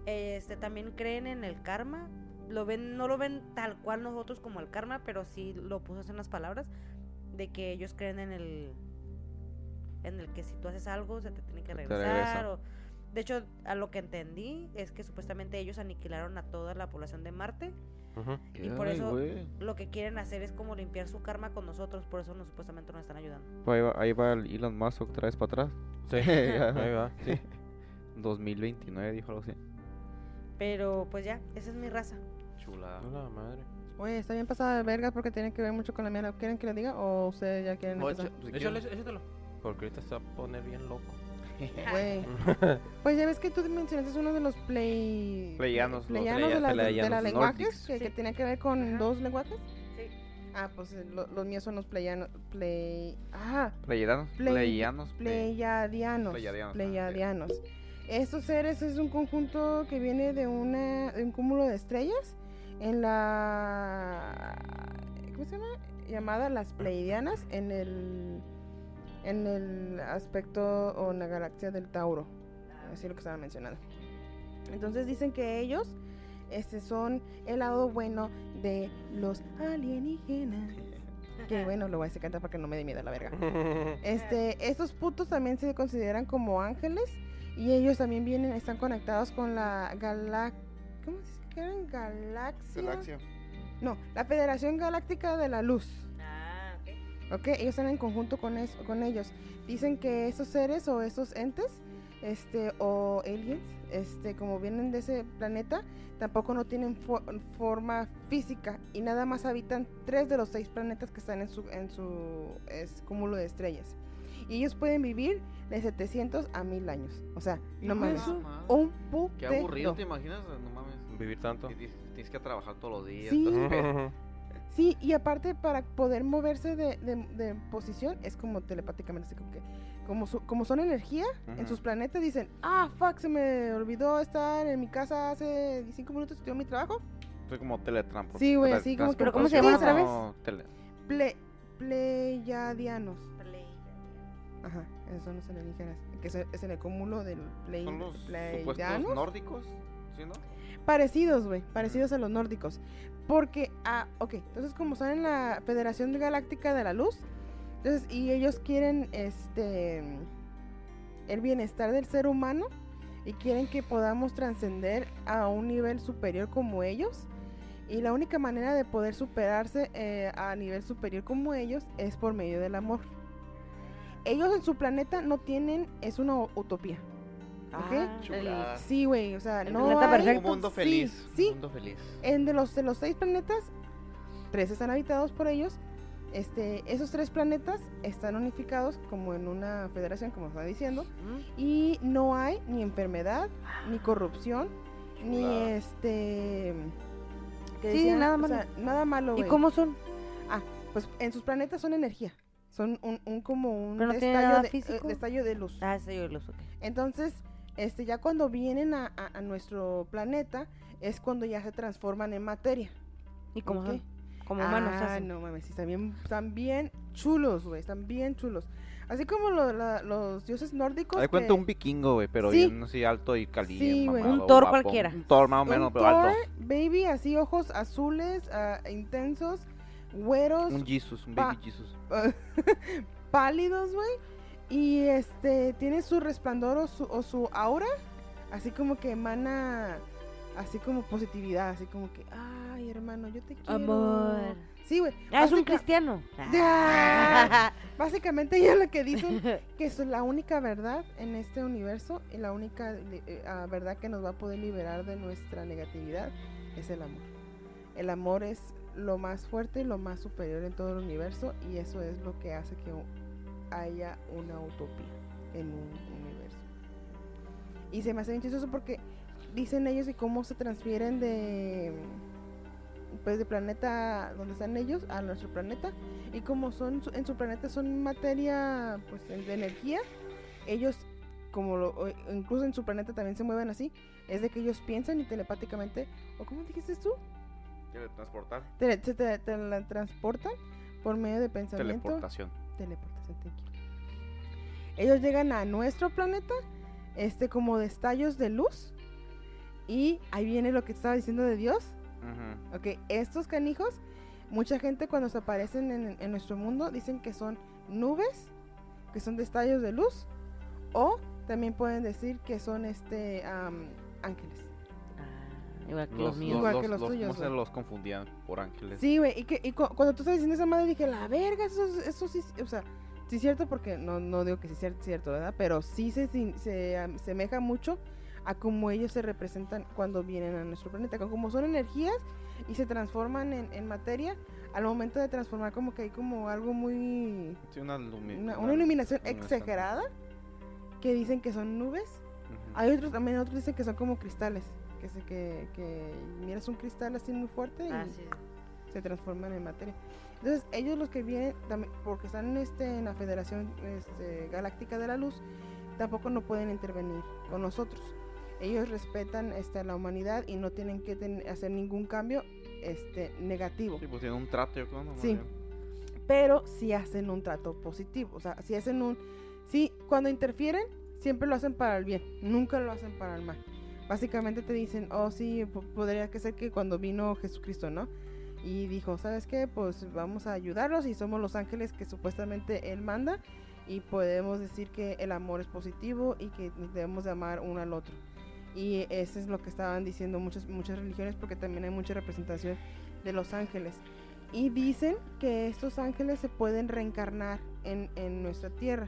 Este, también creen en el karma. Lo ven, no lo ven tal cual nosotros como el karma, pero sí lo puso en las palabras de que ellos creen en el en el que si tú haces algo se te tiene que regresa. regresar. o- de hecho, a lo que entendí es que supuestamente ellos aniquilaron a toda la población de Marte. Y por Ay, eso-. Lo que quieren hacer es como limpiar su karma con nosotros, por eso nos, supuestamente nos están ayudando. Pues ahí va, ahí va el Elon Musk otra vez para atrás. Sí, [LAUGHS] ahí va. Sí. 2029 dijo algo así. Pero pues ya, esa es mi raza. Chula. A la madre. Oye, está bien pasada de vergas porque tiene que ver mucho con la mía. ¿Quieren que le diga o ustedes ya quieren empezar? Échale, échatelo. Porque ahorita se va a poner bien loco. [LAUGHS] Güey. [LAUGHS] Pues ya ves que tú mencionaste uno de los play... Playanos, playanos de, la, de, playanos, las lenguajes, que, que tiene que ver con Ajá. dos lenguajes. Sí. Ah, pues eh, lo- los míos son los playanos, play... Ah, Pleiadanos. Play- Pleianos. play- Pleiadianos. Pleiadianos, ah, Pleiadianos. Estos seres es un conjunto que viene de, una, de un cúmulo de estrellas en la... ¿Cómo se llama? Llamada las Pleiadianas en el, en el aspecto o en la galaxia del Tauro. Así lo que estaba mencionando. Entonces dicen que ellos este, son el lado bueno de los alienígenas. Que bueno, lo voy a hacer cantar para que no me dé miedo la verga. [LAUGHS] Este, estos putos también se consideran como ángeles y ellos también vienen, están conectados con la galac... ¿Cómo se dice que eran? Galaxia. Galaxia. No, la Federación Galáctica de la Luz. Ah, ok. ¿Ok? Ellos están en conjunto con, eso, con ellos. Dicen que esos seres o esos entes, este, o aliens, este, como vienen de ese planeta, tampoco no tienen fo- forma física y nada más habitan tres de los seis planetas que están en su, en su es, cúmulo de estrellas. Y ellos pueden vivir de 700 a 1000 años. O sea, no mames. Un Qué aburrido. ¿te imaginas? No mames. Vivir tanto. Tienes- que trabajar todos los días. Sí. y aparte para poder moverse de, de- de posición es como telepáticamente, así como que como, su- como son energía en sus planetas dicen, ah, fuck, se me olvidó estar en mi casa hace 5 minutos, tengo mi trabajo. Soy como teletransporte. Sí, güey, así como que- ¿Pero cómo se llaman otra vez? Tele... Ple, pleyadianos. Ajá, esos son los alienígenas, que es, en el cúmulo del pley, Son los supuestos pleiadianos. nórdicos, Parecidos, güey, parecidos a los nórdicos. Porque, ah, ok, entonces como son en la Federación Galáctica de la Luz, entonces, y ellos quieren, este, el bienestar del ser humano y quieren que podamos trascender a un nivel superior como ellos. Y la única manera de poder superarse eh, a nivel superior como ellos es por medio del amor. Ellos en su planeta no tienen, es una utopía. ¿Ok? Ah, Chulada. Sí, güey, o sea, El no planeta hay- perfecto. Un mundo feliz. Sí, Un mundo feliz. en de los de los seis planetas, tres están habitados por ellos. Este, esos tres planetas están unificados como en una federación, como estaba diciendo, ¿Mm? y no hay ni enfermedad, ni corrupción, ni este Sí, decían, nada o malo. sea, nada malo. ¿Y cómo son? Pues en sus planetas son energía. Son un, un como un Pero no destello, nada de, eh, destello de luz. Ah, sí, yo los ok. Entonces, este, ya cuando vienen a, a- a nuestro planeta, es cuando ya se transforman en materia. ¿Y cómo ¿ok? son? Como humanos. Ah, hacen. no mames, sí, están bien, están bien chulos, güey, están bien chulos. Así como lo- la- los dioses nórdicos. Hay cuenta que- un vikingo, güey, pero Sí. bien así alto y caliente. Sí, güey. Un Thor cualquiera. Un Thor más o un menos, pero Thor, alto. baby, así ojos azules, ah, intensos, güeros, Un Jesus, un baby Jesus. [LAUGHS] pálidos, güey. Y este, tiene su resplandor o su, o su aura, así como que emana, así como positividad, así como que, ay, hermano, yo te quiero. Amor. Sí, güey. Ah, es un cristiano. Ya. [LAUGHS] Básicamente ella lo que dicen [LAUGHS] que es la única verdad en este universo y la única eh, ah, verdad que nos va a poder liberar de nuestra negatividad es el amor. El amor es lo más fuerte y lo más superior en todo el universo y eso es lo que hace que haya una utopía en un universo. Y se me hace bien chistoso porque dicen ellos y cómo se transfieren de pues de planeta donde están ellos a nuestro planeta y como son su- en su planeta son materia pues de energía ellos como lo- incluso en su planeta también se mueven así es de que ellos piensan y telepáticamente o cómo dijiste tú Teletransportar. Se te- teletransportan por medio de pensamiento Teleportación. Teleportación thank you. ellos llegan a nuestro planeta este como destellos de luz y ahí viene lo que estaba diciendo de Dios. Ok, estos canijos, mucha gente cuando se aparecen en, en nuestro mundo dicen que son nubes, que son destellos de luz, o también pueden decir que son este ángeles. Igual que Los, los míos. Igual los- que los los- tuyos, ¿cómo se los confundían por ángeles? Sí, güey, y, que, y cu- cuando tú estabas diciendo esa madre dije, la verga, eso, eso sí, o sea, sí es cierto porque no, no digo que sí es cierto, ¿verdad? Pero sí se, se am, semeja mucho a cómo ellos se representan cuando vienen a nuestro planeta. Como- son energías y se transforman en, en materia, al momento de transformar como que hay como algo muy... Sí, una, lumi- Una, una- una iluminación iluminación. exagerada que dicen que son nubes. Ujú. Hay otros también, otros dicen que son como cristales. Que, se, que, que miras un cristal así muy fuerte y Ah, sí. se transforman en materia. Entonces, ellos los que vienen, también, porque están este, en la Federación este, Galáctica de la Luz, tampoco no pueden intervenir con nosotros. Ellos respetan este, a la humanidad y no tienen que ten- hacer ningún cambio este, negativo. Sí, pues tiene un trato, yo creo, ¿no? Más Sí. Pero sí hacen un trato positivo. O sea, si hacen un... Sí, cuando interfieren, siempre lo hacen para el bien. Nunca lo hacen para el mal. Básicamente te dicen, oh sí, po- podría que ser que cuando vino Jesucristo, ¿no? Y dijo, ¿sabes qué? Pues vamos a ayudarlos y somos los ángeles que supuestamente Él manda y podemos decir que el amor es positivo y que debemos de amar uno al otro. Y eso es lo que estaban diciendo muchas, muchas religiones porque también hay mucha representación de los ángeles. Y dicen que estos ángeles se pueden reencarnar en, en nuestra tierra.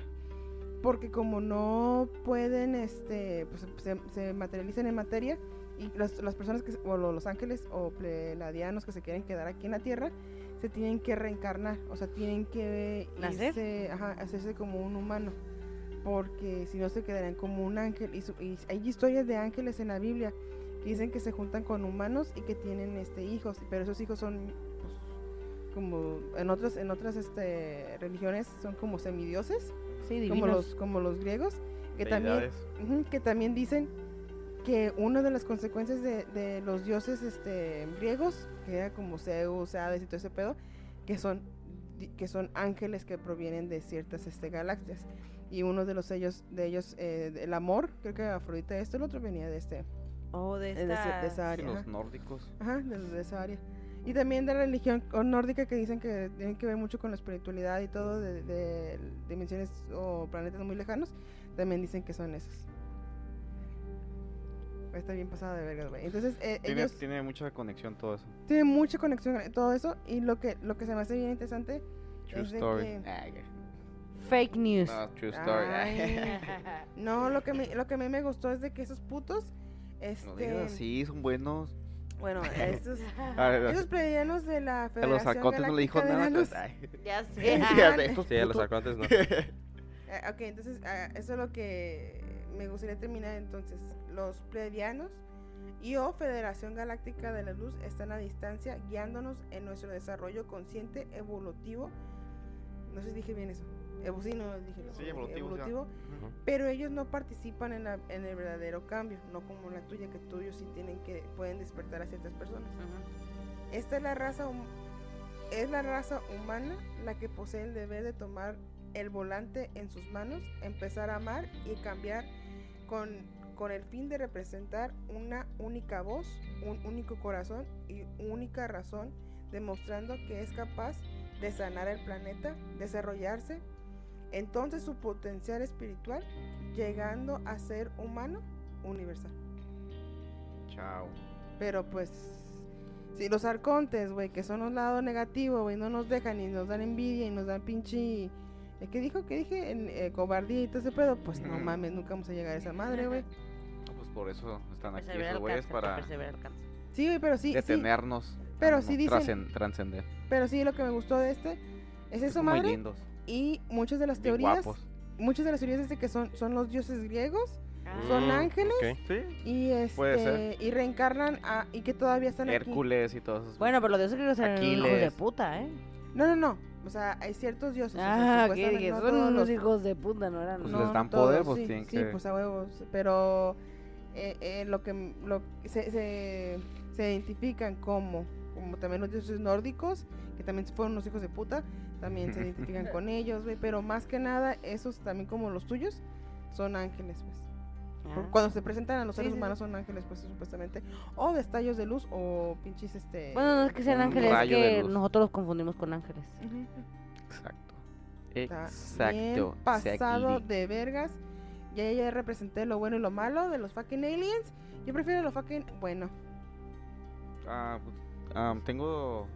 Porque como no pueden, este, pues se, se materializan en materia, y las, las personas que, o lo- los ángeles o pledianos que se quieren quedar aquí en la tierra, se tienen que reencarnar. O sea, tienen que ¿Nacer? irse, ajá, hacerse como un humano. Porque si no se quedarían como un ángel. Y, su- y hay historias de ángeles en la Biblia que dicen que se juntan con humanos y que tienen este hijos. Pero esos hijos son pues, como en otras, en otras este, religiones son como semidioses, Sí, como los, como los griegos, que también, Deidades. que también dicen que una de las consecuencias de, de los dioses este, griegos, que era como Zeus, Hades y todo ese pedo, que son, que son ángeles que provienen de ciertas este, galaxias. Y uno de los ellos, de ellos, eh, el amor, creo que Afrodita esto, el otro venía de este, Oh, de de, ese- de esta... esa Sí, área. los ajá. nórdicos. Ajá, de, de esa área. Y también de la religión nórdica que dicen que tienen que ver mucho con la espiritualidad y todo de, de dimensiones o planetas muy lejanos, también dicen que son esos. Está bien pasada de verga, güey. Entonces, eh, Tiene, ellos tiene mucha conexión todo eso. tienen mucha conexión con todo eso y lo que lo que se me hace bien interesante True es de story. que- Ah. Fake news. No, true story. Ay. [LAUGHS] no, lo que me lo que a mí me gustó es de que esos putos este No digas así, son buenos. Bueno, [LAUGHS] estos A esos de la a Federación los arcontes no le dijo Galáctica de nada. la Luz. ay. [LAUGHS] ya sé. Sí, a los no. [LAUGHS] Eh, ok, entonces ah, eso es lo que me gustaría terminar. Entonces, los plebeianos y o Federación Galáctica de la Luz están a distancia guiándonos en nuestro desarrollo consciente evolutivo. No sé si dije bien eso. Evo, sí, no dije lo- Sí, evolutivo, pero ellos no participan en, la- en el verdadero cambio, no como la tuya, que tuyos sí tienen que, pueden despertar a ciertas personas. Esta es la raza es la raza humana la que posee el deber de tomar el volante en sus manos, empezar a amar y cambiar con, con el fin de representar una única voz, un único corazón y única razón, demostrando que es capaz de sanar el planeta, desarrollarse, entonces su potencial espiritual, llegando a ser humano universal. Chao. Pero pues, si los arcontes, güey, que son un lado negativo, güey, no nos dejan y nos dan envidia y nos dan pinche... ¿eh, ¿Qué dijo? ¿Qué dije? En, eh, cobardía y todo ese pedo. Pues no mames, nunca vamos a llegar a esa madre, güey. [LAUGHS] No, pues por eso están aquí Persevera esos güeyes para. Sí, güey, pero sí, sí. detenernos. Pero a sí dicen- trascen- Trascender. Pero sí, lo que me gustó de este es eso, muy madre. lindos. Y muchas de las bien teorías, guapos. muchas de las teorías es de que son, son los dioses griegos Son Mm, ángeles. ok. Sí. y este Puede ser. y reencarnan a, y que todavía están aquí. Hércules y todos esos. Bueno, pero los dioses griegos eran hijos de puta, ¿eh? No, no, no. O sea, hay ciertos dioses. o sea, Ah, que no son unos los- hijos de puta, no eran. Pues no les dan todos, poder, pues sí, tienen sí, que- pues a huevos. Pero eh, eh, lo que lo, se, se, se identifican como, como también los dioses nórdicos, que también fueron unos hijos de puta, también se identifican [LAUGHS] con ellos, güey. Pero más que nada, esos también como los tuyos, son ángeles, pues. Ah. Cuando se presentan a los Sí, seres sí, sí. humanos son ángeles, pues supuestamente. O destellos de luz o pinches este. Bueno, no es que sean ángeles, es que nosotros los confundimos con ángeles. Exacto. Está bien Exacto. pasado de vergas. Ya ya representé lo bueno y lo malo de los fucking aliens. Yo prefiero lo fucking bueno. Ah, pues, tengo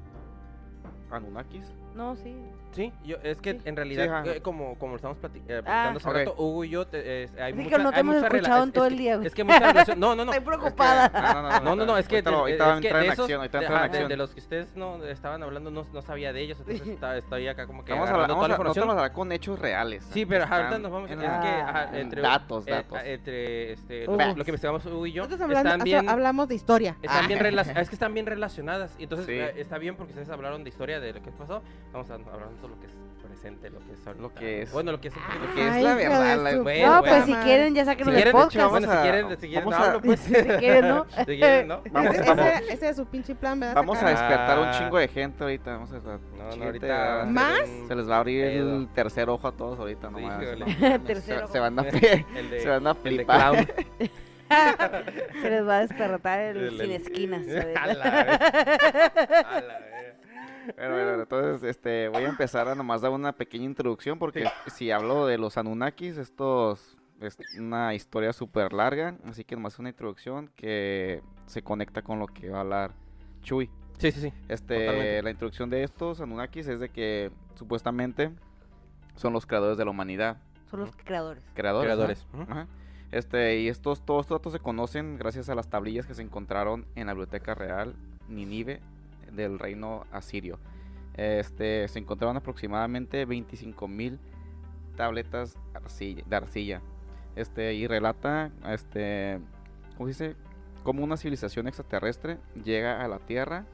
Anunnakis. No, sí. Sí, yo, es que Sí. en realidad, ajá. eh, como, como estamos plati- eh, Ah. platicando hace Ok. rato, Hugo y yo, te- eh, hay Es que mucha, no te hay hemos mucha escuchado es- en todo que- el día, güey. Es que mucha relación, no, no, no. [LAUGHS] Estoy Es que- preocupada. ah, No, no, no, que, de- ahorita es que de de, de- de los que ustedes no estaban hablando, no, no sabía de ellos, entonces está- estoy acá como que Vamos a, vamos toda la información. con hechos reales. Sí, pero ahorita nos vamos. es que Ah. entre datos, eh, datos. ah, entre este, lo, que investigamos Hugo y yo, están bien, hablamos de historia. están Ah. bien relac- es que están bien relacionadas. Y entonces Sí. eh, está bien porque ustedes hablaron de historia de lo que pasó. Vamos a hablar lo que es presente, lo que es ahorita. Lo que es- Bueno, lo que es. Lo que es Ay, la verdad. la- bueno, no, bueno. pues si quieren ya Si sáquenos quieren, del de hecho, podcast. bueno, si Vamos a- quieren, si quieren, vamos no a- hablo, pues. [LAUGHS] Si quieren, ¿no? Si quieren, ¿no? Vamos, ese, vamos. ese- es su pinche plan, ¿verdad? Vamos a Sacar- despertar un Ah. chingo de gente ahorita. Vamos a No, no, ahorita. a ¿Más? un Se les va a abrir el tercer ojo a todos ahorita nomás. ¿no? [LAUGHS] Tercer se, se ojo. van a, [LAUGHS] El de, se van a el flipar. Se les va a despertar el, El- sin el- esquinas. A la vez. A la vez. Bueno, bueno, entonces este, voy a empezar a nomás dar una pequeña introducción porque si hablo de los Anunnakis, esto es una historia súper larga, así que nomás una introducción que se conecta con lo que va a hablar Chuy. Sí, sí, sí. Este, Totalmente. la introducción de estos Anunnakis es de que supuestamente son los creadores de la humanidad. Son los creadores. Creadores. ¿no? Creadores. Ajá. Este, y estos, todos estos datos se conocen gracias a las tablillas que se encontraron en la Biblioteca Real Ninive del reino asirio. Este, se encontraron aproximadamente 25.000 tabletas de arcilla. Este, y relata, este, ¿cómo se dice? Cómo una civilización extraterrestre llega a la Tierra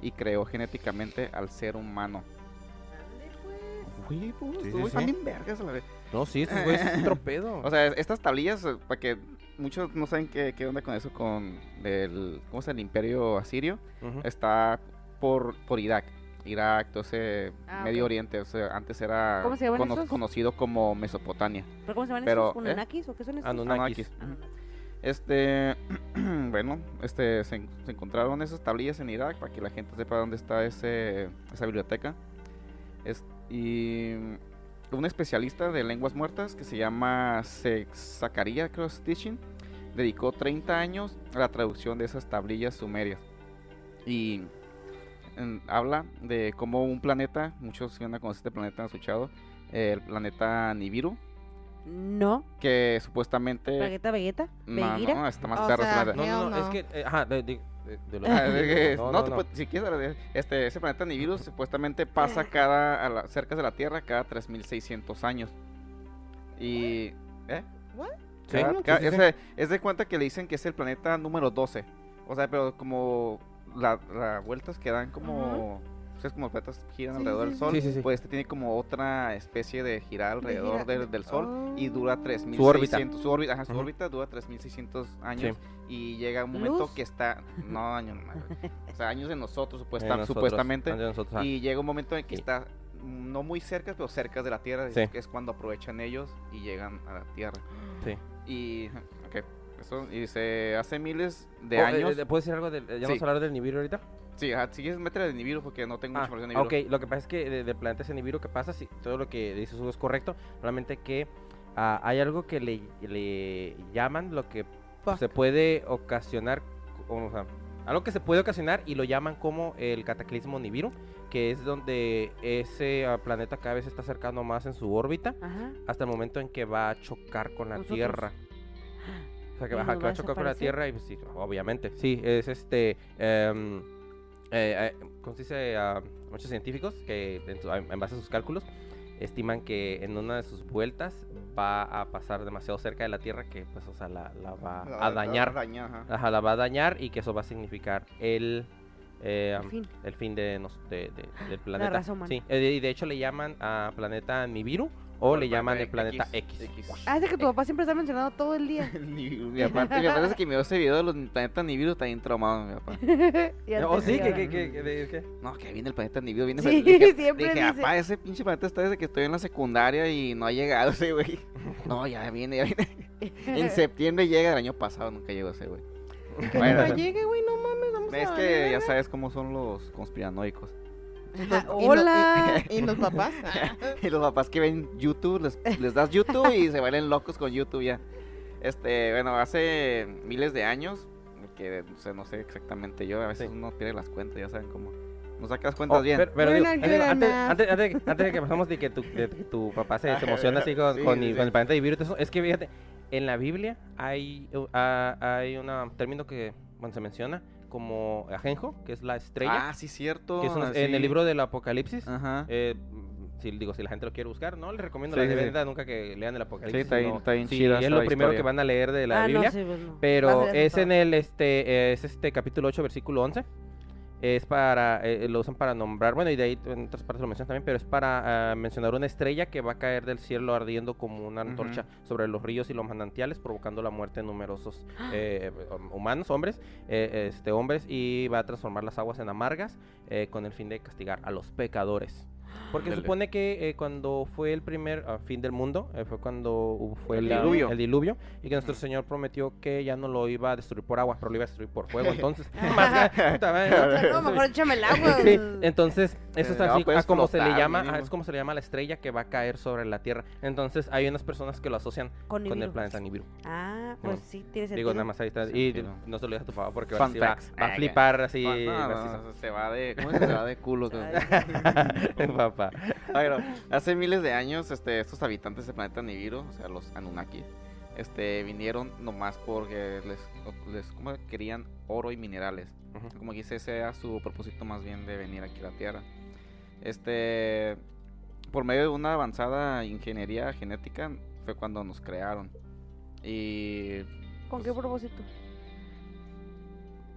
y creó genéticamente al ser humano. Güey, pues, Sí, sí, güey, sí. están bien vergas a la vez. No, sí, estos güeyes es un tropedo. [LAUGHS] O sea, estas tablillas, eh, para que muchos no saben qué, qué onda con eso, con el, ¿cómo es el imperio asirio? Ujú. Está por, por Irak. Irak, entonces Ah, Medio ok. Oriente, o sea, antes era ¿Cómo se llaman cono- esos? conocido como Mesopotamia. ¿Pero cómo se llaman Pero, esos? ¿eh? ¿Unanakis o qué son esos? Anunnakis. Anunnakis. Este, [CLEARS THROAT] bueno, este, se, en- se encontraron esas tablillas en Irak para que la gente sepa dónde está ese, esa biblioteca. Es, y un especialista de lenguas muertas que se llama Zacarías creo, Stitching dedicó 30 años a la traducción de esas tablillas sumerias. Y en- habla de cómo un planeta, muchos van a conocer este planeta, han escuchado, el planeta Nibiru, No. que supuestamente... ¿Vegeta, Vegeta? No, no, está más O sea, planeta. No, no, no, es que. eh, ajá, de, de, Ah, que- [LAUGHS] no, no, no, te no. puedes- si quieres, de- este, ese planeta Nibiru supuestamente pasa cada, a la- cerca de la Tierra cada 3600 años. Y. ¿Eh? Cada- cada- ese- es de cuenta que le dicen que es el planeta número 12. O sea, pero como las vueltas que dan como. ¿Sabes como los planetas giran Sí, alrededor sí, del. Sol? Sí, sí, sí. Pues este tiene como otra especie de girar alrededor gira- del, del Sol y dura Su 3600. Su órbita, ajá, su Ujú. órbita dura 3600 años y llega un momento ¿Luz? que está. No, años, no, o sea, años de nosotros, [LAUGHS] supuesta- nosotros, supuestamente. antes de nosotros, ah. Y llega un momento en que Sí. está no muy cerca, pero cerca de la Tierra. es- es cuando aprovechan ellos y llegan a la Tierra. Sí. Y. Ok. Eso, y se hace miles de Oh, eh, años. eh, ¿Puedes decir algo del. ¿Ya Sí. vamos a hablar del Nibiru ahorita? Sí, ajá, si quieres métele de Nibiru porque no tengo Ah, mucha información de Nibiru. ok, lo que pasa es que de- del planeta ese Nibiru que pasa, sí, todo lo que dice Hugo es correcto, solamente que ah, hay algo que le, le llaman lo que Fuck. se puede ocasionar, o sea, algo que se puede ocasionar y lo llaman como el cataclismo Nibiru, que es donde ese ah, planeta cada vez se está acercando más en su órbita Ajá. hasta el momento en que va a chocar con la Nosotros. Tierra. Sea, que, ¿Y ajá, que va a chocar con la? Tierra y pues, sí, obviamente. Sí, es este... em, eh, ¿Cómo se dice? Ah, muchos científicos que en, en base a sus cálculos estiman que en una de sus vueltas va a pasar demasiado cerca de la Tierra que pues o sea la, la va La- a la- dañar, la daña, ajá. Ajá, la va a dañar y que eso va a significar el eh, El fin. el fin de, nos- de- de- del planeta. raza humana. Sí, eh, y de hecho le llaman a planeta Nibiru o le llaman el planeta X. Ah, es que tu papá siempre está mencionando todo el día. [LAUGHS] Mi mi papá desde que miró ese video de los planetas Nibiru está bien traumado, mi papá. [LAUGHS] Oh, sí, que, que, que, No, que viene el planeta Nibiru, viene Sí, le [LAUGHS] dije, siempre dije, dice. papá, ese pinche planeta está desde que estoy en la secundaria y no ha llegado ese güey. No, ya viene, ya viene. En septiembre llega, el año pasado nunca llegó ese güey. Que Bueno, eso- llegue, güey, no mames, vamos Es a que ya sabes cómo son los conspiranoicos. Y los- y lo- y- Hola. [LAUGHS] Y, los papás. [LAUGHS] Y los papás que ven YouTube, les, les das YouTube y se vuelven locos con YouTube ya. Este, bueno, hace miles de años, que no sé, no sé exactamente yo, a veces Sí. uno pierde las cuentas, ya saben cómo. No saca las cuentas Oh, bien. pero, pero digo, antes, antes, antes de, antes de que pasamos de que tu, de que tu papá se, se emociona así con, Sí, con, sí, con el planeta todo eso, es que fíjate, en la Biblia hay, uh, ah, hay un término que bueno, se menciona como ajenjo, que es la estrella, Ah, sí, cierto. que es una- así. en el libro del Apocalipsis. Ajá. Eh, si, digo, si la gente lo quiere buscar, no, les recomiendo Sí, la sí, sí. verdad nunca que lean el Apocalipsis. está bien- está bien sí, chida es lo primero historia. que van a leer de la ah, Biblia. no, sí, pues no. Pero es en el este es este capítulo 8 versículo 11. Es para eh, lo usan para nombrar, bueno, y de ahí en otras partes lo mencionan también, pero es para ah, mencionar una estrella que va a caer del cielo ardiendo como una antorcha sobre los ríos y los manantiales, provocando la muerte de numerosos [GASPS] eh, hum- humanos, hombres, eh, este hombres y va a transformar las aguas en amargas eh, con el fin de castigar a los pecadores. Porque supone que eh, cuando fue el primer ah, fin del mundo, eh, fue cuando fue El la- diluvio. el diluvio, y que nuestro Señor prometió que ya no lo iba a destruir por agua, pero lo iba a destruir por fuego. [LAUGHS] Entonces, [LAUGHS] más ga- puta madre, ¿no? No, mejor échame el agua. Sí, entonces eso es Eh, no, así puede a como se le llama, ah, es como se le llama la estrella que va a caer sobre la Tierra. Entonces hay unas personas que lo asocian Con con el planeta Nibiru. Ah, pues No. sí, tiene sentido. Digo, nada más ahí está. Sí, Y sí, no. no se lo digas a tu papá porque Fun ahora sí va, a flipar así. No, no, no, se va de. ¿Cómo se [LAUGHS] va de culo? Papá. [LAUGHS] Bueno, hace miles de años, este, estos habitantes del planeta Nibiru, o sea, los Anunnaki, este, vinieron nomás porque les, les ¿cómo? querían oro y minerales. Como que ese sea su propósito más bien de venir aquí a la Tierra. Este, por medio de una avanzada ingeniería genética fue cuando nos crearon. Y ¿Con qué propósito?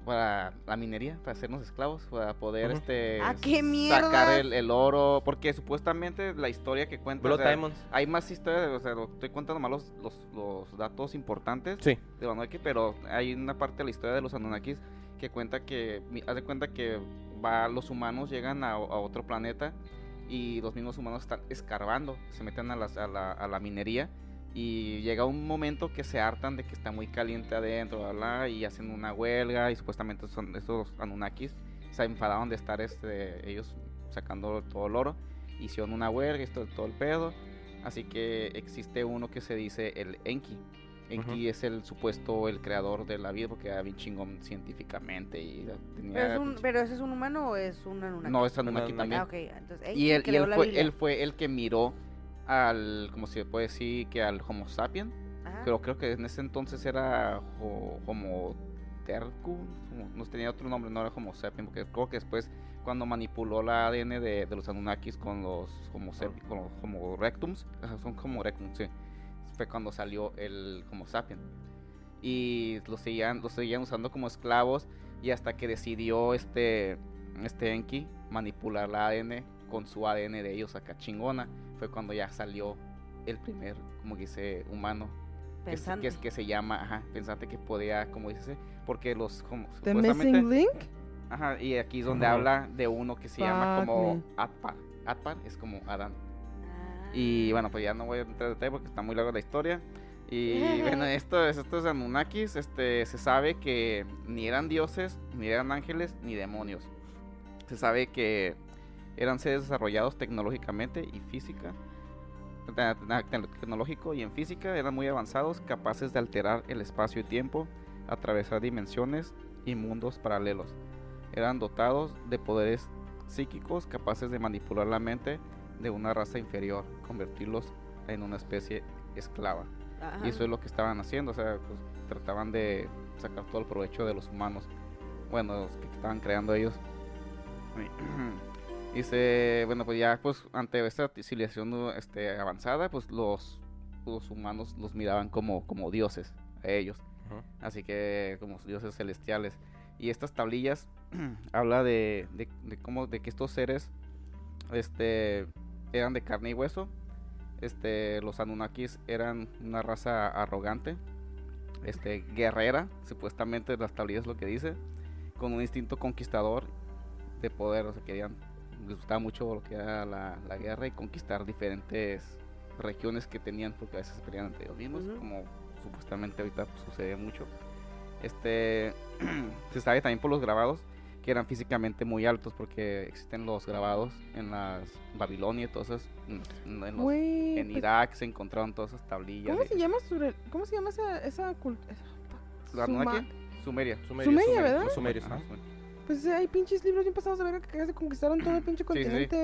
Para la minería, para hacernos esclavos, para poder este ¡Ah, qué sacar el, el oro, porque supuestamente la historia que cuenta, o Blood sea, Diamonds. hay más historias, o sea, lo- estoy contando más los, los, los datos importantes Sí. de Anunnaki, pero hay una parte de la historia de los Anunnakis que cuenta que, mi- haz de cuenta que va, los humanos llegan a, a otro planeta y los mismos humanos están escarbando, se meten a, las- a la, a la minería y llega un momento que se hartan de que está muy caliente adentro, bla, bla, y hacen una huelga y supuestamente son estos Anunnakis se enfadaron de estar este, ellos sacando todo el oro, hicieron una huelga, esto todo el pedo, así que existe uno que se dice el Enki. Enki es el supuesto el creador de la vida porque era bien chingón científicamente y tenía ¿Pero, es un, ¿Pero ese es un humano o es un Anunnaki? no es Anunnaki Anunnaki. también. Ah. Entonces, Y él, y fue, él fue el que miró al, como se puede decir, que al Homo sapien, Ajá. pero creo que en ese entonces era ho- Homo tercu, no tenía otro nombre, no era Homo sapien, porque creo que después cuando manipuló la ADN de, de los Anunnakis con los Homo, sapi- con los Homo rectums, son Homo rectums, sí, fue cuando salió el Homo sapien. Y los seguían, los seguían usando como esclavos y hasta que decidió este, este Enki manipular la ADN con su ADN de ellos acá chingona, fue cuando ya salió el primer, como dice, humano que, se- que, Pensante. es- que se llama, ajá, pensante que podía, como dice, porque los como, The Missing Link. ajá, y aquí es donde Ujú. habla de uno que se llama Fuck como me. Atpar, Atpar es como Adán, Ah. y bueno, pues ya no voy a entrar en detalle porque está muy larga la historia. Y [LAUGHS] bueno, esto, estos Anunnakis, este, se sabe que ni eran dioses, ni eran ángeles, ni demonios. Se sabe que eran seres desarrollados tecnológicamente y física. te- te- Tecnológico y en física eran muy avanzados, capaces de alterar el espacio y tiempo, atravesar dimensiones y mundos paralelos. Eran dotados de poderes psíquicos capaces de manipular la mente de una raza inferior, convertirlos en una especie esclava. Ajá. Y eso es lo que estaban haciendo, o sea, pues trataban de sacar todo el provecho de los humanos, bueno, los que estaban creando ellos. [CLEARS THROAT] Dice, bueno, pues ya pues ante esta civilización este, avanzada, pues los, los humanos los miraban como, como dioses a ellos. Así que como dioses celestiales. Y estas tablillas [CLEARS THROAT] habla de, de, de cómo de que estos seres este eran de carne y hueso. Este los Anunnakis eran una raza arrogante, este guerrera, supuestamente las tablillas es lo que dice, con un instinto conquistador de poder, o sea, querían les gustaba mucho lo que era la, la guerra y conquistar diferentes regiones que tenían porque a veces se peleaban entre ellos mismos, Ujú. como supuestamente ahorita pues, sucede mucho. Este [CLEARS THROAT] se sabe también por los grabados que eran físicamente muy altos porque existen los grabados en las Babilonia, entonces en, en los- Güey, en pues, Irak se encontraron todas esas tablillas. ¿Cómo y- se llama su ¿Cómo se llama esa, esa cultura? ¿La Anunnaki? Sumeria. Sumerios, Sumeria, ¿verdad? Los sumerios, Ajá, ajá. Pues hay pinches libros bien pasados de verga que casi conquistaron todo el pinche Sí, sí, sí. continente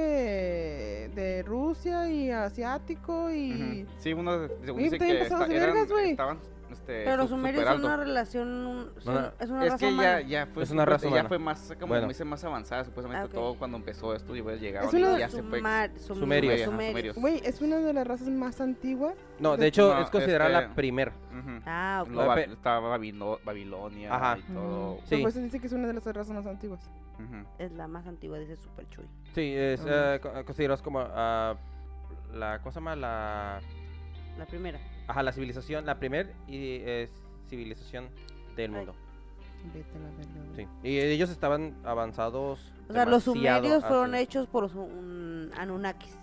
de Rusia y asiático y... Ujú. Sí, uno según dice que esta- de eran- vergas, güey. estaban este, Pero su- sumerios súper son una relación. son- es una Es raza que ya, humana. ya fue, Es una raza ya fue más, como Bueno. dice, más avanzada, supuestamente Ah, ok. todo cuando empezó esto y pues llegaron Es una- y ya se fue. Sumar- sum- Sumerios. Ajá, sumerios. sumerios. Güey, es una de las razas más antiguas. No, de hecho, No, es considerada este- la primer. Ujú. Ah, ok. Ba- Pe- estaba Babilo- Babilonia Ajá. y todo. Sí. Por eso dice que es una de las razas más antiguas. Ujú. Es la más antigua, dice Super Chuy. Sí, es eh, co- considerados como ah, la cosa más la La primera. Ajá, la civilización, la primer y es civilización del Ay. mundo. Vete a la verga, güey. Sí. Y ellos estaban avanzados. O sea, los sumerios fueron hacia- hechos por un Anunnakis.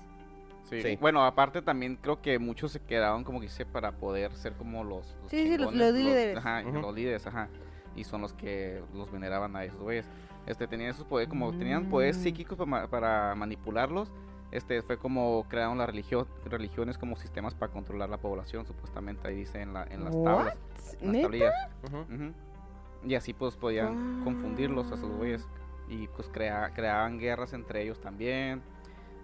Sí. Sí. Bueno, aparte también creo que muchos se quedaron como que dice para poder ser como los, los Sí, sí, los- líderes. ajá, los líderes, ajá. Y son los que los veneraban a esos güeyes. Este tenían esos poderes como tenían poderes Mm. psíquicos para manipularlos. Este fue como crearon las religión, religiones como sistemas para controlar la población, supuestamente ahí dice en la en las tablas, en las tablillas. Y así pues podían confundirlos a esos güeyes. Y pues crea- creaban guerras entre ellos también.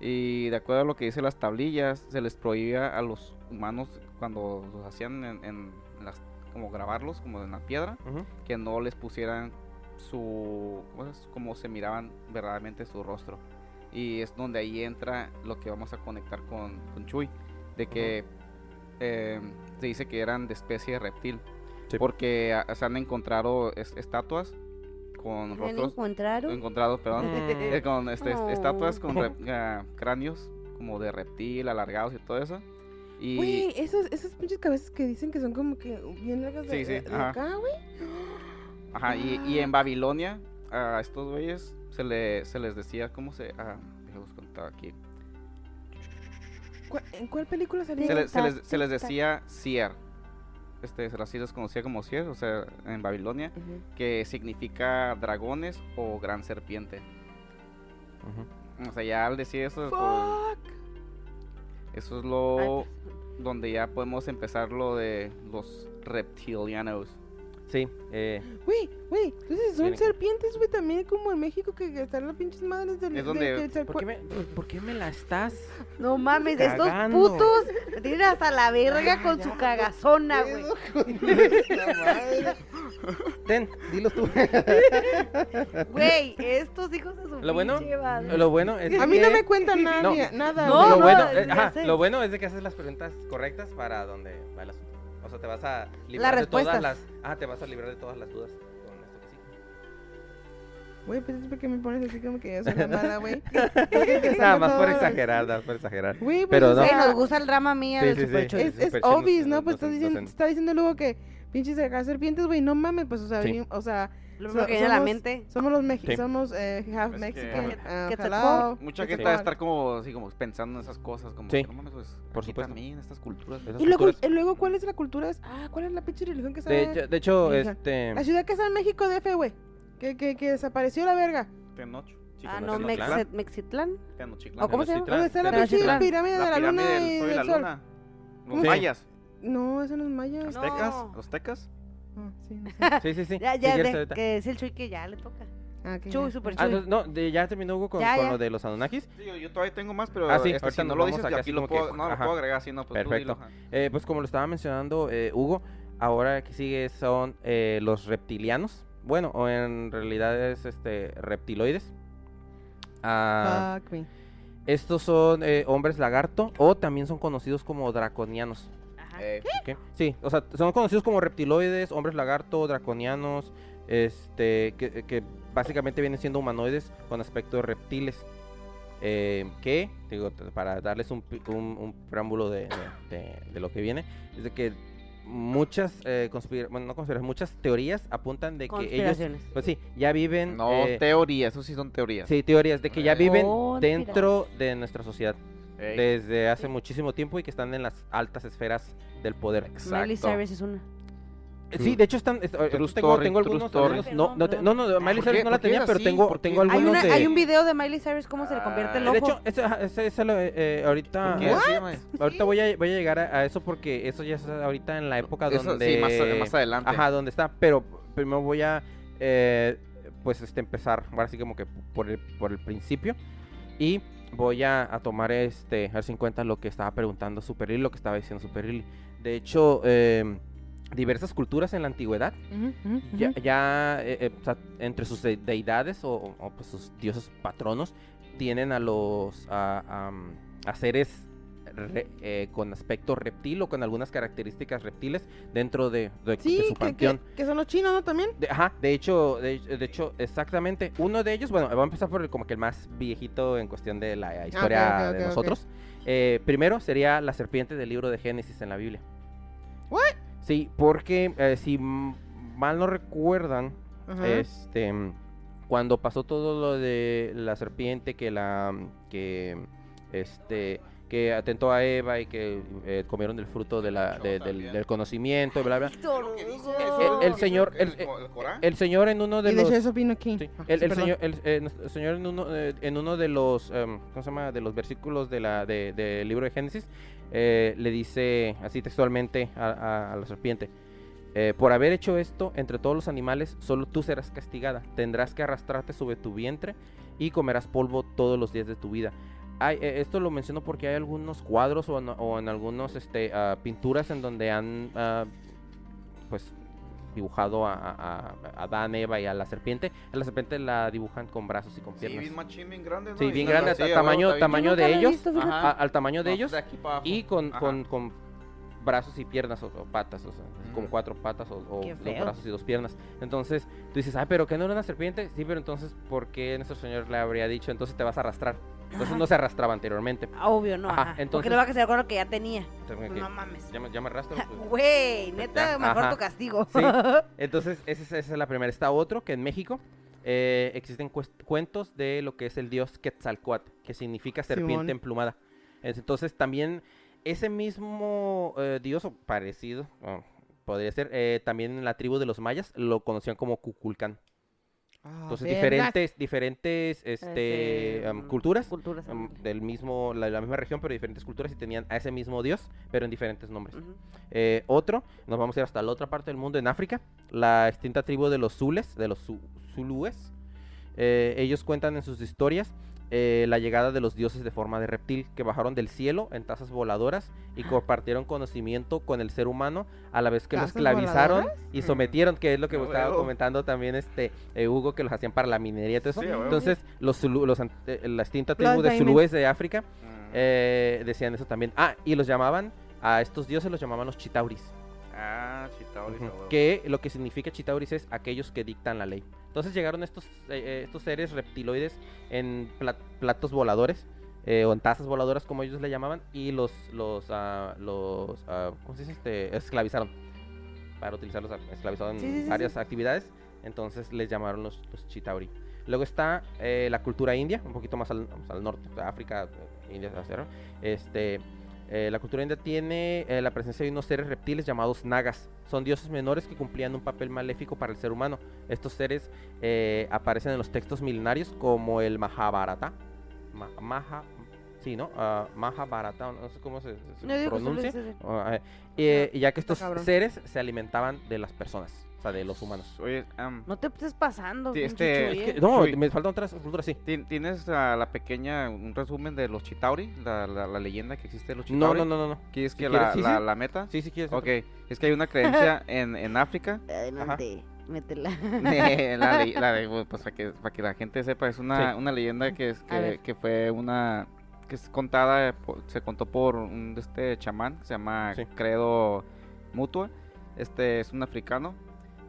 Y de acuerdo a lo que dice las tablillas, se les prohibía a los humanos cuando los hacían en, en las como grabarlos como en la piedra, que no les pusieran su ¿cómo es? como se miraban verdaderamente su rostro. Y es donde ahí entra lo que vamos a conectar con, con Chuy, de que eh, se dice que eran de especie de reptil, Sí. porque ah, se han encontrado es- estatuas con ¿Me rostros encontraron? encontrados, perdón, eh, [LAUGHS] con este, est- Oh. estatuas con rep- [LAUGHS] ah, cráneos como de reptil, alargados y todo eso. Y Güey, esas, esas pinches cabezas que dicen que son como que bien largas de, Sí, sí, de- de ajá. acá, güey. Ajá, y, y en [GASPS] Babilonia a estos güeyes se, le, se les decía, ¿cómo se...? Ah, déjame buscar aquí. ¿Cuál- ¿En cuál película salía? Se, le- se les, se les decía Sier. Este, se las les conocía como Sier, o sea, en Babilonia, que significa dragones o gran serpiente. O sea, ya al decir eso, pues, Fuck. eso es lo Ay, donde ya podemos empezar lo de los reptilianos. Sí, eh, Güey, güey, entonces son Tiene- serpientes, güey, también como en México que están las pinches madres del... Es de- donde- ¿por, qué me, ¿por qué me la estás? No mames, estos putos me tienen hasta la verga con su cagazona, güey. [LAUGHS] Ten, dilo tú. [LAUGHS] Güey, estos hijos de su Lo bueno- madre. Lo bueno es A mí no me cuentan [LAUGHS] nada. No, güey. lo, no, bueno, ya eh, ajá, lo bueno es de que haces las preguntas correctas para donde va el asunto. O sea, te vas a librar de todas las... Ah, te vas a librar de todas las dudas con esto que sí. Güey, pues es porque me pones así como que yo soy la mala, güey. [LAUGHS] Nada más por exagerar, nada más por exagerar. Güey, pues, Pero o no. Nos gusta el drama mía Sí, del sí, Super sí. Es, es Super obvious, ¿no? Pues está diciendo, en- está diciendo luego que pinches acá serpientes, güey, no mames, pues, o sea, o sea, Lo so- que viene a la somos- mente. somos los mexicanos, Sí. somos eh, half Es Mexican, Que- ah, que hello, Mucha gente te va a estar como así como pensando en esas cosas, como Sí. mames, pues, Por supuesto. también estas culturas. Esas Y luego, culturas. y luego, ¿cuál es la cultura? Ah, ¿cuál es la pinche religión que De, está? hecho- de hecho, este... La ciudad que está en México DF, güey. Que, que, que desapareció la verga. Tenoch, Ah, no, Mexitlán. Tenochtitlán. ¿O cómo se llama? ¿Dónde está la pinche pirámide de la, luna y del sol. Los mayas, No, eso no es maya. los No. Ah, sí, no sé. Sí, sí, sí. Ya, Si ya, de, que decía el Chuy que ya le toca. Ah, Chuy, ya. super Ah, Chuy. no, no, de- ya terminó Hugo con, Ya, con ya. lo de los Anunnakis. Sí, yo, yo todavía tengo más, pero Ah, sí, este, ahorita si no lo vamos dices, acá aquí lo puedo, que- no, lo puedo agregar así, no, pues tú Perfecto. dilo, ajá. Eh, pues como lo estaba mencionando eh, Hugo, ahora que sigue son eh, los reptilianos. Bueno, o en realidad es este reptiloides. Ah, Fuck me. estos son eh, hombres lagarto o también son conocidos como draconianos. Ajá. Eh, ¿ok? Sí, o sea, son conocidos como reptiloides, hombres lagarto, draconianos, este, que, que básicamente vienen siendo humanoides con aspecto de reptiles. eh, que, digo, para darles un, pi- un- un preámbulo de, de- de- de lo que viene, es de que muchas, eh, conspira- bueno, no conspiraciones, muchas teorías apuntan de que ellos, Conspiraciones. pues sí, ya viven... no, eh, teorías, eso sí son teorías. Sí, teorías de que ya viven Conspiraciones. dentro de nuestra sociedad Ey, desde hace muchísimo tiempo y que están en las altas esferas del poder. Miley exacto. Cyrus es una. Sí, de hecho están. est- eh, True tengo, story, tengo true algunos. story. algunos- no, no, te- no, no, Miley ¿Por Cyrus no la ¿Por qué tenía, es pero así? tengo, ¿Por tengo? Hay, algunos una, de. hay un video de Miley Cyrus cómo se le convierte el Ah, ojo. De hecho, ese, ajá, ese- ese lo, eh, ahorita, ¿Por qué así, mae? ahorita voy a, voy a llegar a, a eso porque eso ya es ahorita en la época Eso, donde. sí, más, más adelante. Ajá, donde está. Pero primero voy a, eh, pues, este, empezar, ahora sí como que por el, por el principio. Y voy a, a tomar, este, a ver si en cuenta lo que estaba preguntando Super Lily, lo que estaba diciendo Super Lily. De hecho, eh, diversas culturas en la antigüedad, ya, eh, eh, entre sus de- deidades o, o- o, pues, sus dioses patronos, tienen a los, a, a- a seres re- eh, con aspecto reptil o con algunas características reptiles dentro de, de- de Sí, su panteón. que, que son los chinos, ¿no? También. De, ajá, de hecho, de, de hecho, exactamente. Uno de ellos, bueno, vamos a empezar por el, como que el más viejito en cuestión de la historia ok, ok, de nosotros. Eh, primero sería la serpiente del libro de Génesis en la Biblia. What? Sí, porque eh, si mal no recuerdan, Ajá. este, mm, cuando pasó todo lo de la serpiente que la, que, este, que atentó a Eva y que eh, comieron del fruto de la, de- del, del conocimiento y bla bla. El- el señor- el- El señor en uno de los Ah, El, señor, el, eh, señor en uno, eh, en uno de los, em, ¿cómo se llama? De los versículos de la, de- del libro de Génesis, eh, le dice así textualmente a, a- a la serpiente, eh, por haber hecho esto entre todos los animales, solo tú serás castigada, tendrás que arrastrarte sobre tu vientre y comerás polvo todos los días de tu vida. Hay, eh, esto lo menciono porque hay algunos cuadros o en, o en algunos este, ah, pinturas en donde han ah, pues dibujado a, a, a Adán, Eva y a la serpiente. A la serpiente la dibujan con brazos y con Sí, piernas. bien machín, bien grande, ¿no? Sí, bien grande, así, a a huevo, tamaño, tamaño de ellos, al tamaño de No, ellos de aquí para abajo. y con, con, con brazos y piernas o, o patas, o sea, como Ujú. cuatro patas o, dos brazos y dos piernas. Entonces tú dices, ah, pero que no era una serpiente. Sí, pero entonces, ¿por qué nuestro Señor le habría dicho? Entonces te vas a arrastrar. Entonces Ajá. no se arrastraba anteriormente. Obvio, no. Ajá, Ajá, Porque entonces- le va a casar con lo que ya tenía. Entonces, Pues no mames. Ya me, ya me arrastro. pues. [LAUGHS] Güey, neta, Ya, mejor ajá. tu castigo. Sí. [LAUGHS] Entonces, esa es, esa es la primera. Está otro que en México eh, existen cuentos de lo que es el dios Quetzalcoatl, que significa serpiente Simón. emplumada. Es- Entonces, también ese mismo eh, dios, o parecido, oh, podría ser, eh, también en la tribu de los mayas lo conocían como Cuculcán. Ah, Entonces, diferentes, diferentes este, Este, culturas. Culturas. del mismo, la, la misma región, pero diferentes culturas y tenían a ese mismo dios, pero en diferentes nombres. Eh, otro, nos vamos a ir hasta la otra parte del mundo, en África, la extinta tribu de los Zules, de los Zu- Zulúes. Eh, ellos cuentan en sus historias eh, la llegada de los dioses de forma de reptil que bajaron del cielo en tazas voladoras y compartieron conocimiento con el ser humano a la vez que lo ¿Tazas esclavizaron voladoras? y sometieron, que es lo que A estaba comentando también este eh, Hugo, que los hacían para la minería y todo eso. Sí. Entonces, los, los, eh, la extinta tribu de. Zulúes de África Mm. eh, decían eso también. Ah, y los llamaban, a estos dioses los llamaban los chitauris. Ah, chitauris. Que lo que significa chitauris es aquellos que dictan la ley. Entonces llegaron estos, eh, eh, estos seres reptiloides en pla- platos voladores. eh, o en tazas voladoras como ellos le llamaban. Y los, los, ah, los ¿cómo se dice? Este, esclavizaron. Para utilizarlos, ah, esclavizaron en Sí, varias sí. actividades. Entonces les llamaron los, los chitauri. Luego está eh, la cultura india, un poquito más al, más al norte, de África, eh, India. Este, eh, la cultura india tiene eh, la presencia de unos seres reptiles llamados nagas. Son dioses menores que cumplían un papel maléfico para el ser humano. Estos seres eh, aparecen en los textos milenarios como el Mahabharata. Ma- Maha, sí, ¿no? Ah, Mahabharata, no sé cómo se, pronuncia. Ah, eh, y ya que estos seres se alimentaban de las personas, sea, de los humanos. Oye, No te estés pasando. Sí, este- es ¿eh? que- No, Chuy. me faltan otras culturas, sí. ¿tien- ¿tienes la pequeña, un resumen de los chitauri? La, la, la leyenda que existe de los chitauri. no, no, no. no. ¿Quieres Si que quieres, la, sí, la, sí. la meta? Sí, sí quieres. Ok, es que hay una creencia [LAUGHS] en, en África Adelante. Métela. [LAUGHS] la, le- la de- [LAUGHS] pues para que, para que la gente sepa, es una, Sí. una leyenda que, es, que, que fue una que es contada, eh, se contó por un de este chamán que se llama Sí. Credo Mutua. Este es un africano.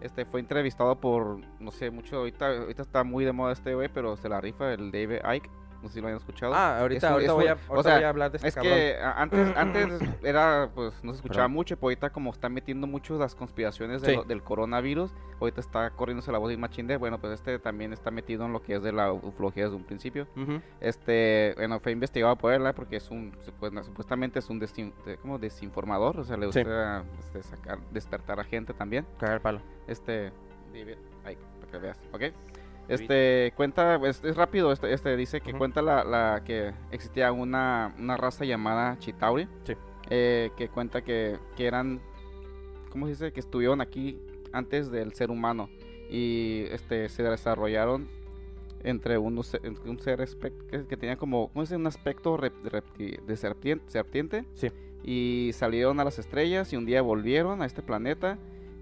Este fue entrevistado por, no sé, mucho, ahorita, ahorita está muy de moda este güey, pero se la rifa el David Icke. No sé si lo hayan escuchado. Ah, ahorita, Es un- ahorita, es voy, a, o ahorita sea, voy a hablar de este Es cabrón. que antes, [CLEARS THROAT] antes era, pues, no se escuchaba Perdón. mucho, pero ahorita como están metiendo mucho las conspiraciones de Sí. lo- del coronavirus, ahorita está corriéndose la voz de machín de, bueno, pues este también está metido en lo que es de la ufología desde un principio. Este, bueno, fue investigado por él, porque es un, pues, no, supuestamente es un desin- de- como desinformador, o sea, le Sí. gusta este, sacar, despertar a gente también. Cagar el palo. Este, David, ay, para que veas, ¿ok? Este, cuenta, es, es rápido, este, este dice que cuenta la, la que existía una, una raza llamada Chitauri, Sí. eh, que cuenta que, que eran, ¿cómo se dice? Que estuvieron aquí antes del ser humano y este se desarrollaron entre unos, entre un ser que, que tenía como, ¿cómo se dice? Un aspecto rep- repti- de serpiente, serpiente Sí. y salieron a las estrellas y un día volvieron a este planeta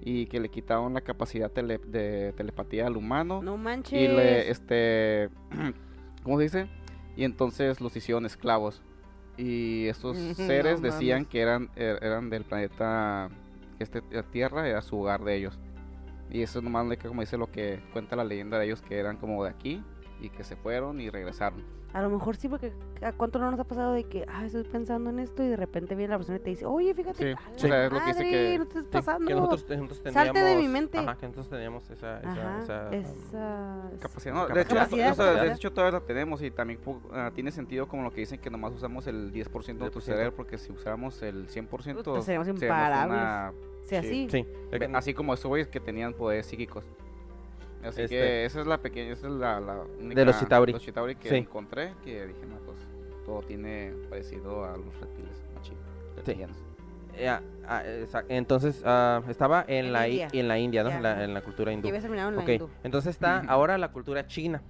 y que le quitaron la capacidad tele- de telepatía al humano No manches. y le este [CLEARS THROAT] ¿cómo se dice? Y entonces los hicieron esclavos. Y estos [LAUGHS] No seres decían que eran er- eran del planeta este la Tierra era su hogar de ellos. Y eso nomás le como dice lo que cuenta la leyenda de ellos que eran como de aquí y que se fueron y regresaron. A lo mejor sí, porque ¿a cuánto no nos ha pasado de que, ah, estoy pensando en esto y de repente viene la persona y te dice, oye, fíjate, Sí, o sea, es lo que dice madre, que- no te estés Sí, pasando. que nosotros, nosotros Salte de mi teníamos- mente. Ajá, que nosotros teníamos esa... esa, Ajá, esa, um, esa... Capacidad. No, Capacidad. de, hecho, Capacidad, o sea, de capacidad. hecho, todavía la tenemos y también ah, tiene sentido como lo que dicen que nomás usamos el 10% de nuestro 10%. cerebro porque si usáramos el 100% Puta, seríamos imparables. una- así. Sí. Ve- Así como esos güeyes que tenían poderes psíquicos. Así Este- que esa es la pequeña, esa es la, la única De los Chitauri. los Chitauri que Sí. encontré, que dije, no, pues todo tiene parecido a los reptiles, machín, reptilianos. Eh, ah, ah, entonces, ah, estaba en, En la, i- India. en la India, ¿no? En la, ajá. en la cultura hindú. Ya habías terminado en la Ok, hindú. entonces está [LAUGHS] ahora la cultura china.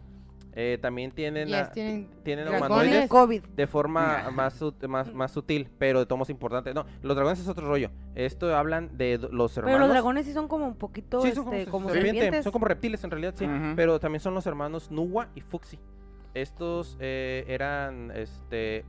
Eh, también tienen, Yes, ah, tienen humanoides COVID. de forma más, más, más sutil, pero de tomos importantes. No, los dragones es otro rollo. Esto hablan de los hermanos. Pero los dragones sí son como un poquito, Sí, este, son como, como serpiente, serpientes. son como reptiles en realidad, sí. Pero también son los hermanos Nuwa y Fuxi. Estos eh, eran, este,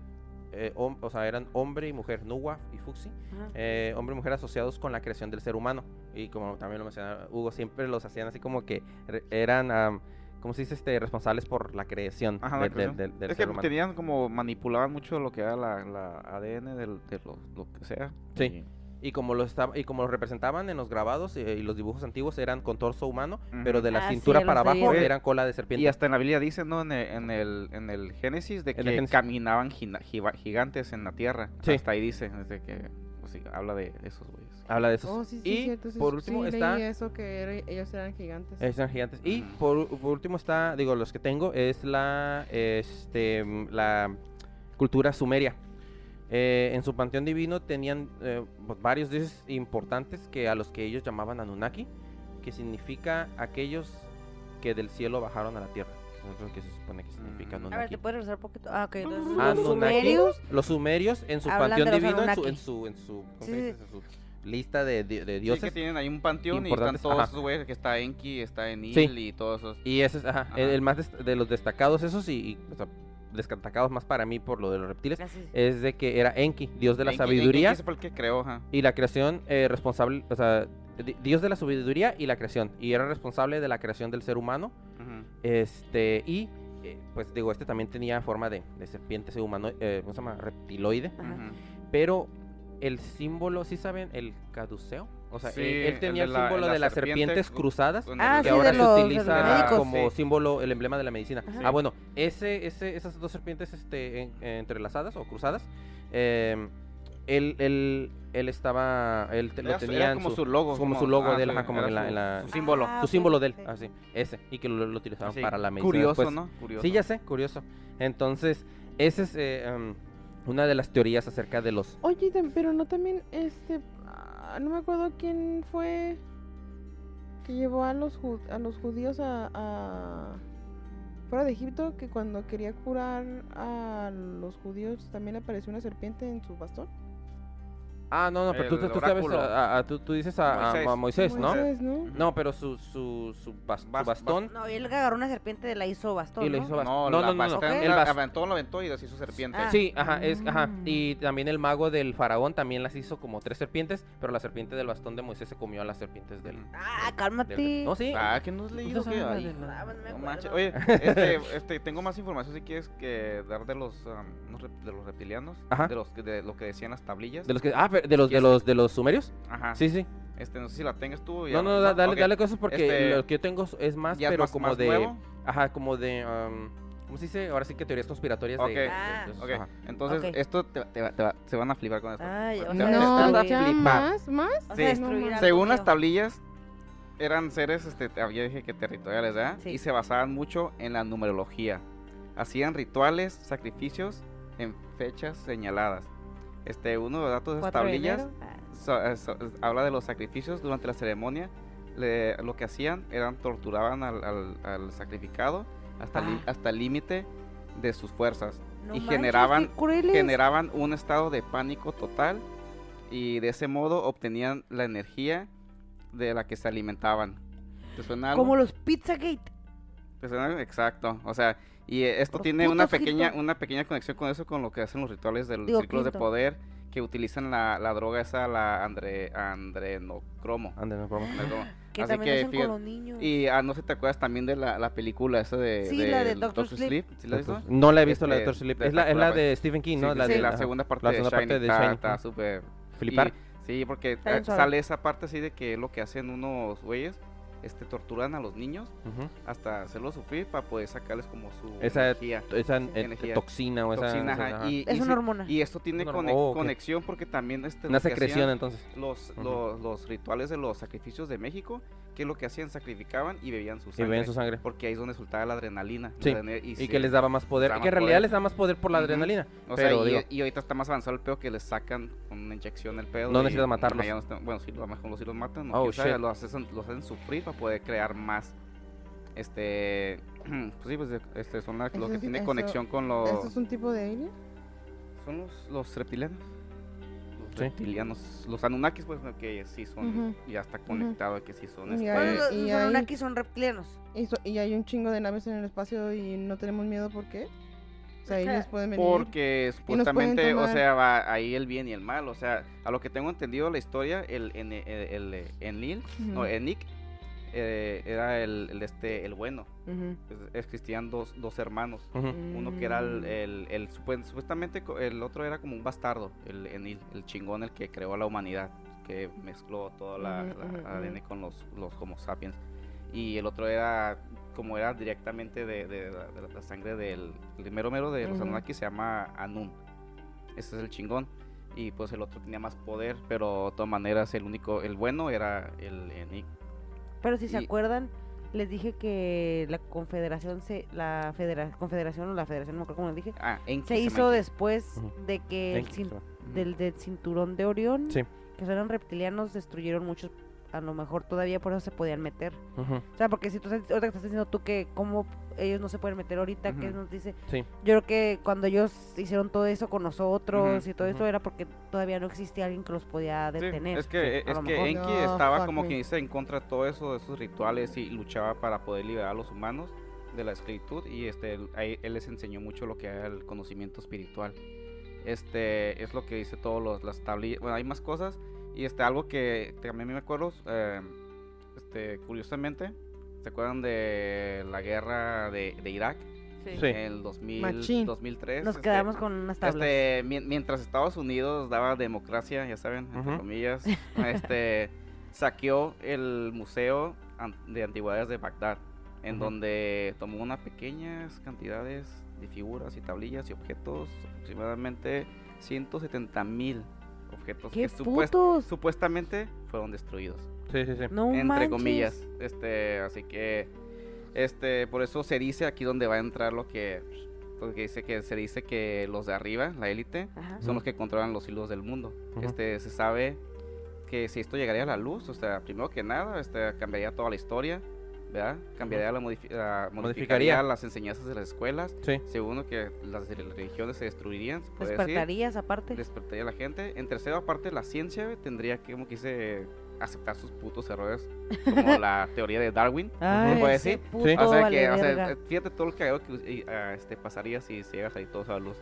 eh, hom- o sea, eran hombre y mujer, Nuwa y Fuxi. Ajá. eh, hombre y mujer asociados con la creación del ser humano. Y como también lo mencionaba Hugo, siempre los hacían así como que eran, ¿cómo se dice? Este, responsables por la creación Ajá, la del- del, creación. del es que ser humano. tenían como manipulaban mucho lo que era la, la ADN del, de lo, lo que sea. Sí. Y- Y como lo estaba, y como lo representaban en los grabados eh, y los dibujos antiguos eran con torso humano, pero de la Ah, cintura para abajo eran cola de serpiente. Y hasta en la Biblia dice, ¿no? En el, en el, en el Génesis, de que Génesis. caminaban gigantes en la tierra. Sí. Hasta ahí dice, desde que pues, sí, habla de esos güeyes. Habla de esos. Oh, sí, sí, y cierto, sí, por sí, último sí, está leí eso que era- ellos eran gigantes. Esos eran gigantes. Y por, por último está, digo, los que tengo, es la, este, la cultura sumeria. Eh, en su panteón divino tenían eh, pues, varios dioses importantes que a los que ellos llamaban Anunnaki, que significa aquellos que del cielo bajaron a la tierra. Eso es lo que se supone que significa Mm. A ver, Anunnaki. ¿te puedes un poquito? Ah, ok, entonces los Anunnaki, sumerios los sumerios en su panteón divino, en su, en Anunnaki. su, en su, ¿cómo se Sí, dice? En su lista de, de Sí, dioses. que tienen ahí un panteón y están todos ajá. esos güeyes, que está Enki, está Enil Sí. y todos esos. Y ese es ajá, el, Ajá. el más de los destacados esos y, y, o sea, destacados más para mí por lo de los reptiles Gracias. es de que era Enki, dios de la Enki- sabiduría Enki fue el que creó, ajá. y la creación eh, responsable, o sea, di- dios de la sabiduría y la creación y era responsable de la creación del ser humano. Este y eh, pues digo, este también tenía forma de, de serpiente, ese humano, eh, ¿cómo se llama? Reptiloide, pero el símbolo, ¿sí saben? El caduceo. O sea, Sí, él, él el tenía el, símbolo la de las serpiente serpientes cruzadas Ah, que sí, ahora se los- de utiliza médicos. como Sí. símbolo, el emblema de la medicina. Ajá. Ah, bueno, ese, ese, esas dos serpientes este, en- entrelazadas o cruzadas, eh, él, él, él estaba, él te- lo Era tenía era como su, su logo. como su logo ah, de él, ajá, como en la- su- en la- su símbolo. Ah, su símbolo de él, así, ese, y que lo, lo utilizaban para la medicina. Curioso, después. ¿no? Curioso. Sí, ya sé, curioso. Entonces, esa es eh, em, una de las teorías acerca de los... Oye, pero no también, este, ah, no me acuerdo quién fue que llevó a los a los judíos a, a- fuera de Egipto, que cuando quería curar a los judíos también apareció una serpiente en su bastón. Ah, no, no, pero tú, tú sabes, a- a- tú, tú dices a a- a Moisés. Moisés, ¿no? Moisés, ¿no? No, pero su, su, su, bas- su Bas- bastón No, y él agarró una serpiente de la hizo bastón. y le ¿no? hizo bastón. No, No, la no. El la aventó, lo aventó y deshizo serpiente. Ah. Sí, ajá, es, ajá. Mm. Y también el mago del faraón también las hizo como tres serpientes, pero la serpiente del bastón de Moisés se comió a las serpientes del... Ah, del- cálmate. No, sí. Ah, que no has leído que ah, la- Ah, pues no manches. Oye, este, [LAUGHS] este, tengo más información si quieres que dar de los, um, de los reptilianos, Ajá. de los que- de lo que decían las tablillas. De los que, ah, pero de los de los de los sumerios. Ajá. Sí, sí. Este, no sé si la tengas tú. No, no, da- dale, dale cosas porque Este, lo que yo tengo es más, ¿Ya pero más- como más de, nuevo? ajá, como de, um, ¿cómo se dice? Ahora sí que teorías conspiratorias Ok. de, de- Ah. de esos, Ok, ajá. entonces esto te, te va- te va- se van a flipar con esto. Ay, o sea, No, ya más, más. Sí. Según las tablillas, eran seres, este, te- había dije que territoriales, ¿verdad? Sí. Y se basaban mucho en la numerología. Hacían rituales, sacrificios en fechas señaladas. Este, uno de los datos de estas 4 de tablillas enero. Ah, so- eh, so- habla de los sacrificios durante la ceremonia. Le- lo que hacían eran torturaban al, al- al sacrificado hasta el li- Ah. hasta el límite de sus fuerzas no y manches, generaban- generaban un estado de pánico total y de ese modo obtenían la energía de la que se alimentaban. ¿Te suena algo? Como los Pizzagate. Exacto. O sea, y esto tiene una pequeña, una pequeña conexión con eso, con lo que hacen los rituales de los Digo, círculos de poder que utilizan la, la droga esa, la andre, andrenocromo. Andrenocromo. [GASPS] Que Así también que, hacen fíjate, con los niños. Y ah, no sé, ¿te acuerdas también de la, la película esa de, Sí, la de del Doctor Sleep. ¿Sí la has visto? No la he visto la de Este, Doctor Sleep. Es la, es la de Stephen King, ¿no? Sí, la sí, de la segunda parte la de segunda Shining parte de está- Shining, está ajá. súper Flipar. Y- sí, porque Está eh, sale esa parte así de que lo que hacen unos güeyes, este, torturan a los niños Ujú. hasta hacerlos sufrir para poder sacarles como su Esa- energía, Esa eh, energía. toxina o esa... toxina, esa- ajá, y, es y una hormona. y esto tiene. Oh, conexión porque también este, Una lo secreción entonces. los, los, los rituales de los sacrificios de México, que es lo que hacían, sacrificaban y bebían su Y sangre. ven su sangre. Porque ahí es donde soltaba la adrenalina. la Sí, adrenalina, Y sí, que les daba más poder. daba Que en realidad poder. les da más poder por la adrenalina. O sea, pero y, digo- y ahorita está más avanzado el pedo que les sacan con una inyección el pedo. No y- necesitas y matarlos. no bueno, sí, a lo mejor los sí los matan. Oh, los, hacen, los hacen sufrir poder crear más. Este. [CLEARS THROAT] Pues sí, pues este, son la- lo Eso que tiene eso- conexión con los. ¿Eso es un tipo de alien? Son los, los reptilianos. Los Sí. reptilianos. Los Anunnakis, pues, que sí son. Ujú. Ya está conectado, que sí son. Y Este, hay- Bueno, los, y los hay- Anunnaki son reptilianos. Y, so- y hay un chingo de naves en el espacio y no tenemos miedo, ¿por qué? O sea, ahí Ajá. les pueden venir. Porque pueden supuestamente, o sea, va ahí el bien y el mal. O sea, a lo que tengo entendido la historia, el, en el, el, el Enlil, no, Ujú. Enik, eh, era el, el este, el bueno. Ujú. Es- Existían dos, dos hermanos. Ujú. Uno que era el, Mm. el, el supuestamente el otro era como un bastardo, el Enil, el chingón, el que creó a la humanidad, que mezcló toda la, Ujú, la ujú, ujú. ADN con los, los Homo sapiens. Y el otro era, como era directamente de, de la, de la sangre del el mero mero de los. Anunnaki, se llama Anun. Ese es el chingón. Y pues el otro tenía más poder, pero de todas maneras el único, el bueno era el Enik. Pero si se acuerdan, les dije que la confederación se, la federa, confederación o la federación, no me acuerdo cómo les dije, Ah, se hizo después de que el del, del cinturón de Orión, Sí. que eran reptilianos, destruyeron muchos, a lo mejor todavía por eso se podían meter. Ujú. O sea, porque si tú estás- ahorita que estás diciendo tú que cómo ellos no se pueden meter ahorita, que Ujú. nos dice, Sí. yo creo que cuando ellos hicieron todo eso con nosotros Ujú, y todo eso era porque todavía no existía alguien que los podía Sí, detener. es que, a es lo que. Enki No, estaba como me. quien dice en contra de todo eso, de esos rituales y luchaba para poder liberar a los humanos de la esclavitud y este él, ahí él les enseñó mucho lo que era el conocimiento espiritual. Este es lo que dice todos los las tablillas, bueno, hay más cosas y este algo que también me acuerdo eh, este curiosamente, ¿se acuerdan de la guerra de, de Irak Sí. En el 2000, Machín. 2003? Nos este, quedamos con unas tablas. este, mien- mientras Estados Unidos daba democracia, ya saben, entre comillas, [LAUGHS] este, saqueó el Museo de Antigüedades de Bagdad, en donde tomó unas pequeñas cantidades de figuras y tablillas y objetos, aproximadamente 170 mil objetos ¡Qué que supuest- supuestamente fueron destruidos Sí, sí, sí. No entre manches. comillas. Este, así que este, por eso se dice aquí donde va a entrar lo que porque dice que se dice que los de arriba, la élite, Ajá. son los que controlan los hilos del mundo. Este, se sabe que si esto llegaría a la luz, o sea, primero que nada, este cambiaría toda la historia ¿verdad? Cambiaría la, modifi- la- modificaría Modificaría. las enseñanzas de las escuelas. Sí. Segundo, que las religiones se destruirían, se puede decir. Despertarías aparte. Despertaría a la gente. En tercero, aparte, la ciencia tendría que, como quise, aceptar sus putos errores, como la [LAUGHS] teoría de Darwin. Ay, puede decir? puto Sí. O sea, que, o sea, eh, fíjate todo el cagado que ah, este, pasaría si se llegas ahí todos a la luz.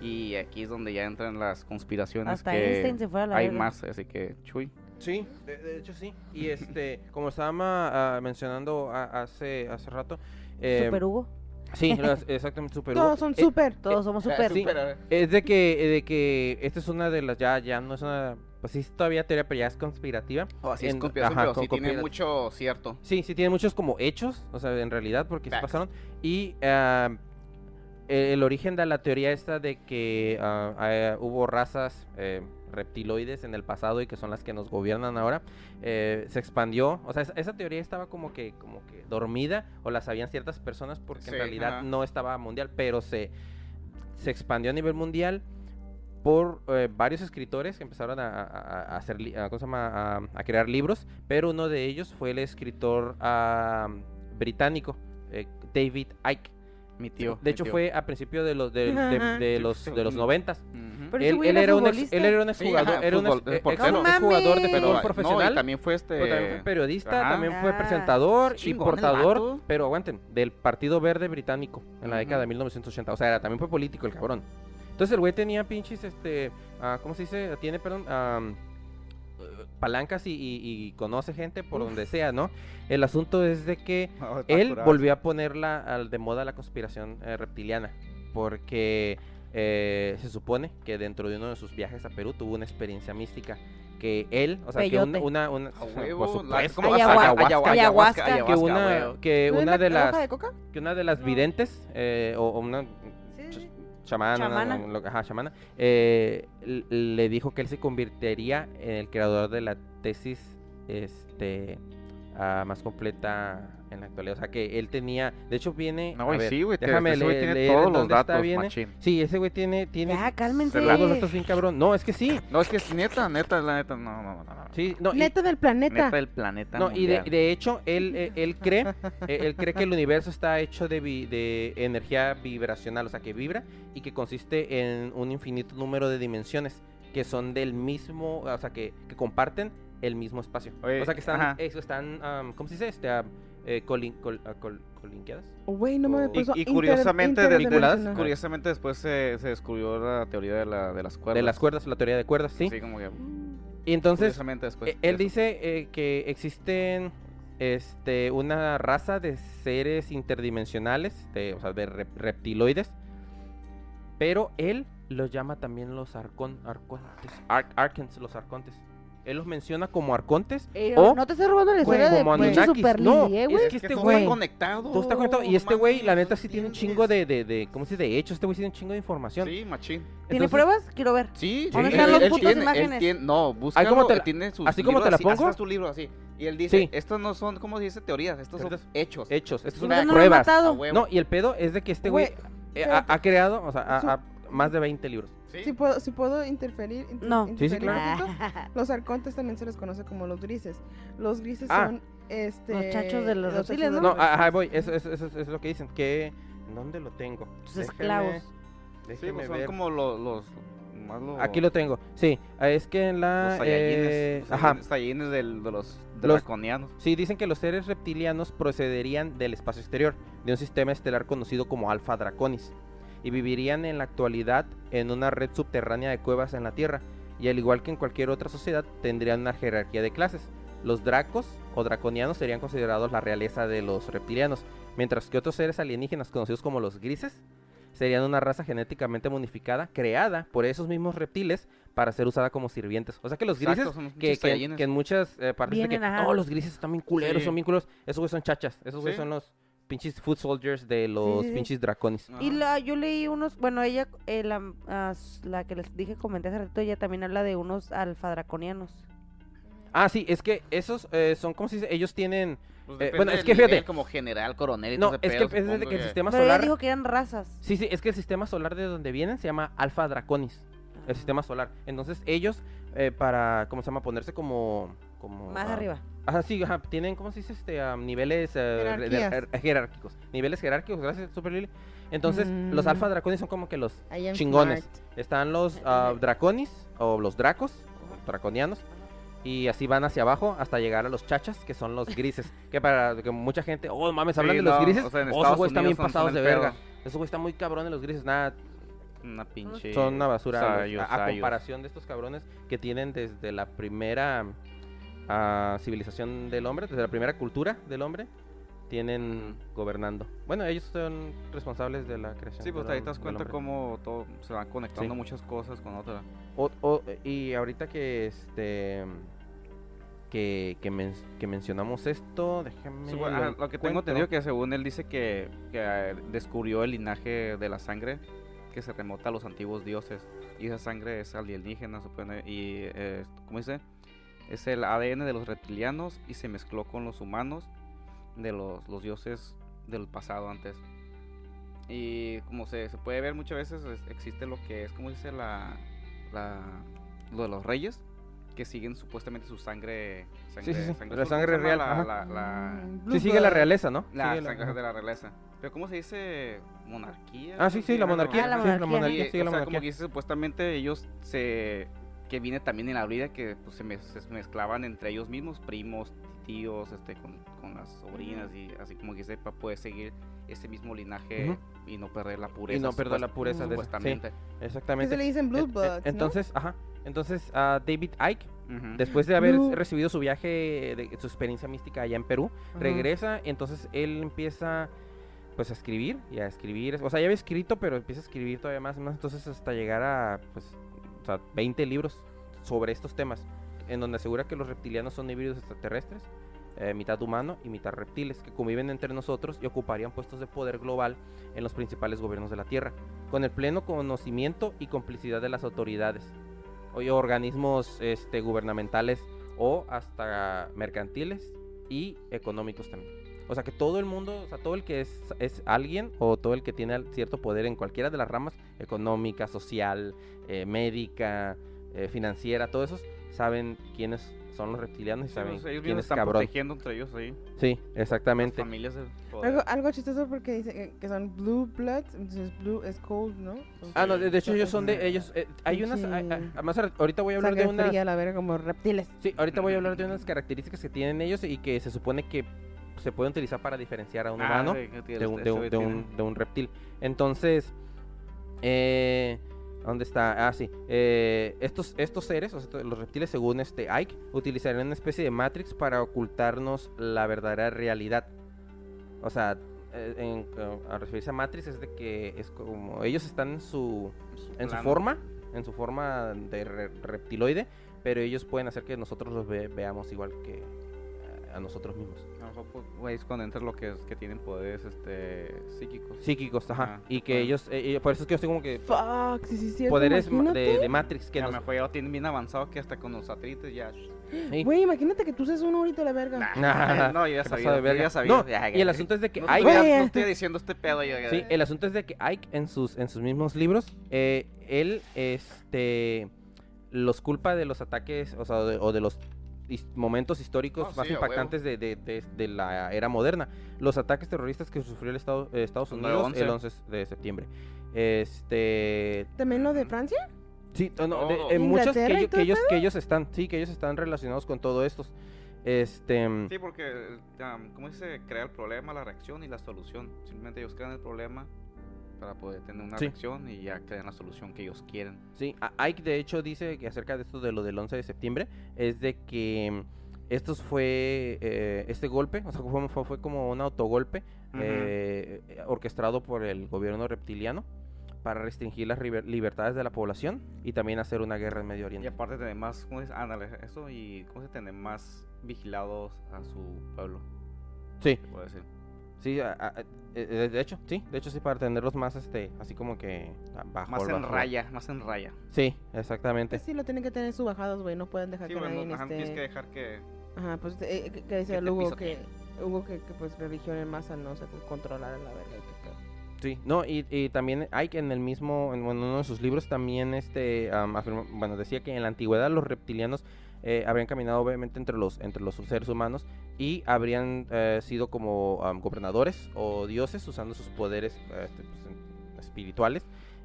Y aquí es donde ya entran las conspiraciones Hasta que Einstein se fue a la hay verga. más, así que, chuy. Sí, de, de hecho sí. Y [LAUGHS] este, como estaba ah, mencionando a- hace, hace rato. eh, Super Hugo. Sí, [LAUGHS] exactamente, super. Todos son Eh, súper. Todos somos super. sí. Es de que, de que esta es una de las, ya, ya no es una, pues sí, es todavía teoría, pero ya es conspirativa. O así es conspiración, ajá, pero con- sí tiene mucho cierto. Sí, sí tiene muchos como hechos, o sea, en realidad, porque sí Facts. pasaron. Y ah, el, el origen de la teoría esta de que ah, ah, hubo razas eh, reptiloides en el pasado y que son las que nos gobiernan ahora, eh, se expandió. O sea, esa, esa teoría estaba como que, como que dormida o la sabían ciertas personas porque Sí, en realidad ajá. no estaba mundial, pero se, se expandió a nivel mundial por eh, varios escritores que empezaron a, a- a- a hacer a, ¿cómo se llama? a, crear libros, pero uno de ellos fue el escritor británico eh, David Icke. Mi tío. de mi hecho tío. fue a principios de los de, de- de los de los noventas. Pero ese Él, era un ex, él era un exjugador, ajá, era un ex- eh, ex- exjugador de ¡No fútbol no, profesional. y también fue este... Pero también fue periodista, Ajá. también fue presentador y portador, pero aguanten, del Partido Verde Británico en la década de Ujú. 1980. O sea, era- también fue político el cabrón. Entonces el güey tenía pinches, este, ah, ¿cómo se dice? Tiene, perdón, eh, palancas y, y- y conoce gente por donde sea, ¿no? El asunto es de que [LAUGHS] él curado. volvió a ponerla al de moda la conspiración eh, reptiliana, porque eh, se supone que dentro de uno de sus viajes a Perú tuvo una experiencia mística, que él, o sea, que una, una, A por huevo, la- supuesto, ¿cómo? Ayahuasca, Ayahuasca, ayahuasca. que una, huevo. que ¿No es una la- de las, de que una de las No. videntes eh, o, o una. Chamana, Chamana. no, lo- ajá, chamana, eh, le dijo que él se convertiría en el creador de la tesis este ah, más completa en la actualidad. O sea que él tenía, de hecho viene, No, güey, sí, güey. déjame ese güey le- tiene leer todos los datos, viene. machín. Sí, ese güey tiene, tiene Ya, cálmense. todos los datos bien cabrón. No, es que sí. No, es que es neta, neta, la neta, no, no, no, no. no. Sí, no, y- Neta del planeta. Neta del planeta No, y de, mundial. de hecho, él, eh, él cree, eh, él cree que el universo está hecho de, vi- de energía vibracional, o sea, que vibra y que consiste en un infinito número de dimensiones que son del mismo, o sea, que, que comparten el mismo espacio. Oye, o sea, que están, eso, están, ¿cómo se dice? Este, eh, colin- col- ah, col- colinkeadas. Güey, no me Y- puso Y, y inter- curiosamente, de- de- interdimensional. curiosamente después se, se descubrió la teoría de, la, de las cuerdas. De las cuerdas, la teoría de cuerdas, sí. Así como que, Y entonces, curiosamente después. Eh, él de eso. dice eh, que existen este una raza de seres interdimensionales, de, o sea, de rep- reptiloides, pero él los llama también los arcon, arcontes, ar- arcans, los arcontes. Él los menciona como arcontes. Eh, O- no te estoy robando la historia de como Super no, eh, es que este güey- está conectado. Todo está conectado. Y este güey, la neta, sí tiene un chingo de, de, de ¿cómo se dice? De hechos. Este güey sí tiene un chingo de información. Sí, machín. ¿Tiene Entonces, pruebas? Quiero ver. Sí, ¿Dónde él- tiene- él imágenes? tiene- no, búscalo, como te la- tiene sus así como te la pongo. así su libro así. Y él dice, Sí. estos no son, ¿cómo se dice? Teorías, estos son hechos. Hechos. Estas son no pruebas. No, y el pedo es de que este güey eh, ha, creado, o sea, más de 20 libros. ¿Sí? Si puedo, si puedo interferir, inter- No. Sí, sí, interferir claro. poquito. [LAUGHS] Los arcontes también se les conoce como los grises. Los grises Ah. son este Los chachos de los reptiles, ¿no? No, ajá, voy, eso, eso, eso- eso es lo que dicen, que... ¿Dónde lo tengo? Déjeme- esclavos. Sí, pues son ver. como los, Aquí lo tengo, sí, es que en la... los eh, los ajá, del- de los Los- draconianos. sí, dicen que los seres reptilianos procederían del espacio exterior, de un sistema estelar conocido como Alpha Draconis, y vivirían en la actualidad en una red subterránea de cuevas en la Tierra, y al igual que en cualquier otra sociedad, tendrían una jerarquía de clases. Los dracos o draconianos serían considerados la realeza de los reptilianos, mientras que otros seres alienígenas conocidos como los grises serían una raza genéticamente modificada, creada por esos mismos reptiles para ser usada como sirvientes. O sea que los Exacto, grises, que, que- en muchas eh, partes de que, no, los grises están bien culeros, Sí. son bien culeros, esos güeyes son chachas, esos güeyes Sí. son los pinches foot soldiers de los sí, sí. pinches draconis. Ajá. Y la, yo leí unos, bueno, ella, eh, la, ah, la que les dije, comenté hace rato, ella también habla de unos alfadraconianos. Ah, sí, es que esos eh, son, como se dice? Ellos tienen... Pues eh, bueno, es que fíjate. como general, coronel y No, todo ese es que, pedo, es de supongo que el sistema Pero ella solar... dijo que eran razas. Sí, sí, es que el sistema solar de donde vienen se llama Alpha Draconis, el sistema solar. Entonces ellos, eh, para, ¿cómo se llama? Ponerse como... como Más ah, arriba. Ajá, sí, ajá, tienen, ¿cómo se dice? Este, am, niveles eh, er- jerárquicos. Niveles jerárquicos, gracias, Super Lily. Entonces, los Mm. alfa draconis son como que los chingones. smart. Están los ah, draconis o los dracos, o draconianos. Y así van hacia abajo hasta llegar a los chachas, que son los grises. [LAUGHS] que para que mucha gente, oh mames, hablan Sí, de los grises. o sea, en oh, esos Estados güeyes están bien pasados de verga. Esos güeyes están muy cabrones los grises. Nada, Una pinche. son una basura. sayos, a, a sayos. comparación de estos cabrones que tienen desde la primera ah, civilización del hombre, desde la primera cultura del hombre, tienen gobernando. Bueno, ellos son responsables de la creación. Sí, pues ahí te das cuenta cómo todo se van conectando Sí. muchas cosas con otras. Y ahorita que este que, que, men- que mencionamos esto, déjame Sí, bueno, ajá, lo lo que tengo entendido que según él dice que, que, eh, descubrió el linaje de la sangre que se remota a los antiguos dioses. Y esa sangre es alienígena, supone. Y, eh, ¿cómo dice? Es el ADN de los reptilianos y se mezcló con los humanos de los, los dioses del pasado antes. Y como se, se puede ver muchas veces, es- existe lo que es, como dice la, la, lo de los reyes, que siguen supuestamente su sangre. sangre sí, sí, sangre la azul, ¿cómo sangre real, La- la- la- Mm, Sí, sigue la realeza, ¿no? la sangre de la realeza. Pero ¿cómo se dice? ¿Monarquía? Ah, sí, sí, la monarquía. Ah, la sí, la monarquía. monarquía, y, sigue o la sea, como monarquía. que dice, supuestamente ellos se que viene también en la vida que pues, se, mez- se mezclaban entre ellos mismos, primos, tíos, este, con, con las sobrinas y así como que para poder seguir ese mismo linaje y no perder la pureza. no perder la pureza de esa- sí. supuestamente. Que Exactamente. se le dicen Blue En- en- Bloods, ¿no? Entonces, ajá. Entonces, a David Icke, después de haber Blue- recibido su viaje, de su experiencia mística allá en Perú, regresa, entonces él empieza pues a escribir y a escribir, o sea, ya había escrito, pero empieza a escribir todavía más, más, entonces hasta llegar a pues o sea, 20 libros sobre estos temas, en donde asegura que los reptilianos son híbridos extraterrestres, eh, mitad humano y mitad reptiles, que conviven entre nosotros y ocuparían puestos de poder global en los principales gobiernos de la Tierra, con el pleno conocimiento y complicidad de las autoridades, o organismos este, gubernamentales o hasta mercantiles y económicos también. O sea que todo el mundo, o sea, todo el que es, es alguien o todo el que tiene cierto poder en cualquiera de las ramas, económica, social, eh, médica, eh, financiera, todos esos, saben quiénes son los reptilianos y Sí, saben pues, ellos quién mismos es están cabrón. protegiendo entre ellos ahí. Sí, Las exactamente. familias del poder. Algo, algo chistoso porque dice que, son Blue Bloods, entonces Blue es cold, ¿no? Ah, no, de, de hecho ellos son de ellos. eh, hay unas, Sí. hay- además ahorita voy a hablar de Sangre unas, fría, la verga, como reptiles. Sí, ahorita voy a hablar de unas características que tienen ellos y que se supone que se pueden utilizar para diferenciar a un Ah, humano sí, tiene- de un, de, eso un, que de tiene. un- de un reptil. Entonces, eh, ¿dónde está? Ah, sí. eh, estos, estos seres, o sea, los reptiles, según este Ike, utilizarían una especie de Matrix para ocultarnos la verdadera realidad. O sea, eh, en- eh, a referirse a Matrix es de que es como ellos están en su en su forma, en su forma de re- reptiloide, pero ellos pueden hacer que nosotros los ve- veamos igual que a nosotros mismos. A lo mejor, pues, güey, es cuando entra lo que es que tienen poderes este psíquicos. Psíquicos, ajá. Ajá, y que ellos, eh, eh, por eso es que yo estoy como que Fuck, sí, sí, cierto. poderes de, de Matrix que lo nos... mejor ya lo tienen bien avanzado que hasta con los satélites ya. Sí. Güey, imagínate que tú seas uno ahorita la verga. Nah, [LAUGHS] no, yo ya ¿qué sabía. yo verga? ya sabía. No, y el asunto es de que no, Ike... estoy, no diciendo este pedo yo. Sí, el asunto es de que Ike en sus, en sus mismos libros, eh, él este, los culpa de los ataques, o sea, de, o de los momentos históricos No, más sí, impactantes de, de- de- de la era moderna. Los ataques terroristas que sufrió el Estado, eh, Estados Unidos 9/11. el 11 de septiembre. Este... ¿También lo de Francia? Sí, no, no, de- en muchos que, ¿Inglaterra y ellos, todo que el ellos que ellos están, sí, que ellos están relacionados con todo esto. Este, Sí, porque, um, ¿cómo se crea el problema, la reacción y la solución? Simplemente ellos crean el problema para poder tener una Sí. reacción y ya crean la solución que ellos quieren. Sí, Ike de hecho dice que acerca de esto de lo del 11 de septiembre es de que mm, estos fue eh, este golpe, o sea, fue, como un autogolpe Ujú. eh, eh, orquestado por el gobierno reptiliano para restringir las libertades de la población y también hacer una guerra en Medio Y Oriente. aparte tener más, ¿cómo se? Ándale, eso y ¿cómo se tener más vigilados a su pueblo? Sí, puede decir. Sí, a- a- eh, eh, de hecho, sí, de hecho sí para tenerlos más este, así como que bajo Más en bajo- raya, más en raya. Sí, exactamente. Pues sí, lo tienen que tener subajados, güey. No pueden dejar Sí, que bueno, nadie ajá, tienes que este... dejar que... Ajá, pues eh, que, que decía que el Hugo que... Hugo que, que pues religión en masa no se controlar la verga. y qué pedo. Sí, no, y, y también Ike en el mismo, en bueno, uno de sus libros también este, afirma- bueno, decía que en la antigüedad los reptilianos eh, habrían caminado obviamente entre los, entre los seres humanos y habrían eh, sido como am, gobernadores o dioses usando sus poderes eh, este, pues, espirituales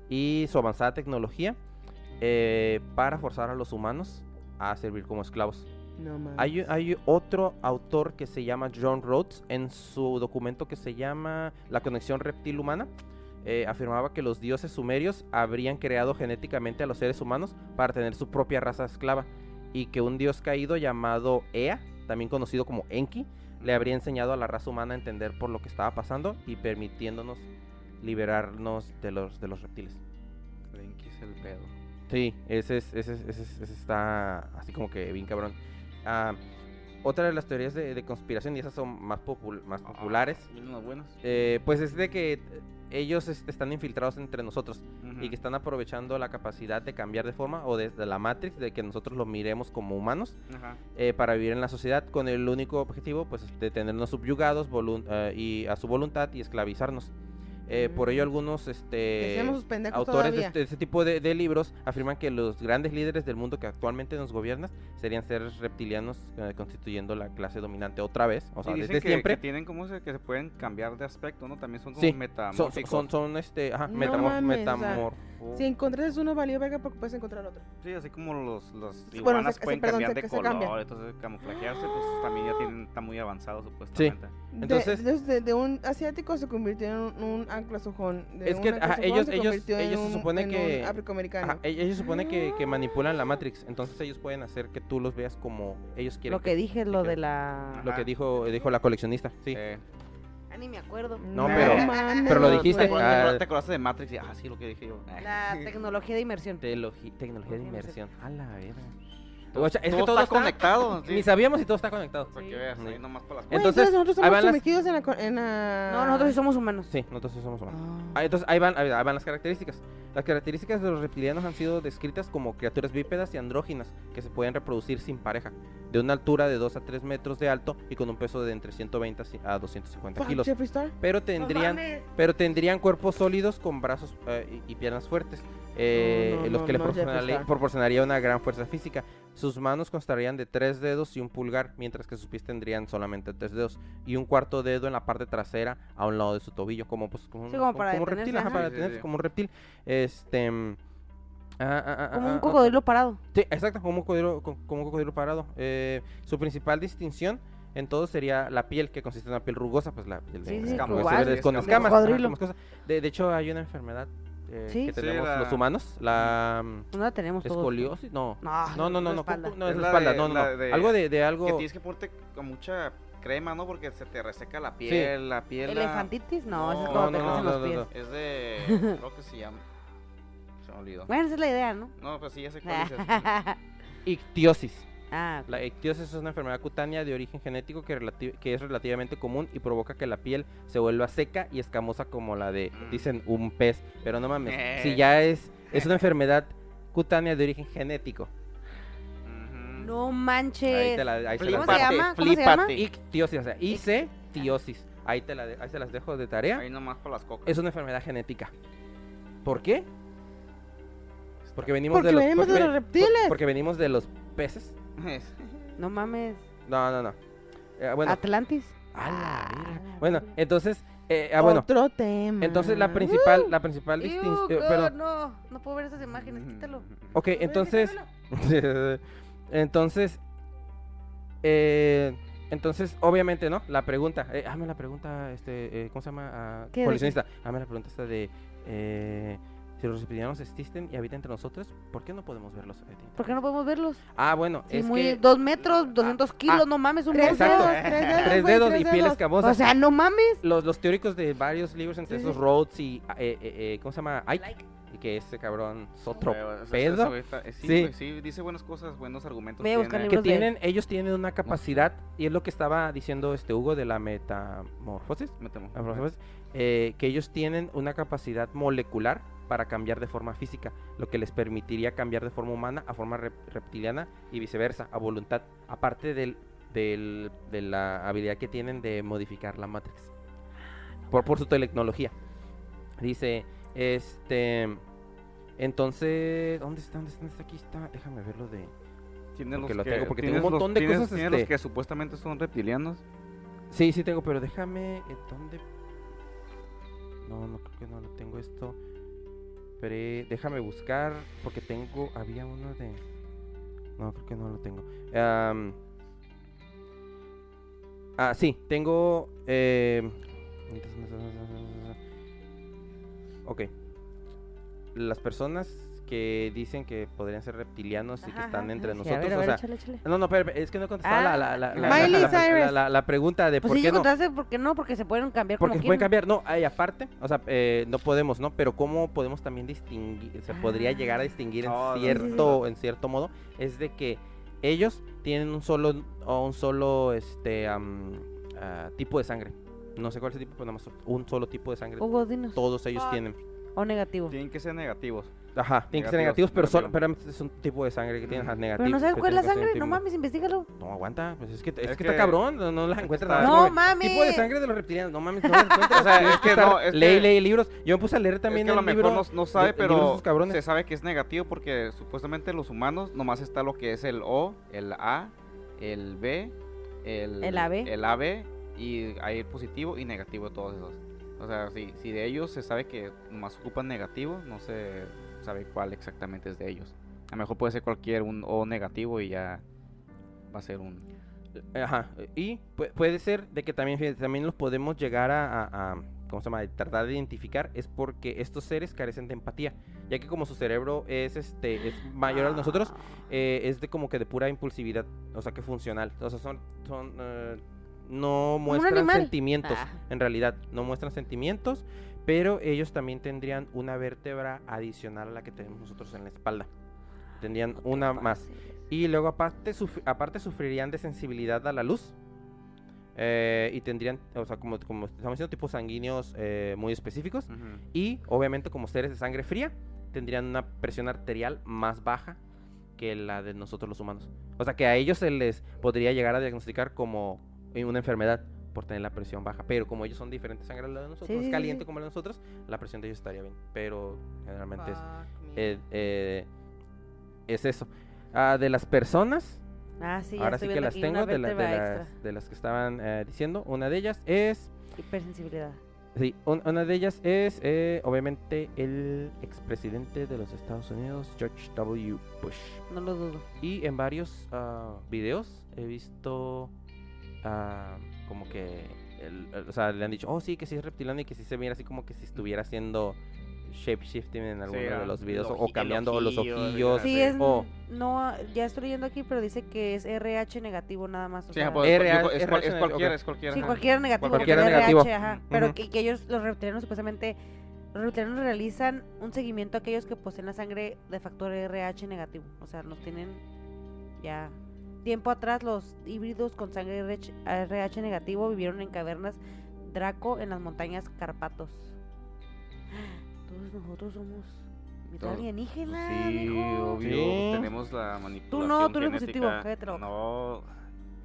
y su avanzada tecnología eh, para forzar a los humanos a servir como esclavos. No. Hay, hay otro autor que se llama John Rhodes en su documento que se llama La conexión reptil humana. eh, afirmaba que los dioses sumerios habrían creado genéticamente a los seres humanos para tener su propia raza esclava y que un dios caído llamado Ea, también conocido como Enki, le habría enseñado a la raza humana a entender por lo que estaba pasando y permitiéndonos liberarnos de los, de los reptiles. Que es el pedo. Sí, ese, es, ese, es- ese, es- ese está así como que bien cabrón. Ah, otra de las teorías de, de conspiración, y esas son más, popul- más populares, Ah, las buenas. eh, pues es de que ellos están infiltrados entre nosotros y que están aprovechando la capacidad de cambiar de forma o desde la Matrix, de que nosotros lo miremos como humanos eh, para vivir en la sociedad con el único objetivo pues de tenernos subyugados eh, y a su voluntad y esclavizarnos. Eh, Por ello Mm. algunos este, autores de este, de este tipo de, de libros afirman que los grandes líderes del mundo que actualmente nos gobiernan serían seres reptilianos eh, constituyendo la clase dominante otra vez, o sea, Sí, dicen desde que, siempre. que tienen como se, que se pueden cambiar de aspecto, ¿no? También son como Sí, Son, metamórficos. son, son, este, ajá, No metamor- mames, o sea, Si encontrases uno, valió verga porque puedes encontrar otro. Sí, así como los, los Sí, bueno, iguanas se- sí, pueden perdón, cambiar se- de color, entonces camuflajearse, pues también ya tienen, está muy avanzado supuestamente. De- Entonces- de, de- de un asiático se convirtió en un, un anglosajón. De Es que, ajá, ellos- se ellos- en ellos se un- supone en que-. Ajá, e- ellos supone que, que manipulan la Matrix, entonces ellos pueden hacer que tú los veas como ellos quieren. Lo que dije, lo que- de la... lo que dijo, dijo la coleccionista, sí. Eh, Ah, ni me acuerdo. No, pero, pero- pero lo dijiste. ¿Te Ah. te acordaste de Matrix? Y, ah, sí, lo que dije yo. La tecnología de inmersión. Teologi- tecnología de inmersión. A la verga. Guacha, es que todo está está conectado, sí. Ni sabíamos si todo está conectado. Sí. veas, ahí nomás las Entonces, entonces, nosotros somos las- sumergidos en la, co- en la... No, nosotros sí somos humanos. Sí, nosotros sí somos humanos. Ah. Ah, entonces ahí van, ahí van las características. Las características de los reptilianos han sido descritas como criaturas bípedas y andróginas que se pueden reproducir sin pareja, de una altura de 2 a 3 metros de alto y con un peso de entre 120 a 250 Fuck, kilos. Pero tendrían, pero tendrían cuerpos sólidos con brazos eh, y y piernas fuertes, eh, No, no, los que le no, proporcionaría, una gran fuerza física. Sus manos constarían de tres dedos y un pulgar, mientras que sus pies tendrían solamente tres dedos y un cuarto dedo en la parte trasera a un lado de su tobillo, como pues como, un- Sí, como para un reptil, ajá, para Sí, sí, detenerse, sí. como un reptil. Este mm, ah, ah, ah, Como un ah, cocodrilo parado. Sí, exacto, como un cocodrilo, co- como un cocodrilo parado. Eh, su principal distinción en todo sería la piel, que consiste en una piel rugosa, pues la piel de Sí, sí, con escamas. De, de hecho, hay una enfermedad eh, Sí. que Sí, tenemos la- los humanos, la No la tenemos todos. escoliosis, no. No, No, no, no, no, no Es es la espalda, de- no, no, de- Algo de, de Que algo. tienes que ponerte con mucha crema, ¿no? Porque se te reseca la piel, la piel. la- ¿Elefantitis? No, es no, te no, crecen no, los no, pies. Es de. [LAUGHS] Creo que se llama. Se me olvidó. Bueno, esa es la idea, ¿no? No, pues sí, ya sé cuál dices. [LAUGHS] Ictiosis. Ah, La ictiosis es una enfermedad cutánea de origen genético que, es relativamente común y provoca que la piel se vuelva seca y escamosa como la de, Mm. dicen, un pez. Pero no mames, Eh. si ya es, es una [LAUGHS] enfermedad cutánea de origen genético. No manches. Ahí, te la, ahí se las ¿Cómo se llama? ¿Cómo se llama? Ictiosis, o sea, IC-tiosis. Ahí, te la de- ahí se las dejo de tarea. Ahí nomás para las cocas. Es una enfermedad genética. ¿Por qué? Porque venimos Porque de los, venimos de los reptiles. Porque venimos de los peces. No mames. No, no, no. Eh, bueno, Atlantis. Ah, Bueno, entonces, eh, ah, bueno, Otro tema. entonces la principal, la principal distinción, perdón, no, no puedo ver esas imágenes, quítalo. ok, entonces, [LAUGHS] entonces, eh, entonces, obviamente, ¿no? La pregunta, eh, hazme la pregunta, este, eh, ¿cómo se llama? Ah, ¿Qué de coleccionista, hazme la pregunta esta de, eh, si los reptilianos existen y habitan entre nosotros, ¿por qué no podemos verlos? ¿Por qué no podemos verlos? Ah, bueno, Sí, es muy, que dos metros, 200 kilos, no mames, un Tres dedos, tres [LAUGHS] dedos, tres güey, dedos tres y piel escamosa. O sea, no mames. los, los teóricos de varios libros, entre Sí, esos sí. Rhodes y, eh, eh, eh, ¿cómo se llama? Ike, y que ese cabrón es otro pedo. está- sí, Sí. dice buenas cosas, buenos argumentos. Voy a buscar tiene. que libros de- tienen, ellos tienen una capacidad, y es lo que estaba diciendo este Hugo de la metamorfosis, Me temo. metamorfosis, eh, que ellos tienen una capacidad molecular para cambiar de forma física, lo que les permitiría cambiar de forma humana a forma rep- reptiliana y viceversa, a voluntad, aparte del, del- de la habilidad que tienen de modificar la Matrix, por, por su tecnología. Dice, este, entonces, ¿dónde está? ¿Dónde está? ¿Dónde está? Aquí está, déjame verlo de... Tienes porque los lo que, tengo, porque tengo un los- montón de tienes- cosas, tienes los este- que supuestamente son reptilianos. Sí, sí tengo, pero déjame. eh, ¿Dónde? No, no creo que no lo tengo esto. Déjame buscar. Porque tengo. Había uno de. No, creo que no lo tengo. Ah, sí, tengo. Eh, ok. Las personas que dicen que podrían ser reptilianos y que están ajá, entre sí, a nosotros. ver, a o ver, sea, échale, échale. no, no, pero es que no he contestado Ah, la, la, la, la- la- Miley la- Cyrus. la- la- la pregunta de Pues por sí, qué no. contaste por qué no, porque se pueden cambiar Porque como se pueden cambiar, no, hay aparte, o sea, eh, no podemos, ¿no? Pero cómo podemos también distinguir, se podría llegar a Ah. distinguir en Oh, sí, sí, cierto, en cierto modo, es de que ellos tienen un solo, o un solo, este, ah, tipo de sangre. No sé cuál es el tipo, pero nada más un solo tipo de sangre. Hugo, dinos. Todos ellos Fuck. tienen. O negativo. Tienen que ser negativos. Ajá, tienen que ser Negativos, pero solo, pero es un tipo de sangre que Mm. negativo. Pero no sabes cuál es la sangre, no mames, investigalo. No, aguanta, pues es que, es Es que que- está cabrón, no, no la encuentras. está- No mames. Tipo de sangre de los reptilianos, no mames, no [LAUGHS] la encuentras. O sea, tienes es que no, es Leí, que- leí libros. Yo me puse a leer también es que a lo el mejor libro. no, no sabe, el- el de pero se sabe que es negativo porque supuestamente los humanos nomás está lo que es el O, el A, el B, el, El AB. el AB y hay positivo y negativo de todos esos. O sea, si, si de ellos se sabe que nomás ocupan negativo, no se sabe cuál exactamente es de ellos. A lo mejor puede ser cualquier un O negativo y ya va a ser un... Ajá. Y pu- puede ser de que también, fíjate, también los podemos llegar a, a- a- ¿cómo se llama? Tratar de identificar es porque estos seres carecen de empatía, ya que como su cerebro es este es mayor al de nosotros, eh, es de como que de pura impulsividad, o sea que funcional, o sea son son eh, no muestran sentimientos, Ah. en realidad no muestran sentimientos, pero ellos también tendrían una vértebra adicional a la que tenemos nosotros en la espalda, tendrían No una más. Y luego aparte, aparte sufrirían de sensibilidad a la luz. eh, y tendrían, o sea, como, como estamos diciendo, tipos sanguíneos eh, muy específicos. Y obviamente como seres de sangre fría, tendrían una presión arterial más baja que la de nosotros los humanos. O sea que a ellos se les podría llegar a diagnosticar como una enfermedad por tener la presión baja. Pero como ellos son diferentes sangre a la de nosotros, Sí, es caliente sí. como la de nosotros, la presión de ellos estaría bien. Pero generalmente es eh, eh, es eso. Ah, de las personas, Ah, sí, ahora sí que las tengo, de, la- de vértebra las, de las que estaban eh, diciendo, una de ellas es. Hipersensibilidad. sí, un- una de ellas es, obviamente, el expresidente de los Estados Unidos, George W. Bush. No lo dudo. Y en varios ah, videos he visto ah, como que, el- el- o sea, le han dicho, oh sí, que sí es reptiliano y que sí se mira así como que si estuviera haciendo shapeshifting en alguno de ah, los videos o- cambiando los ojillo, ojillos. Sí, es. o- No, ya estoy leyendo aquí, pero dice que es RH negativo nada más. O Sí, sea, pues, R- es, cual- es cualquiera, es cualquiera. Sí, cualquiera negativo. Cualquiera negativo. RH, ajá. Pero que, que ellos, los reptilianos, supuestamente, los reptilianos realizan un seguimiento a aquellos que poseen la sangre de factor RH negativo. O sea, nos tienen ya. Tiempo atrás, los híbridos con sangre RH, RH negativo vivieron en cavernas Draco en las montañas Carpatos. Todos nosotros somos mitad alienígena. Sí, obvio, Sí. tenemos la manipulación Tú no, tú eres positivo, cállate. No,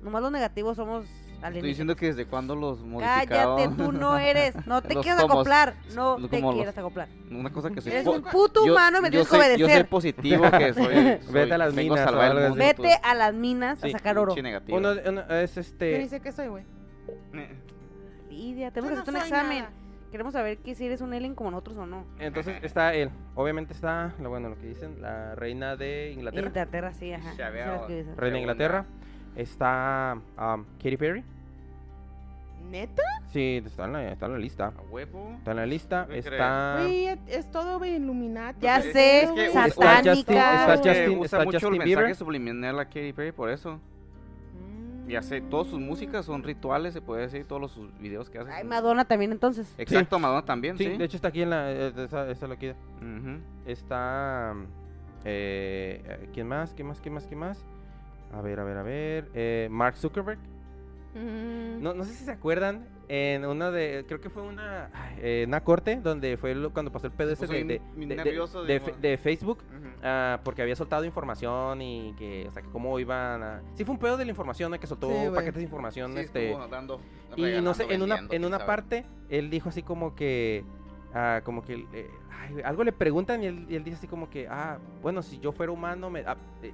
Nomás los negativos somos estoy diciendo que desde cuándo los modificaron. Cállate, tú no [LAUGHS] eres. No te quieras como- acoplar. No te los- quieras acoplar. Una cosa que soy Eres un puto yo- humano, me tienes que soy- Yo soy obedecer. positivo que soy, [LAUGHS] soy- Vete a las minas o salvar algo Vete a las minas a sacar oro. Uno, uno es este. sé qué soy, güey. Lidia, tenemos que no hacer un examen. nada. Queremos saber que si eres un alien como nosotros o no. Entonces está él. Obviamente está, lo bueno, lo que dicen, la reina de Inglaterra. Inglaterra, sí, ajá. Que. Reina de. Inglaterra. Está um, Katy Perry. ¿Neta? Sí, está en la, está en la lista. A huevo. Está en la lista. Está. Güey, es- es todo, güey, Illuminati. Ya sé, es que- Está satánica. Justin- está que usa está mucho Justin el mensaje Bieber. subliminal a Katy Perry por eso. Mm. Ya sé, todas sus músicas son rituales, se puede decir, todos los sus videos que hace. Ay, Madonna también entonces. Exacto, Madonna también, Sí, sí. de hecho está aquí en la. eh, Esa, esa lo queda. Ujú. Está. eh, eh, ¿Quién más? ¿Quién más? ¿Quién más? ¿Quién más? A ver, a ver, a ver. eh, Mark Zuckerberg. Mm. No, no sé si se acuerdan. En una de. Creo que fue una. eh, una corte donde fue lo- cuando pasó el pedo Se ese de, de, de- de- Facebook. Ah, porque había soltado información y que. O sea, que cómo iban a. Sí, fue un pedo de la información, ¿no? que soltó Sí, paquetes de información. Sí, este dando, Y no sé, en una, en una sabe. parte, él dijo así como que ah, como que eh, ay, algo le preguntan y él, y él dice así como que, ah, bueno, si yo fuera humano, me... ah, eh,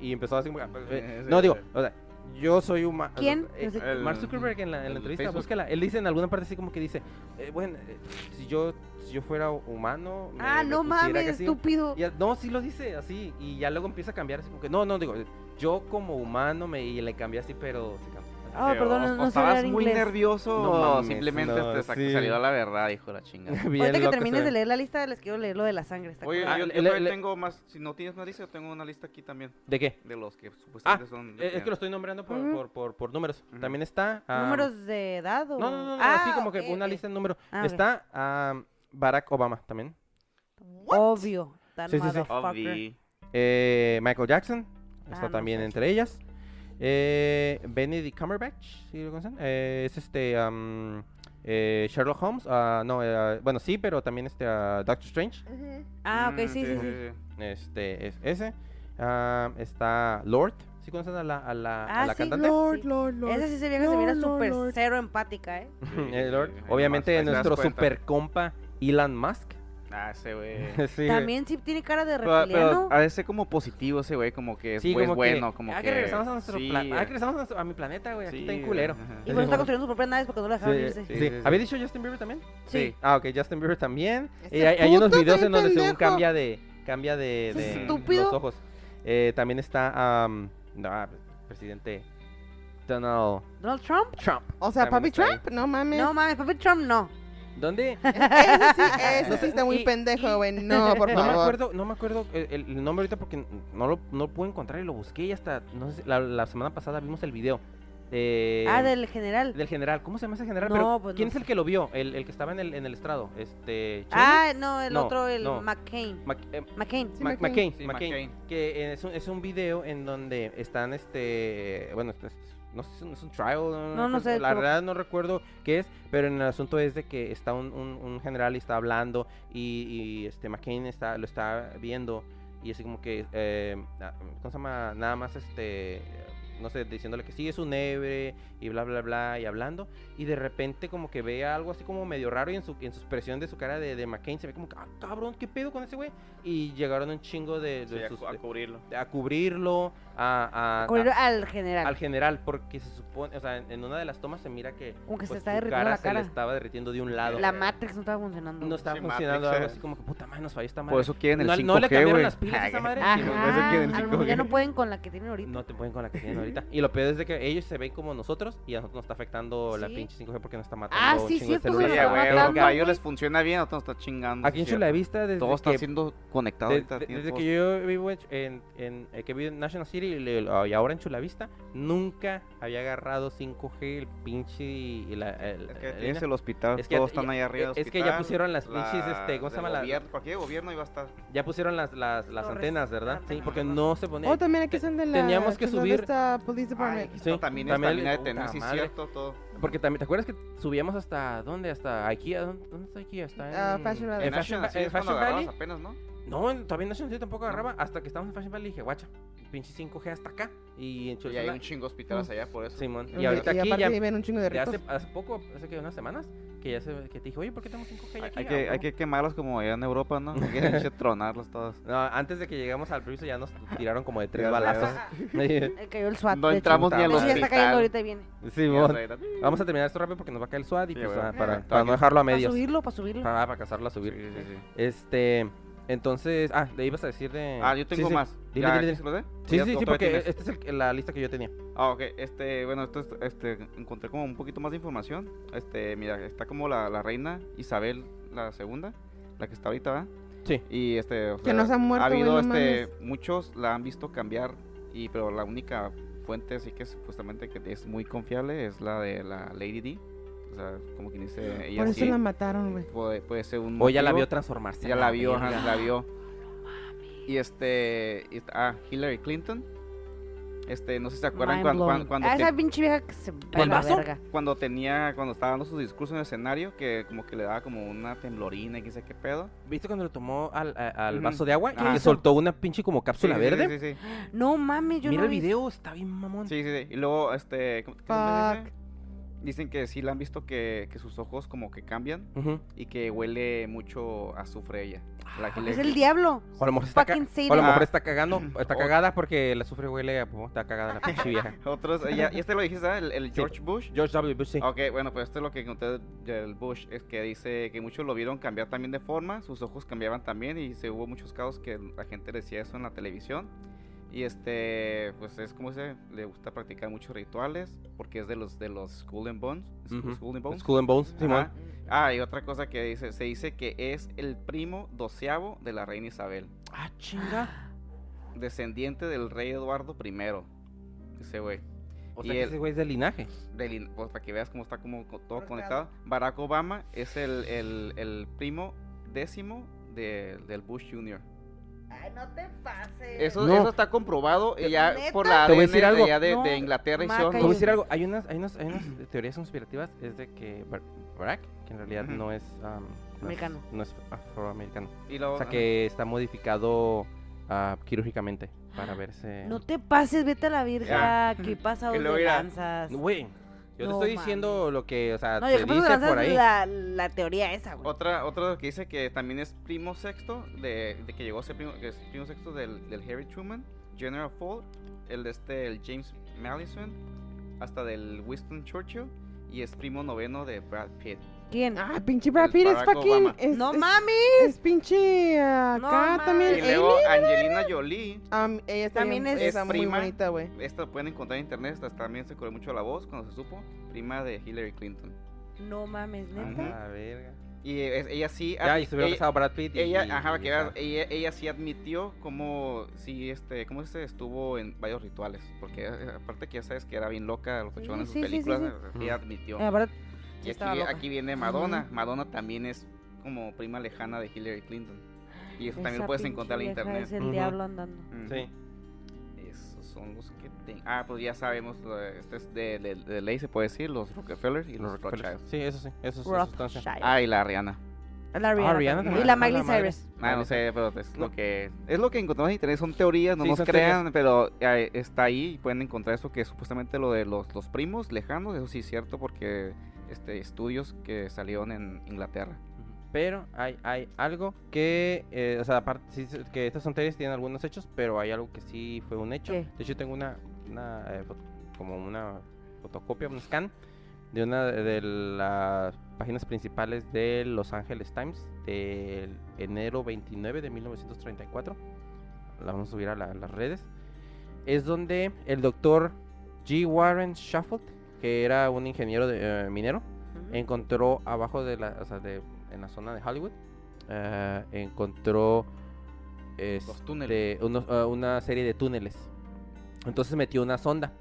y empezó así como... eh, Sí, no, sí, digo, sí. o sea, yo soy humano. ¿Quién? Eh, El- Mark Zuckerberg en la, en la entrevista, Facebook. búscala. Él dice en alguna parte así como que dice, eh, bueno, eh, si yo si yo fuera humano, me- Ah, me no mames, que así". estúpido. Y no, sí lo dice así. Y ya luego empieza a cambiar así como que, no, no, digo, yo como humano me y le cambié así, pero se cambió. Ah, Que perdón, no- no sé estabas muy inglés. nervioso No mames, simplemente no, te sí. salió la verdad, hijo de la chingada. [LAUGHS] Ahorita que termines de leer la lista, les quiero leer lo de la sangre. está Oye, cool. Ah, yo, le- yo le- tengo más, si no tienes una lista, yo tengo una lista aquí también, ¿De qué? de los que supuestamente son... Eh, es que lo estoy nombrando por, Ujú. por, por, por números. Ujú. También está... ah, ¿Números de edad o...? No, no, no, no, Ah, así como que ok, una lista de números. Ah. Está ah, Barack Obama también. Obvio. that Sí, sí, sí. motherfucker. Obvi. Eh, Michael Jackson está Ah, también entre ellas. Eh, Benedict Cumberbatch, ¿sí lo conocen? Eh, es este eh, Sherlock Holmes. ah, no, eh, bueno, sí, pero también este ah, Doctor Strange. Ah, ok, Mm, sí, sí, sí. Este es ese. Ah, está Lord. ¿Sí conocen a la, a la, a Ah, la sí. cantante? Lord, Sí. Lord, Lord. Esa sí se vieja se mira súper cero empática, ¿eh? [LAUGHS] Lord. Obviamente nuestro super compa Elon Musk. Ah, ese güey. [LAUGHS] Sí, También sí tiene cara de reptiliano. pero a veces como positivo ese güey, como que es, Sí, como bueno, que, como ah, que... que regresamos a nuestro sí, planeta. Ah, eh, que regresamos a, nuestro- a mi planeta, güey. Aquí sí, está en culero. ajá. y eso está construyendo sus propias naves porque no lo dejaron Sí, irse. sí. sí. sí. ¿Había dicho Justin Bieber también? Sí. Ah, ok, Justin Bieber también. Ese Eh, hay, hay unos videos en donde según cambia de cambia de, ¿Ese de estúpido? los ojos. Eh, también está am, no, presidente Donald ¿Donald Trump? Trump. O sea, Papi. Trump, no mames. No mames, papi Trump no. ¿Dónde? [LAUGHS] Ese sí, ese sí está muy y- pendejo, güey. No, por [LAUGHS] No me favor. acuerdo, no me acuerdo el, nombre ahorita porque no lo, no lo puedo encontrar y lo busqué y hasta no sé, la, la semana pasada vimos el video de ah, del general. del general. ¿Cómo se llama ese general? No, Pero, pues ¿Quién no es sé. el que lo vio? El, el que estaba en el, en el estrado. Este. Ah, no, el No, otro, el no. McCain. Mac- eh, McCain. Sí, Ma- McCain. McCain, Sí, McCain, McCain. que es un, es un video en donde están este bueno no sé si es un- trial no, No, sé, la pero- verdad no recuerdo qué es pero en el asunto es de que está un, un- un general y está hablando y, y, este McCain está lo está viendo y así como que eh, ah, cómo se llama nada más este no sé, diciéndole que sí, es un hebre y bla, bla, bla, y hablando. Y de repente como que ve algo así como medio raro y en su, en su expresión de su cara de, de McCain se ve como que, ah, cabrón, ¿qué pedo con ese güey? Y llegaron un chingo de, de Sí, a, sus- a cubrirlo. de- a cubrirlo, a, a- Corrió a- al general. al general, porque se supone, o sea, en, en una de las tomas se mira que Como que se pues, está derritiendo la se cara. le estaba derritiendo de un lado. La Matrix no estaba funcionando. no estaba Sí, funcionando Matrix, algo eh. así como que puta madre nos falló esta madre. Por eso quieren el no, 5G, no le cambiaron las pilas a esa madre. Ajá, sí, no, por eso quieren el a lo mejor ya 5G. no pueden con la que tienen ahorita. No te pueden con la que tienen ahorita. Y lo peor es de que ellos se ven como nosotros y a nosotros nos está afectando la Sí. pinche 5G porque nos está matando Ah, sí, Sí, nos a ellos les funciona bien, a nosotros nos está chingando. Aquí en sí, Chula cierto. Vista, desde Todo está que, siendo conectado de- ahorita. de- desde todo- que yo vivo en, en, eh, que vivo en National City y, le- y ahora en Chula Vista, nunca había agarrado 5G el pinche y la, el- Es que la tienes línea. el hospital, Es que todos ya- están ahí arriba. del es que ya pusieron las la- pinches, este, ¿cómo se llama? La- gobierno, cualquier gobierno iba a estar. Ya pusieron las, las, las antenas, ¿verdad? de Sí, porque no se ponía. Oh, también aquí de la teníamos que subir- Police Department. Sí, también, también es, también le- puta sí, madre. cierto, todo. Porque también, ¿te acuerdas que subíamos hasta dónde? Hasta Ikea. ¿Dónde, dónde está Ikea? Está en, Ah, Fashion Valley. en En Fashion, Fashion Valley. apenas, ¿no? No, todavía en National City tampoco agarraba. Hasta que estábamos en Fashion Valley dije, guacha, pinche 5G hasta acá. Y en Y hay un chingo de hospitales allá por eso. Simón. Y, Y ahorita y aquí ya. viven un chingo de ricos. hace, hace poco, hace que unas semanas, que ya se, que te dije, oye, ¿por qué tenemos 5G Hay, aquí? hay Ah, que, hay que quemarlos como allá en Europa, ¿no? Hay que tronarlos todos. [LAUGHS] No, antes de que llegamos al previso ya nos tiraron como de tres balazos. [LAUGHS] [LAUGHS] Cayó el SWAT. No entramos ni al ya está cayendo hospital. ahorita y viene. Simón. Vamos a terminar esto rápido porque nos va a caer el SWAT y Sí, pues, ah, para, Ah, para no dejarlo a Para medios. subirlo, para subirlo. Para, para casarlo a subir. Sí, sí, sí. Este, entonces, ah, le ibas a decir de... Ah, yo Sí, tengo sí. más. Dile, ¿Ya dile, dile. explosé? Sí, ¿Ya sí, sí, todavía porque tienes? esta es el- la lista que yo tenía. Ah, ok. Este, bueno, esto es- este, encontré como un poquito más de información. Este, mira, está como la, la reina Isabel la segunda, la que está ahorita, ¿va? Sí. Y este, o Que sea, no se ha muerto, ha habido, este, muchos la han visto cambiar y, pero la única fuente así que supuestamente que es muy confiable es la de la Lady D. O sea, como quien dice, ella Por eso sí la mataron, güey. puede, puede ser un O ya la vio transformarse. Ya la vio, ajá, la vio. Y este, y ah, Hillary Clinton. Este, no sé si se acuerdan Mind cuando, cuando, cuando, Ah, esa pinche vieja que se va a ¿El la vaso? verga. cuando tenía, cuando estaba dando sus discursos en el escenario, que como que le daba como una temblorina y qué sé qué pedo. ¿Viste cuando le tomó al, al vaso de agua y le soltó una pinche como cápsula Sí, verde? Sí, sí, sí. [GASPS] No mames, yo Mira no el vi- video, está bien mamón. Sí, sí, sí. Y luego, este, ¿cómo- ¿qué nombre Fuck. Dicen que sí la han visto que, que sus ojos como que cambian y que huele mucho a azufre ella. La Es el diablo. O a lo mejor está, ca- Fucking o a lo Satan. mejor Ah. está cagando, [LAUGHS] está cagada porque la azufre huele a está cagada la pinche vieja. [LAUGHS] Otros, ya, ya este lo dijiste, ¿verdad? El, el Sí. George Bush. George W. Bush, sí. Ok, bueno, pues esto es lo que encontré del Bush, es que dice que muchos lo vieron cambiar también de forma, sus ojos cambiaban también y se hubo muchos casos que la gente decía eso en la televisión. Y este, pues es como se le gusta practicar muchos rituales porque es de los de los Skull and Bones. Skull and Bones. Skull and Bones, Simón. Ah, y otra cosa que dice, se dice que es el primo doceavo de la reina Isabel, Ah, chinga. descendiente del rey Eduardo I. Ese güey. O Y sea que el- ese güey es del linaje. in- pues, para que veas cómo está como co- todo Conectado. conectado. Barack Obama es el, el- el primo décimo de- del Bush Jr. Ay, no te pases. Eso, No. eso está comprobado eh, ya ¿Neta? por la Te voy a ADN decir algo. de, allá de, No, de Inglaterra. maca, hicieron Te voy a decir algo, hay unas, hay unas, hay unas teorías conspirativas, es de que Bar- Barack, que en realidad no es... um, no es- Americano. No es afroamericano. y O sea que está modificado ah, quirúrgicamente para verse... No te pases, vete a la virga. ¿Qué pasa? [LAUGHS] Y luego de mira, lanzas? Güey, yo te No estoy diciendo lo que, o sea, No, de dice por ahí. la, la teoría esa, güey. Otra, otra que dice que también es primo sexto de, de que llegó a ser primo, que es primo sexto del, del Harry Truman, General Ford, el de este, el James Madison, hasta del Winston Churchill y es primo noveno de Brad Pitt. ¿Quién? Ah, pinche Brad Pitt es Barack fucking. Obama. Es, no es- mami. Es pinche ah, No acá mames. también. Y luego alien. Angelina Jolie, Am- ella está También bien- es- está es muy prima. bonita, güey. esta pueden encontrar en internet, esta también se corrió mucho la voz cuando se supo, prima de Hillary Clinton. No mames, neta. Ajá. Ah, verga. Y es- ella sí... Ya, y se hubiera ella- Brad Pitt y... Ella, y- ajá, y que esa- veas, ella, ella sí admitió como sí, este, cómo este estuvo en varios rituales, porque eh, aparte que ya sabes que era bien loca los Sí, en sus sí, sí, sí, películas, sí. eh, ella admitió. La verdad, y sí aquí, aquí viene Madonna, Madonna también es como prima lejana de Hillary Clinton. Y eso también lo puedes encontrar en internet. Es el diablo andando. Sí. Esos son los que ten- Ah, pues ya sabemos, este es de, de- de ley, se puede decir, los Rockefeller y los, Los Rockefeller. Rothschild. Sí, eso sí, eso es sustancia. Rothschild. Ah, y la Rihanna. La Rihanna, Rihanna también. también. Y la Ah, Miley. Cyrus. Ah, no sé, pero es lo que es lo que encontramos en internet, son teorías, no Sí, nos crean, pero eh, está ahí y pueden encontrar eso que supuestamente lo de los, los primos lejanos, eso sí es cierto porque este estudios que salieron en Inglaterra. Pero hay, hay algo que, eh, o sea, aparte, sí, que estas son teorías, tienen algunos hechos, pero hay algo que sí fue un hecho. ¿Qué? De hecho, tengo una, una eh, como una fotocopia, un scan de una de las páginas principales de Los Angeles Times del enero 29 de 1934. La vamos a subir a la- las redes. Es donde el doctor G. Warren Sheffield, que era un ingeniero de, eh, minero, encontró abajo de la, o sea, de, en la zona de Hollywood, eh, encontró Los túneles. este, unos- ah, una serie de túneles. Entonces metió una sonda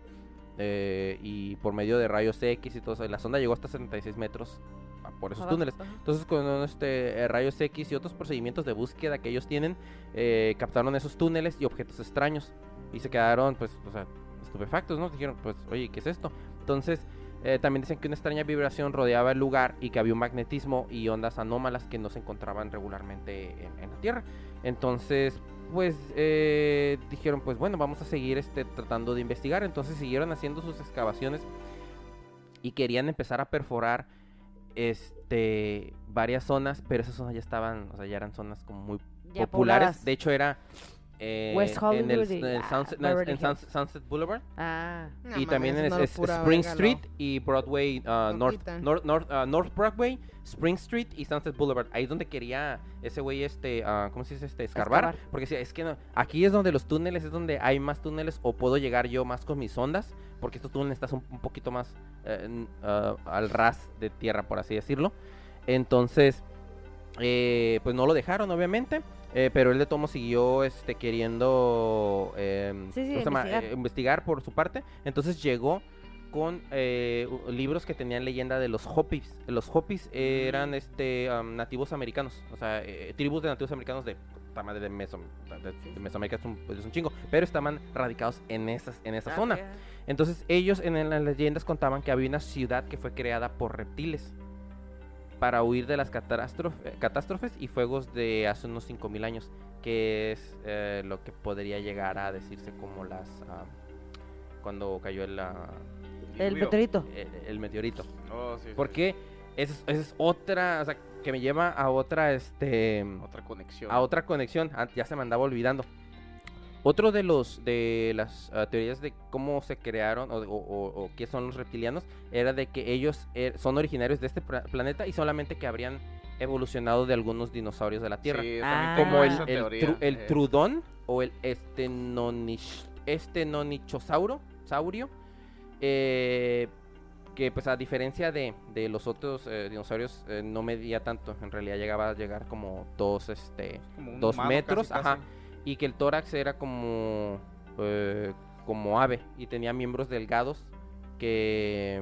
eh, y por medio de rayos X y todo eso, la sonda llegó hasta 76 metros por esos túneles. Entonces con este, eh, rayos X y otros procedimientos de búsqueda que ellos tienen, eh, captaron esos túneles y objetos extraños. Y se quedaron, pues, o sea, estupefactos, ¿no? Dijeron, pues, oye, ¿qué es esto? Entonces, eh, también dicen que una extraña vibración rodeaba el lugar y que había un magnetismo y ondas anómalas que no se encontraban regularmente en, en la Tierra. Entonces, pues, eh, dijeron, pues, bueno, vamos a seguir este, tratando de investigar. Entonces siguieron haciendo sus excavaciones y querían empezar a perforar este varias zonas, pero esas zonas ya estaban, o sea, ya eran zonas como muy Ya populares. pobladas. De hecho, era eh, West en el, Hollywood y, en el ah, Sunset, no, en Sunset- Sunset Boulevard Ah. No y mames, también es, pura Spring verga, Street no. y Broadway, ah, No North. North, North, ah, North Broadway, Spring Street y Sunset Boulevard. Ahí es donde quería ese güey, este, ¿cómo se dice? Este, escarbar. Escarbar. Porque decía, es que no, aquí es donde los túneles, es donde hay más túneles o puedo llegar yo más con mis ondas, porque estos túneles están un, un poquito más eh, al ras de tierra, por así decirlo. Entonces, eh, pues no lo dejaron, obviamente. eh, pero él de tomo siguió este, queriendo em, Sí, sí, ¿cómo se llama? investigar. Eh, investigar por su parte. Entonces llegó con eh, libros que tenían leyenda de los Hopis. Los Hopis eran este nativos americanos, o sea, tribus de nativos americanos de madre de, Meso, de, de Mesoamérica es un, es un chingo, pero estaban radicados en esas en esa Ah, zona. Entonces ellos en, en las leyendas contaban que había una ciudad que fue creada por reptiles para huir de las catástrof- catástrofes y fuegos de hace unos 5000 años, que es eh, lo que podría llegar a decirse como las ah, cuando cayó el ah, El meteorito. el, el meteorito. Oh, sí, sí, Porque esa es, esa es otra, o sea, que me lleva a otra, este. Otra conexión. a otra conexión. Ah, ya se me andaba olvidando. Otro de los de las ah, teorías de cómo se crearon o, o- o- o qué son los reptilianos era de que ellos er- son originarios de este planeta y solamente que habrían evolucionado de algunos dinosaurios de la Tierra. Sí, Ah. como el, esa el, teoría, tru- el eh, trudón o el estenonish, estenonichosauro, saurio, eh, que pues a diferencia de, de los otros eh, dinosaurios eh, no medía tanto, en realidad llegaba a llegar como dos, este, como dos humano metros, casi, ajá, casi. Y que el tórax era como, eh, como ave y tenía miembros delgados que,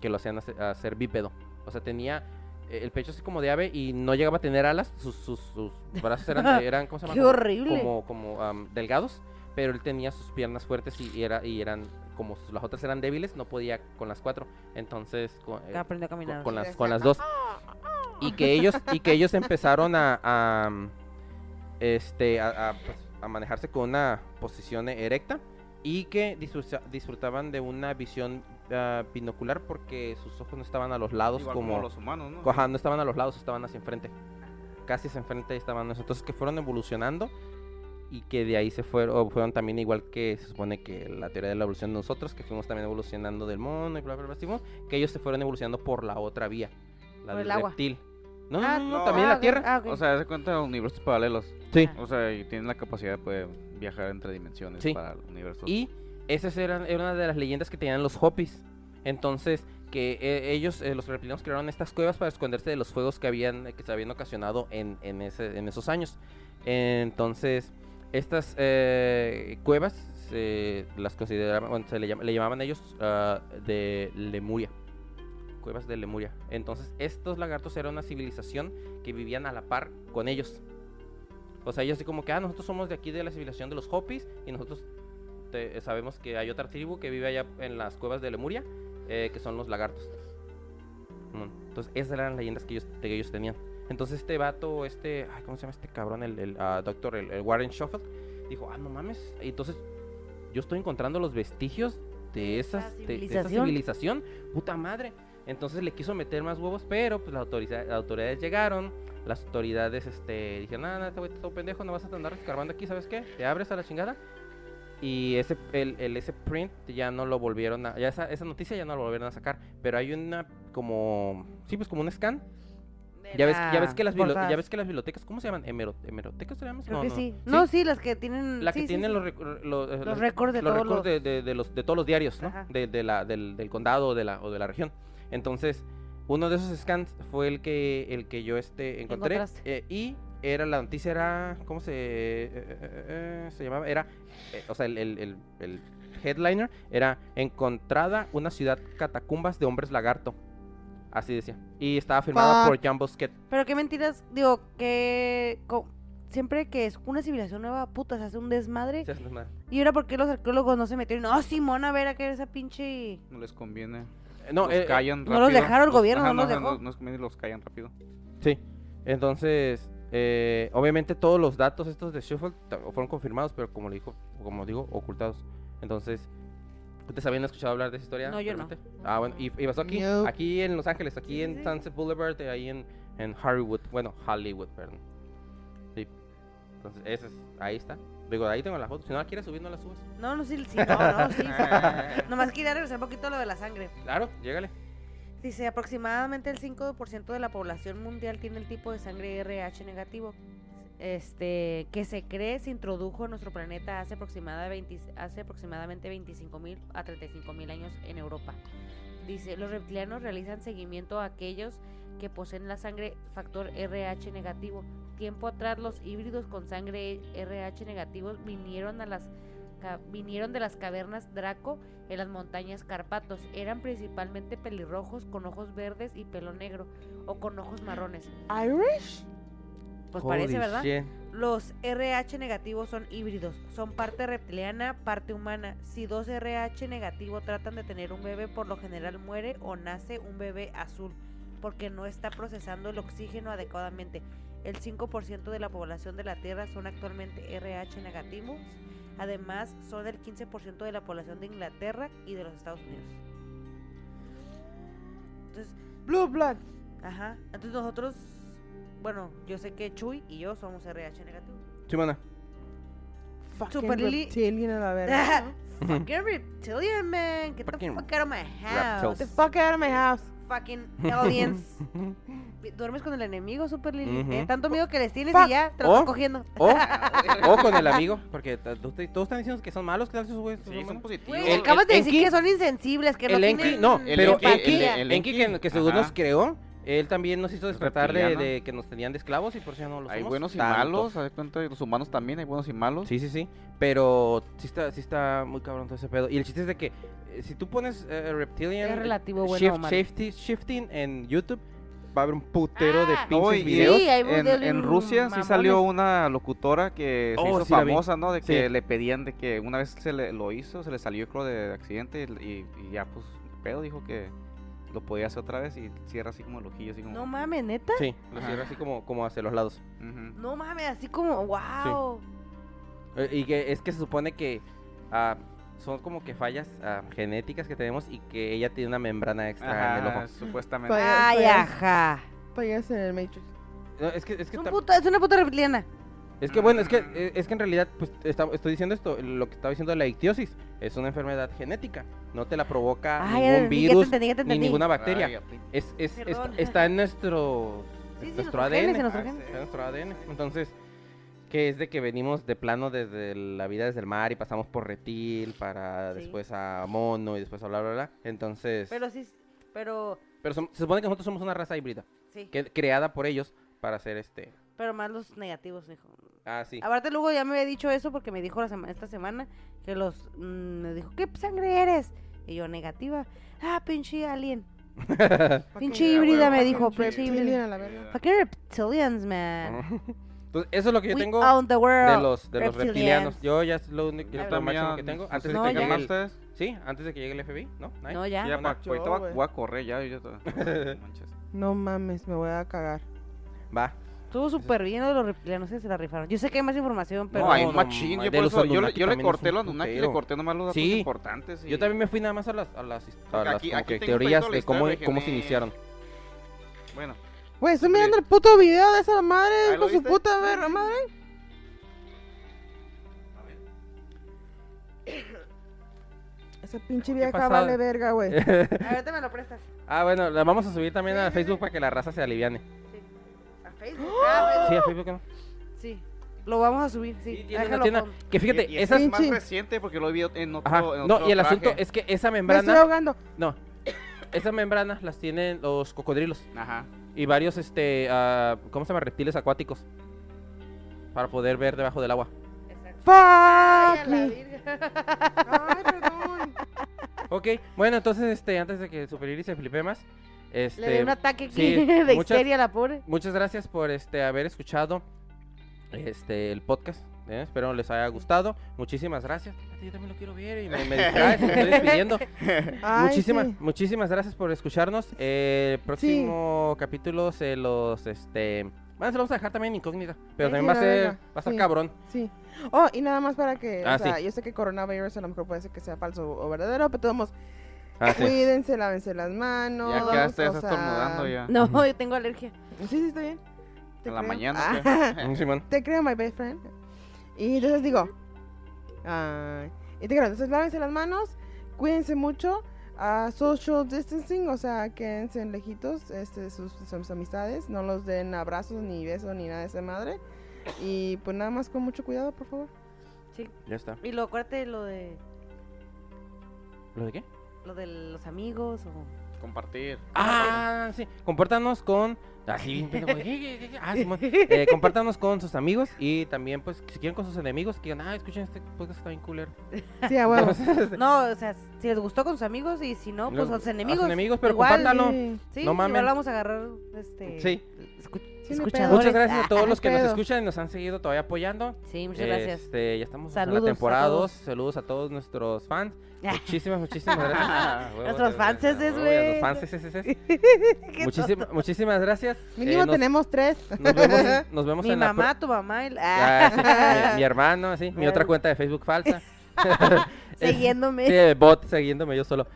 que lo hacían hacer, hacer bípedo, o sea, tenía eh, el pecho así como de ave y no llegaba a tener alas, sus, sus, sus brazos eran, [LAUGHS] eran ¿cómo se llama? Qué Como- horrible. como, como am, delgados, pero él tenía sus piernas fuertes y, y era, y eran, como sus- las otras eran débiles, no podía con las cuatro. Entonces, con, eh, Aprendió a con- caminar. con las, con las dos. Y que ellos, y que ellos [LAUGHS] empezaron a, a, este, a, a, pues, a manejarse con una posición erecta y que disfruta- disfrutaban de una visión ah, binocular porque sus ojos no estaban a los lados Igual como, como los humanos, ¿no? Ajá, no estaban a los lados, estaban hacia enfrente. Casi hacia enfrente estaban. Entonces que fueron evolucionando y que de ahí se fueron, o fueron también igual que se supone que la teoría de la evolución de nosotros, que fuimos también evolucionando del mono y bla, bla, bla, fuimos, que ellos se fueron evolucionando por la otra vía, la Por del el agua. reptil. No, no, Ah, no, no, no, también ah, la Tierra. ah. O sea, se cuenta universos paralelos. Sí. O sea, y tienen la capacidad de poder viajar entre dimensiones Sí. para universos. Y esas eran era una de las leyendas que tenían los Hopis. Entonces, que eh, ellos, eh, los reptilianos, crearon estas cuevas para esconderse de los fuegos que habían que se habían ocasionado en, en, ese, en esos años. Entonces, estas eh, cuevas se las consideraban, bueno, se le, llama- le llamaban ellos ah, de Lemuria. Cuevas de Lemuria. Entonces, estos lagartos eran una civilización que vivían a la par con ellos. O sea, ellos así como que, ah, nosotros somos de aquí de la civilización de los Hopis y nosotros te- sabemos que hay otra tribu que vive allá en las cuevas de Lemuria, eh, que son los lagartos. Entonces, esas eran las leyendas que ellos, que ellos tenían. Entonces, este vato, este, ay, ¿cómo se llama este cabrón? El, el ah, doctor, el, el Warren Schofield, dijo, ah, no mames. Y entonces, yo estoy encontrando los vestigios de, esa esas, de- de esa civilización. civilización. Puta madre. Entonces le quiso meter más huevos, pero pues las autoridades, las autoridades llegaron. Las autoridades este, dijeron, no, no, este güey todo pendejo, no vas a andar escarbando aquí, ¿sabes qué? Te abres a la chingada. Y ese, el, el- ese print ya no lo volvieron a, ya esa, esa noticia ya no lo volvieron a sacar. Pero hay una como, sí, pues como un scan. Ya ves, ya ves que las ya ves que las bibliotecas, ¿cómo se llaman? Hemero- ¿Hemerotecas se llaman? Creo No, que no. sí. No, sí, las que tienen. La sí, que sí, tiene sí. los, los, eh, Los récords de los todos récords los- de, de- de los, de todos los diarios, ¿no? De, de la, del, del condado o de la, o de la región. Entonces, uno de esos scans fue el que, el que yo este, encontré. eh, y era la noticia, era, ¿cómo se, eh, eh, se llamaba? Era, eh, o sea, el, el- el- el headliner era encontrada una ciudad catacumbas de hombres lagarto. Así decía. Y estaba firmada Fuck. por Jan Bosquet. Pero qué mentiras, digo, que siempre que es una civilización nueva, puta, se hace un desmadre. Se hace desmadre. Y ahora, ¿por qué los arqueólogos no se metieron? No, Simón, a ver, a qué esa pinche. No les conviene. No, los eh, eh, callan no los dejaron el gobierno, ajá, no los dejó. No, no los callan rápido. Sí, entonces, eh, obviamente todos los datos estos de Shuffle fueron confirmados, pero como le dijo, como digo, ocultados. Entonces, ¿ustedes habían escuchado hablar de esa historia? No, yo no. Ah, bueno, y, y pasó aquí, aquí en Los Ángeles, aquí Sí, en sí. Sunset Boulevard, eh, ahí en, en Hollywood, bueno, Hollywood, perdón. Sí, entonces, ese es, ahí está. Digo, ahí tengo la foto, si no la quieres subir, no la subes. No, no, sí, sí, no, no, sí. [LAUGHS] Nomás quería regresar un poquito a lo de la sangre. Claro, llégale. Dice, aproximadamente el 5% de la población mundial tiene el tipo de sangre RH negativo. Este, que se cree se introdujo en nuestro planeta hace, aproximada 20 hace aproximadamente 25.000 a 35.000 años en Europa. Dice, los reptilianos realizan seguimiento a aquellos que poseen la sangre factor RH negativo. Tiempo atrás los híbridos con sangre RH negativos vinieron a las vinieron de las cavernas Draco en las montañas Carpatos. Eran principalmente pelirrojos con ojos verdes y pelo negro o con ojos marrones. ¿Irish? Pues parece, ¿verdad? shit. Los RH negativos son híbridos, son parte reptiliana, parte humana. Si dos RH negativo tratan de tener un bebé, por lo general muere o nace un bebé azul, porque no está procesando el oxígeno adecuadamente. El 5% de la población de la Tierra son actualmente RH negativos. Además, son el 15% de la población de Inglaterra y de los Estados Unidos. Entonces, Blue Blood. ajá. Entonces nosotros, bueno, yo sé que Chuy y yo somos RH negativo. Simona. Fucking Super reptilian a la verga. [LAUGHS] Fucking reptilian, man. Get the fuck out of my house. reptiles. The fuck out of my house. Fucking [LAUGHS] aliens. Duermes con el enemigo, Super Lily. Ujú. Eh, tanto miedo que les tienes Fuck. y ya te lo Oh. están cogiendo. O, [LAUGHS] o con el amigo, porque todos están diciendo que son malos, ¿qué tal esos güeyes? Sí, son buenos? positivos. Güey, El- acabas el de decir Enki- que son insensibles, que no el Enki, tienen no, El pero el- el Enki que, Enki, que según ajá. nos creó, él también nos hizo despertar de, de que nos tenían de esclavos y por eso ya no lo Hay somos buenos y tanto. malos, ¿sabes cuenta? Los humanos también hay buenos y malos. Sí, sí, sí. Pero sí está, sí está muy cabrón todo ese pedo. Y el chiste es de que eh, si tú pones eh, Reptilian Es relativo bueno shift- o malo. shifty- Shifting en YouTube, va a haber un putero de Ah, pinches No, y- videos. Sí, hay en, en Rusia sí salió mamones. una locutora que se Oh, hizo sí famosa, ¿no? De que Sí. le pedían de que una vez se le, lo hizo, se le salió creo de accidente y, y ya pues pedo dijo que lo podía hacer otra vez y cierra así como el ojillo, así como... No mames, neta. Sí, lo Ajá. cierra así como, como hacia los lados. No mames, así como, wow. Eh, Y que es que se supone que ah, son como que fallas ah, genéticas que tenemos y que ella tiene una membrana extra en el Ajá, ojo. supuestamente. Pues- Ay, pues- ajá. Payaso en el Matrix. No, es que, es Es, que un puta- es una puta reptiliana. Es que bueno, es que eh, es que en realidad pues está- estoy diciendo esto, lo que estaba diciendo de la ictiosis es una enfermedad genética, no te la provoca Ay, ningún ya te virus entendí, ya te ni entendí. ninguna bacteria. Ay, Es, es, es- está en nuestro Sí, sí, nuestro ADN, genes, en nuestros Ah, está en nuestro ADN. Entonces, que es de que venimos de plano desde la vida desde el mar y pasamos por reptil para Sí. después a mono y después a bla bla bla. Entonces, pero, Pero sí, pero som- se supone que nosotros somos una raza híbrida, sí. que, creada por ellos para hacer este. Pero más los negativos, dijo. Ah, sí. Aparte luego ya me había dicho eso porque me dijo la sema- esta semana que los mm, me dijo, "¿Qué sangre eres?" Y yo negativa. Ah, pinche alien. [LAUGHS] Pinche Fucking- híbrida me dijo, pinche híbrida. a la verga. Fucking reptilians, man. [LAUGHS] Entonces, eso es lo que yo We tengo de los, de los reptilianos. Yo ya es lo único, es lo máximo que tengo. Antes de No, que ya. llegue ¿Más el, sí, antes de que llegue el FBI, ¿no? No, ya. Ya, no, pa- yo, ahorita voy a- güey. voy a correr ya. yo. [LAUGHS] No mames, me voy a cagar. Va. Estuvo súper bien los reptilianos, se la rifaron. Yo sé que hay más información, pero... no, hay no, machín. no, yo, de por los eso- yo, yo le corté los Anunnaki, le corté nomás los datos Sí. importantes. y- Yo también me fui nada más a las, a las, a aquí- aquí teorías de cómo, de cómo se iniciaron. Bueno, Güey, estoy mirando el puto video de esa madre ¿Ahí lo con su viste? puta verga madre. Esa pinche vieja vale verga, güey. [LAUGHS] Ahorita me lo prestas. ah, bueno, la vamos a subir también a Facebook para que la raza se aliviane. ¿A Facebook? Ah, Sí, a Facebook. No. Sí. Lo vamos a subir, sí. Sí, tiene una Déjalo tienda- pon- Que fíjate, y, y ese esas... es más Pinche- reciente porque lo vi en otro, Ajá, en no, otro y el asunto es que esa Me estoy membrana... ahogando. No, esas membranas las tienen los cocodrilos Ajá. y varios, este, ah, ¿cómo se llama? Reptiles acuáticos. Para poder ver debajo del agua. Exacto. Fuck Ay, a la me. virga. Ay, perdón. Ok, bueno, entonces, este, antes de que Super Iris se flipe más, este... Le dio un ataque aquí sí, [LAUGHS] de muchas- histeria la pobre. Muchas gracias por este haber escuchado este el podcast. ¿eh? Espero les haya gustado. Muchísimas gracias. Yo también lo quiero ver y me, me distraes, me estoy [LAUGHS] despidiendo. Ay, muchísimas, sí. muchísimas gracias por escucharnos. Eh, el próximo capítulo se los este bueno, se los vamos a dejar también incógnita, pero Ay, también va a la ser va a Sí. cabrón. Sí. Oh, y nada más para que, Ah, o sea, sí. yo sé que coronavirus a lo mejor puede ser que sea falso o verdadero, pero todos Ah, sí. cuídense, lávense las manos. Ya quedaste sea, estornudando ya. No, yo tengo alergia. Sí, sí, está bien. Te En la creo. mañana, Ah, [LAUGHS] Mm, te creo, my best friend. Y entonces digo, y te creo, entonces lávense las manos, cuídense mucho, a social distancing, o sea, quédense lejitos, este, sus, sus amistades, no los den abrazos, ni besos, ni nada de esa madre. Y pues nada más con mucho cuidado, por favor. Ya está. Y lo acuérdate lo de ¿Lo de qué? Lo de los amigos o Compartir. Ah, sí. Compártanos con. Así bien pendejo, ¿qué, qué, qué, qué? Ah, Simón. Eh, compártanos con sus amigos y también, pues, si quieren con sus enemigos, que digan, ah, escuchen este podcast está bien culero. Sí, a huevo. [LAUGHS] No, o sea, si les gustó con sus amigos y si no, pues Los- a sus enemigos. a sus enemigos, pero igual, compártanlo. Sí. Sí, no mamen. igual vamos a agarrar este Sí. escu- Sí, escuchadores. Muchas gracias a todos Ah, los que nos escuchan y nos han seguido todavía apoyando. Sí, muchas gracias. Este, ya estamos en la temporada todos. 2. Saludos a todos nuestros fans. [LAUGHS] Muchísimas, muchísimas gracias. [LAUGHS] Ah, Nuestros güey. Fanses, es, es, es. [LAUGHS] Qué Muchísima- tonto. muchísimas gracias. Mínimo Eh, nos, tenemos tres. nos vemos, nos vemos Mi en la pro- mamá, tu mamá. la- Ah, sí, Ah. mi, mi hermano, sí, mi otra cuenta de Facebook falsa. Siguiéndome. Sí, el bot siguiéndome yo solo.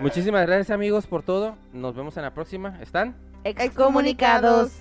Muchísimas gracias amigos por todo. Nos vemos en la próxima. ¿Están? Excomunicados.